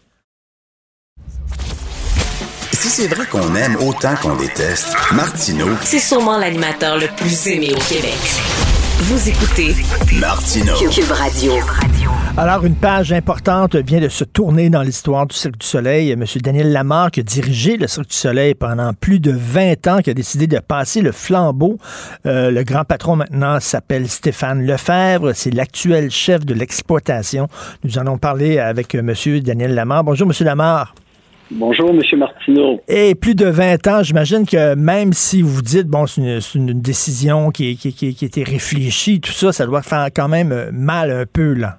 C'est vrai qu'on aime autant qu'on déteste, Martineau.
C'est sûrement l'animateur le plus aimé au Québec. Vous écoutez
Martino.
Cube Radio.
Alors, une page importante vient de se tourner dans l'histoire du Cirque du Soleil. M. Daniel Lamar, qui a dirigé le Cirque du Soleil pendant plus de 20 ans, qui a décidé de passer le flambeau. Euh, le grand patron maintenant s'appelle Stéphane Lefebvre. C'est l'actuel chef de l'exploitation. Nous allons parler avec M. Daniel Lamar. Bonjour, M. Lamar.
Bonjour, M. Martineau.
Et plus de 20 ans, j'imagine que même si vous dites, bon, c'est une, décision qui, qui, qui, qui, a été réfléchie, tout ça, ça doit faire quand même mal un peu, là,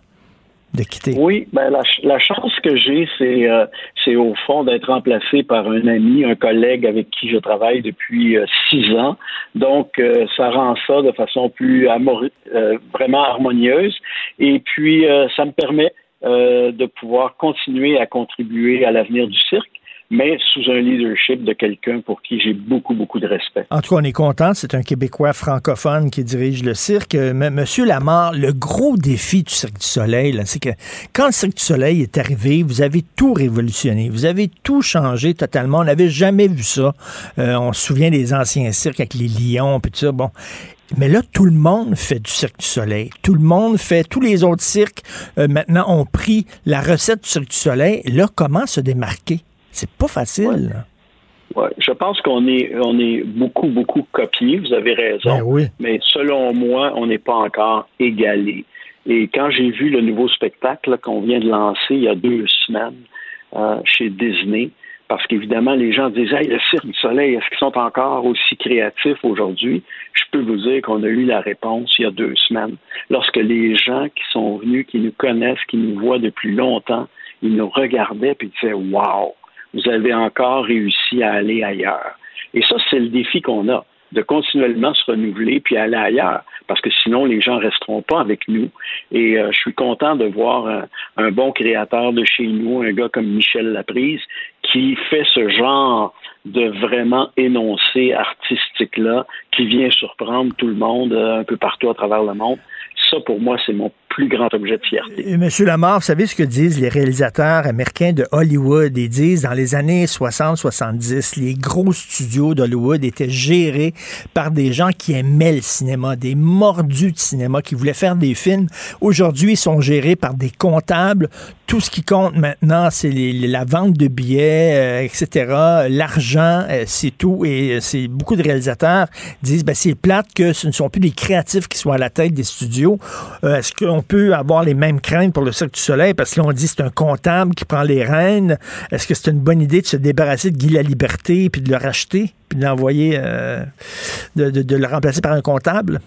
de quitter.
Oui, ben la, chance que j'ai, c'est euh, c'est au fond d'être remplacé par un ami, un collègue avec qui je travaille depuis euh, six ans. Donc, euh, ça rend ça de façon plus vraiment harmonieuse. Et puis, ça me permet euh, de pouvoir continuer à contribuer à l'avenir du cirque mais sous un leadership de quelqu'un pour qui j'ai beaucoup, beaucoup de respect.
En tout cas, on est content. C'est un Québécois francophone qui dirige le cirque. Monsieur Lamar, le gros défi du Cirque du Soleil, c'est que quand le Cirque du Soleil est arrivé, vous avez tout révolutionné. Vous avez tout changé totalement. On n'avait jamais vu ça. Euh, on se souvient des anciens cirques avec les lions, puis tout ça. Bon. Mais là, tout le monde fait du Cirque du Soleil. Tout le monde fait, tous les autres cirques euh, maintenant ont pris la recette du Cirque du Soleil. Là, comment se démarquer? C'est pas facile.
Ouais. Je pense qu'on est, on est beaucoup, beaucoup copié, vous avez raison.
Ben
Mais selon moi, on n'est pas encore égalé. Et quand j'ai vu le nouveau spectacle qu'on vient de lancer il y a deux semaines euh, chez Disney, parce qu'évidemment, les gens disaient hey, le Cirque du Soleil, est-ce qu'ils sont encore aussi créatifs aujourd'hui? Je peux vous dire qu'on a eu la réponse il y a deux semaines. Lorsque les gens qui sont venus, qui nous connaissent, qui nous voient depuis longtemps, ils nous regardaient et disaient Wow! vous avez encore réussi à aller ailleurs. Et ça, c'est le défi qu'on a, de continuellement se renouveler puis aller ailleurs, parce que sinon, les gens resteront pas avec nous. Et euh, je suis content de voir un, bon créateur de chez nous, un gars comme Michel Laprise, qui fait ce genre de vraiment énoncé artistique-là, qui vient surprendre tout le monde euh, un peu partout à travers le monde. Ça, pour moi, c'est mon plus grand objet de fierté.
Monsieur Lamar, vous savez ce que disent les réalisateurs américains de Hollywood? Ils disent dans les années 60-70, les gros studios d'Hollywood étaient gérés par des gens qui aimaient le cinéma, des mordus de cinéma, qui voulaient faire des films. Aujourd'hui, ils sont gérés par des comptables. Tout ce qui compte maintenant, c'est la vente de billets, euh, etc. L'argent, euh, c'est tout. Et euh, beaucoup de réalisateurs disent, ben, c'est plate que ce ne sont plus les créatifs qui soient à la tête des studios. Est-ce qu'on peut avoir les mêmes craintes pour le Cirque du Soleil? Parce que on dit c'est un comptable qui prend les rênes. Est-ce que c'est une bonne idée de se débarrasser de Guy la Liberté puis de le racheter puis de l'envoyer, euh, de, le remplacer par un comptable?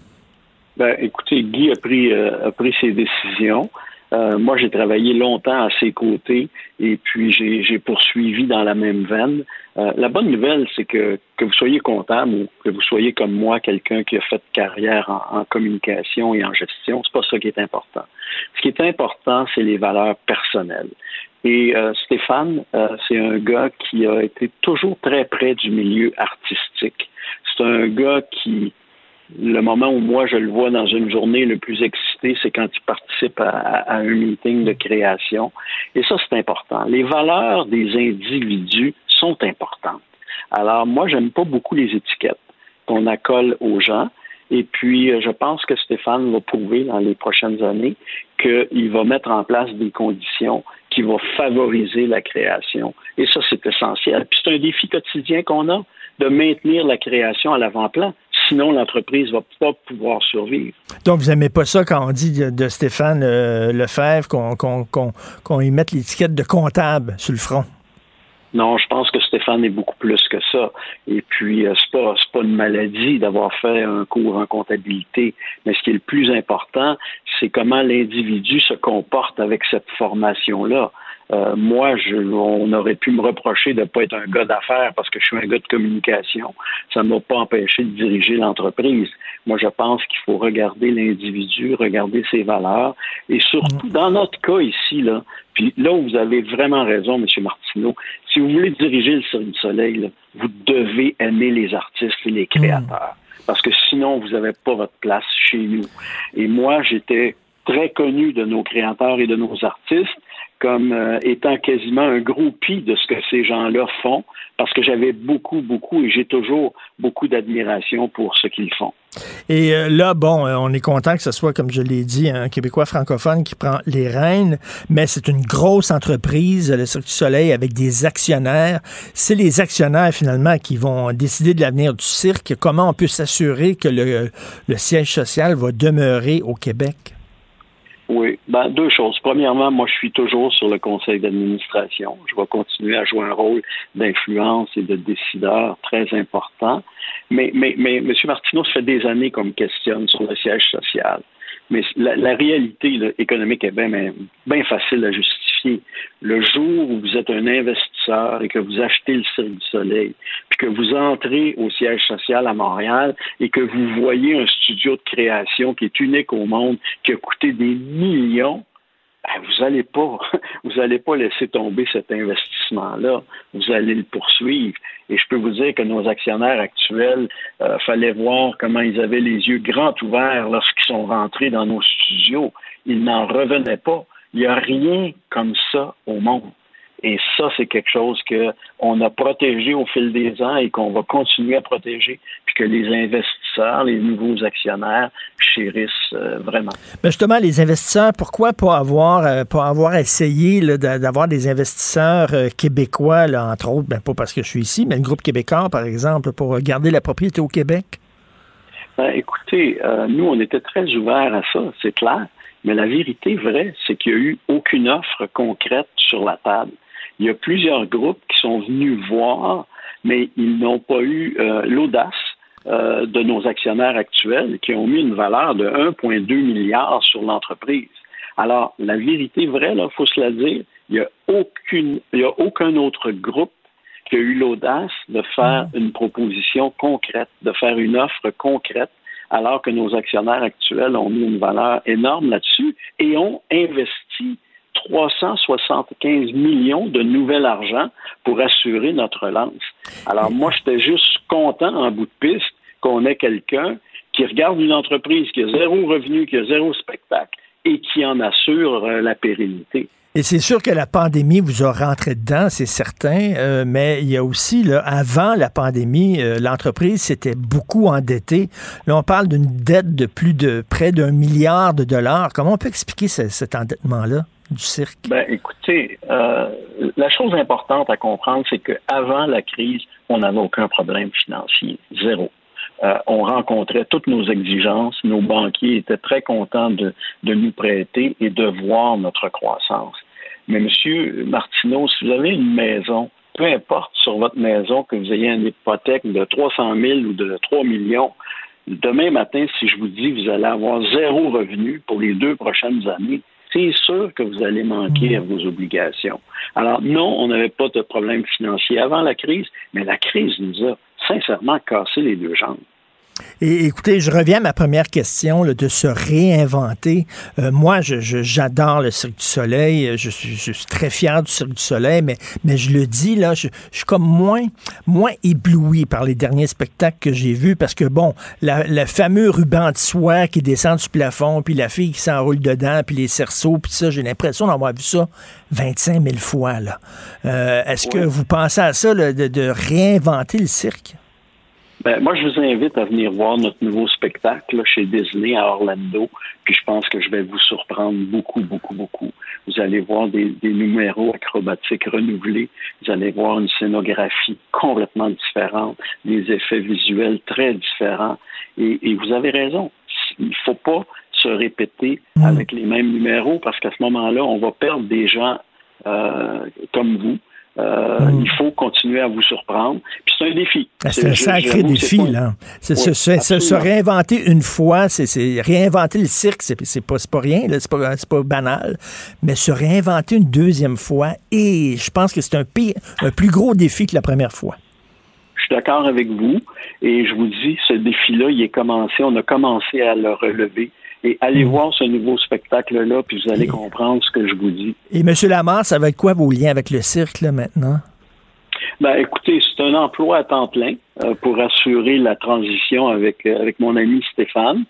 Ben, écoutez, Guy a pris, euh, a pris ses décisions. Euh, moi, j'ai travaillé longtemps à ses côtés et puis j'ai poursuivi dans la même veine. Euh, la bonne nouvelle, c'est que que vous soyez comptable ou que vous soyez comme moi, quelqu'un qui a fait carrière en, communication et en gestion, c'est pas ça qui est important. Ce qui est important, c'est les valeurs personnelles. Et euh, Stéphane, c'est un gars qui a été toujours très près du milieu artistique. C'est un gars qui le moment où moi je le vois dans une journée le plus excité, c'est quand il participe à, un meeting de création. Et ça, c'est important. Les valeurs des individus sont importantes. Alors, moi, j'aime pas beaucoup les étiquettes qu'on accole aux gens. Et puis, euh, je pense que Stéphane va prouver dans les prochaines années qu'il va mettre en place des conditions qui vont favoriser la création. Et ça, c'est essentiel. Puis c'est un défi quotidien qu'on a de maintenir la création à l'avant-plan sinon l'entreprise va pas pouvoir survivre.
Donc, vous n'aimez pas ça quand on dit de, Stéphane euh, Lefebvre qu'on y mette l'étiquette de comptable sur le front?
Non, je pense que Stéphane est beaucoup plus que ça. Et puis, euh, c'est pas, pas une maladie d'avoir fait un cours en comptabilité. Mais ce qui est le plus important, c'est comment l'individu se comporte avec cette formation-là. Euh, moi, je, on aurait pu me reprocher de ne pas être un gars d'affaires parce que je suis un gars de communication. Ça ne m'a pas empêché de diriger l'entreprise. Moi, je pense qu'il faut regarder l'individu, regarder ses valeurs. Et surtout, mm. dans notre cas ici, là, puis là où vous avez vraiment raison, M. Martineau, si vous voulez diriger le Cirque du Soleil, vous devez aimer les artistes et les créateurs. Parce que sinon, vous n'avez pas votre place chez nous. Et moi, j'étais très connu de nos créateurs et de nos artistes comme euh, étant quasiment un groupie de ce que ces gens-là font, parce que j'avais beaucoup, beaucoup, et j'ai toujours beaucoup d'admiration pour ce qu'ils font.
Et euh, là, bon, euh, on est content que ce soit, comme je l'ai dit, un Québécois francophone qui prend les rênes, mais c'est une grosse entreprise, le Cirque du Soleil, avec des actionnaires. C'est les actionnaires, finalement, qui vont décider de l'avenir du cirque. Comment on peut s'assurer que le, le siège social va demeurer au Québec?
Oui, ben, deux choses. Premièrement, moi, je suis toujours sur le conseil d'administration. Je vais continuer à jouer un rôle d'influence et de décideur très important. Mais, mais, mais M. Martineau, ça fait des années qu'on me questionne sur le siège social. Mais la, réalité économique est bien, facile à justifier. Le jour où vous êtes un investisseur et que vous achetez le Cirque du Soleil, puis que vous entrez au siège social à Montréal et que vous voyez un studio de création qui est unique au monde, qui a coûté des millions, ben, vous n'allez pas, vous allez pas laisser tomber cet investissement-là. Vous allez le poursuivre. Et je peux vous dire que nos actionnaires actuels, euh, fallait voir comment ils avaient les yeux grands ouverts lorsqu'ils sont rentrés dans nos studios. Ils n'en revenaient pas. Il n'y a rien comme ça au monde. Et ça, c'est quelque chose qu'on a protégé au fil des ans et qu'on va continuer à protéger, puis que les investisseurs, les nouveaux actionnaires chérissent euh, vraiment.
Mais justement, les investisseurs, pourquoi pas avoir, euh, pas avoir essayé d'avoir des investisseurs euh, québécois, là, entre autres, ben, pas parce que je suis ici, mais le groupe québécois, par exemple, pour garder la propriété au Québec?
Ben, écoutez, nous, on était très ouverts à ça, c'est clair. Mais la vérité vraie, c'est qu'il n'y a eu aucune offre concrète sur la table. Il y a plusieurs groupes qui sont venus voir, mais ils n'ont pas eu euh, l'audace euh, de nos actionnaires actuels qui ont mis une valeur de 1,2 milliard sur l'entreprise. Alors, la vérité vraie, il faut se la dire, il n'y a, aucune, il y a aucun autre groupe qui a eu l'audace de faire mm. une proposition concrète, de faire une offre concrète, alors que nos actionnaires actuels ont mis une valeur énorme là-dessus et ont investi 375 millions de nouvel argent pour assurer notre lance. Alors moi, j'étais juste content en bout de piste qu'on ait quelqu'un qui regarde une entreprise qui a zéro revenu, qui a zéro spectacle et qui en assure euh, la pérennité.
Et c'est sûr que la pandémie vous a rentré dedans, c'est certain, euh, mais il y a aussi, là, avant la pandémie, euh, l'entreprise s'était beaucoup endettée. Là, on parle d'une dette de plus de près d'un milliard de dollars. Comment on peut expliquer cet endettement-là? Du?
Ben, écoutez, euh, la chose importante à comprendre, c'est qu'avant la crise, on n'avait aucun problème financier. Zéro. Euh, on rencontrait toutes nos exigences. Nos banquiers étaient très contents de, de nous prêter et de voir notre croissance. Mais Monsieur Martineau, si vous avez une maison, peu importe sur votre maison que vous ayez une hypothèque de 300 000 ou de 3 millions, demain matin, si je vous dis que vous allez avoir zéro revenu pour les deux prochaines années, c'est sûr que vous allez manquer à vos obligations. Alors non, on n'avait pas de problème financier avant la crise, mais la crise nous a sincèrement cassé les deux jambes.
Et écoutez, je reviens à ma première question de se réinventer. Euh, moi, j'adore le Cirque du Soleil. Euh, je suis, très fier du Cirque du Soleil, mais, mais je le dis, là, je, suis comme moins, moins ébloui par les derniers spectacles que j'ai vus parce que, bon, le fameux ruban de soie qui descend du plafond, puis la fille qui s'enroule dedans, puis les cerceaux, puis ça, j'ai l'impression d'avoir vu ça 25 000 fois. là. Euh, est-ce que vous pensez à ça, de réinventer le cirque?
Ben, moi, je vous invite à venir voir notre nouveau spectacle chez Disney à Orlando. Puis je pense que je vais vous surprendre beaucoup, beaucoup, beaucoup. Vous allez voir des, numéros acrobatiques renouvelés. Vous allez voir une scénographie complètement différente, des effets visuels très différents. Et, vous avez raison. Il ne faut pas se répéter mm. avec les mêmes numéros parce qu'à ce moment-là, on va perdre des gens euh, comme vous euh, hmm. Il faut continuer à vous surprendre. Puis c'est un défi.
Ah, c'est un sacré défi, là. C'est se, réinventer une fois, c'est réinventer le cirque, c'est pas, pas rien, c'est pas, pas banal. Mais se réinventer une deuxième fois, et je pense que c'est un, un plus gros défi que la première fois.
Je suis d'accord avec vous. Et je vous dis, ce défi-là, il est commencé. On a commencé à le relever. Et allez mm. voir ce nouveau spectacle-là, puis vous allez comprendre ce que je vous dis.
Et M. Lamar, ça va être quoi vos liens avec le cirque là, maintenant?
Ben, écoutez, c'est un emploi à temps plein euh, pour assurer la transition avec, euh, avec mon ami Stéphane.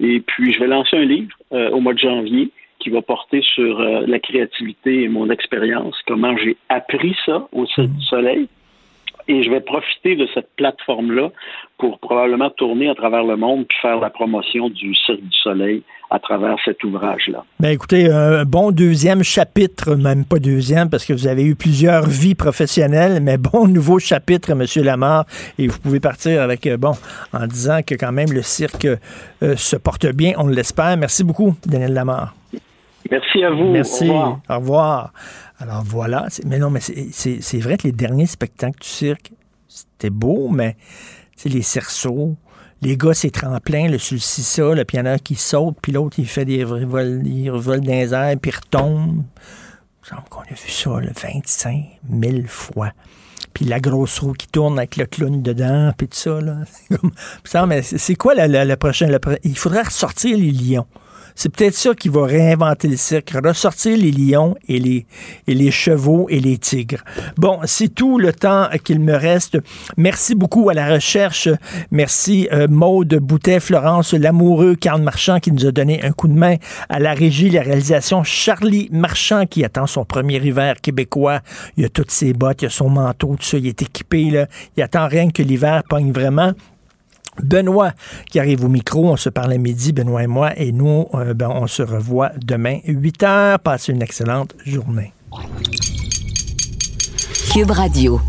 Et puis, je vais lancer un livre euh, au mois de janvier qui va porter sur la créativité et mon expérience, comment j'ai appris ça au Cirque du Soleil, et je vais profiter de cette plateforme-là pour probablement tourner à travers le monde puis faire la promotion du Cirque du Soleil à travers cet ouvrage-là.
Ben écoutez, un bon deuxième chapitre, même pas deuxième, parce que vous avez eu plusieurs vies professionnelles, mais bon nouveau chapitre, Monsieur Lamar, et vous pouvez partir avec, euh, bon, en disant que quand même le cirque euh, se porte bien, on l'espère. Merci beaucoup, Daniel Lamar.
Merci à vous.
Merci. Au revoir. Alors voilà. Mais non, mais c'est vrai que les derniers spectacles du cirque, c'était beau, mais les cerceaux, les gars, c'est tremplin, le sur le ça, le piano qui saute, puis l'autre, il fait des revols, il revole dans les airs, puis il retombe. Il semble qu'on a vu ça 25 000 fois. Puis la grosse roue qui tourne avec le clown dedans, puis tout ça. Là. mais c'est quoi la, prochaine... il faudrait ressortir les lions. C'est peut-être ça qui va réinventer le cirque, ressortir les lions et les, et les chevaux et les tigres. Bon, c'est tout le temps qu'il me reste. Merci beaucoup à la recherche. Merci euh, Maude Boutet, Florence Lamoureux, Carl Marchand qui nous a donné un coup de main à la régie, la réalisation. Charlie Marchand qui attend son premier hiver québécois. Il a toutes ses bottes, il a son manteau, tout ça. Il est équipé, là. Il attend rien que l'hiver pogne vraiment. Benoît qui arrive au micro, on se parle à midi, Benoît et moi, et nous, euh, ben, on se revoit demain, 8 heures. Passez une excellente journée.
Cube Radio.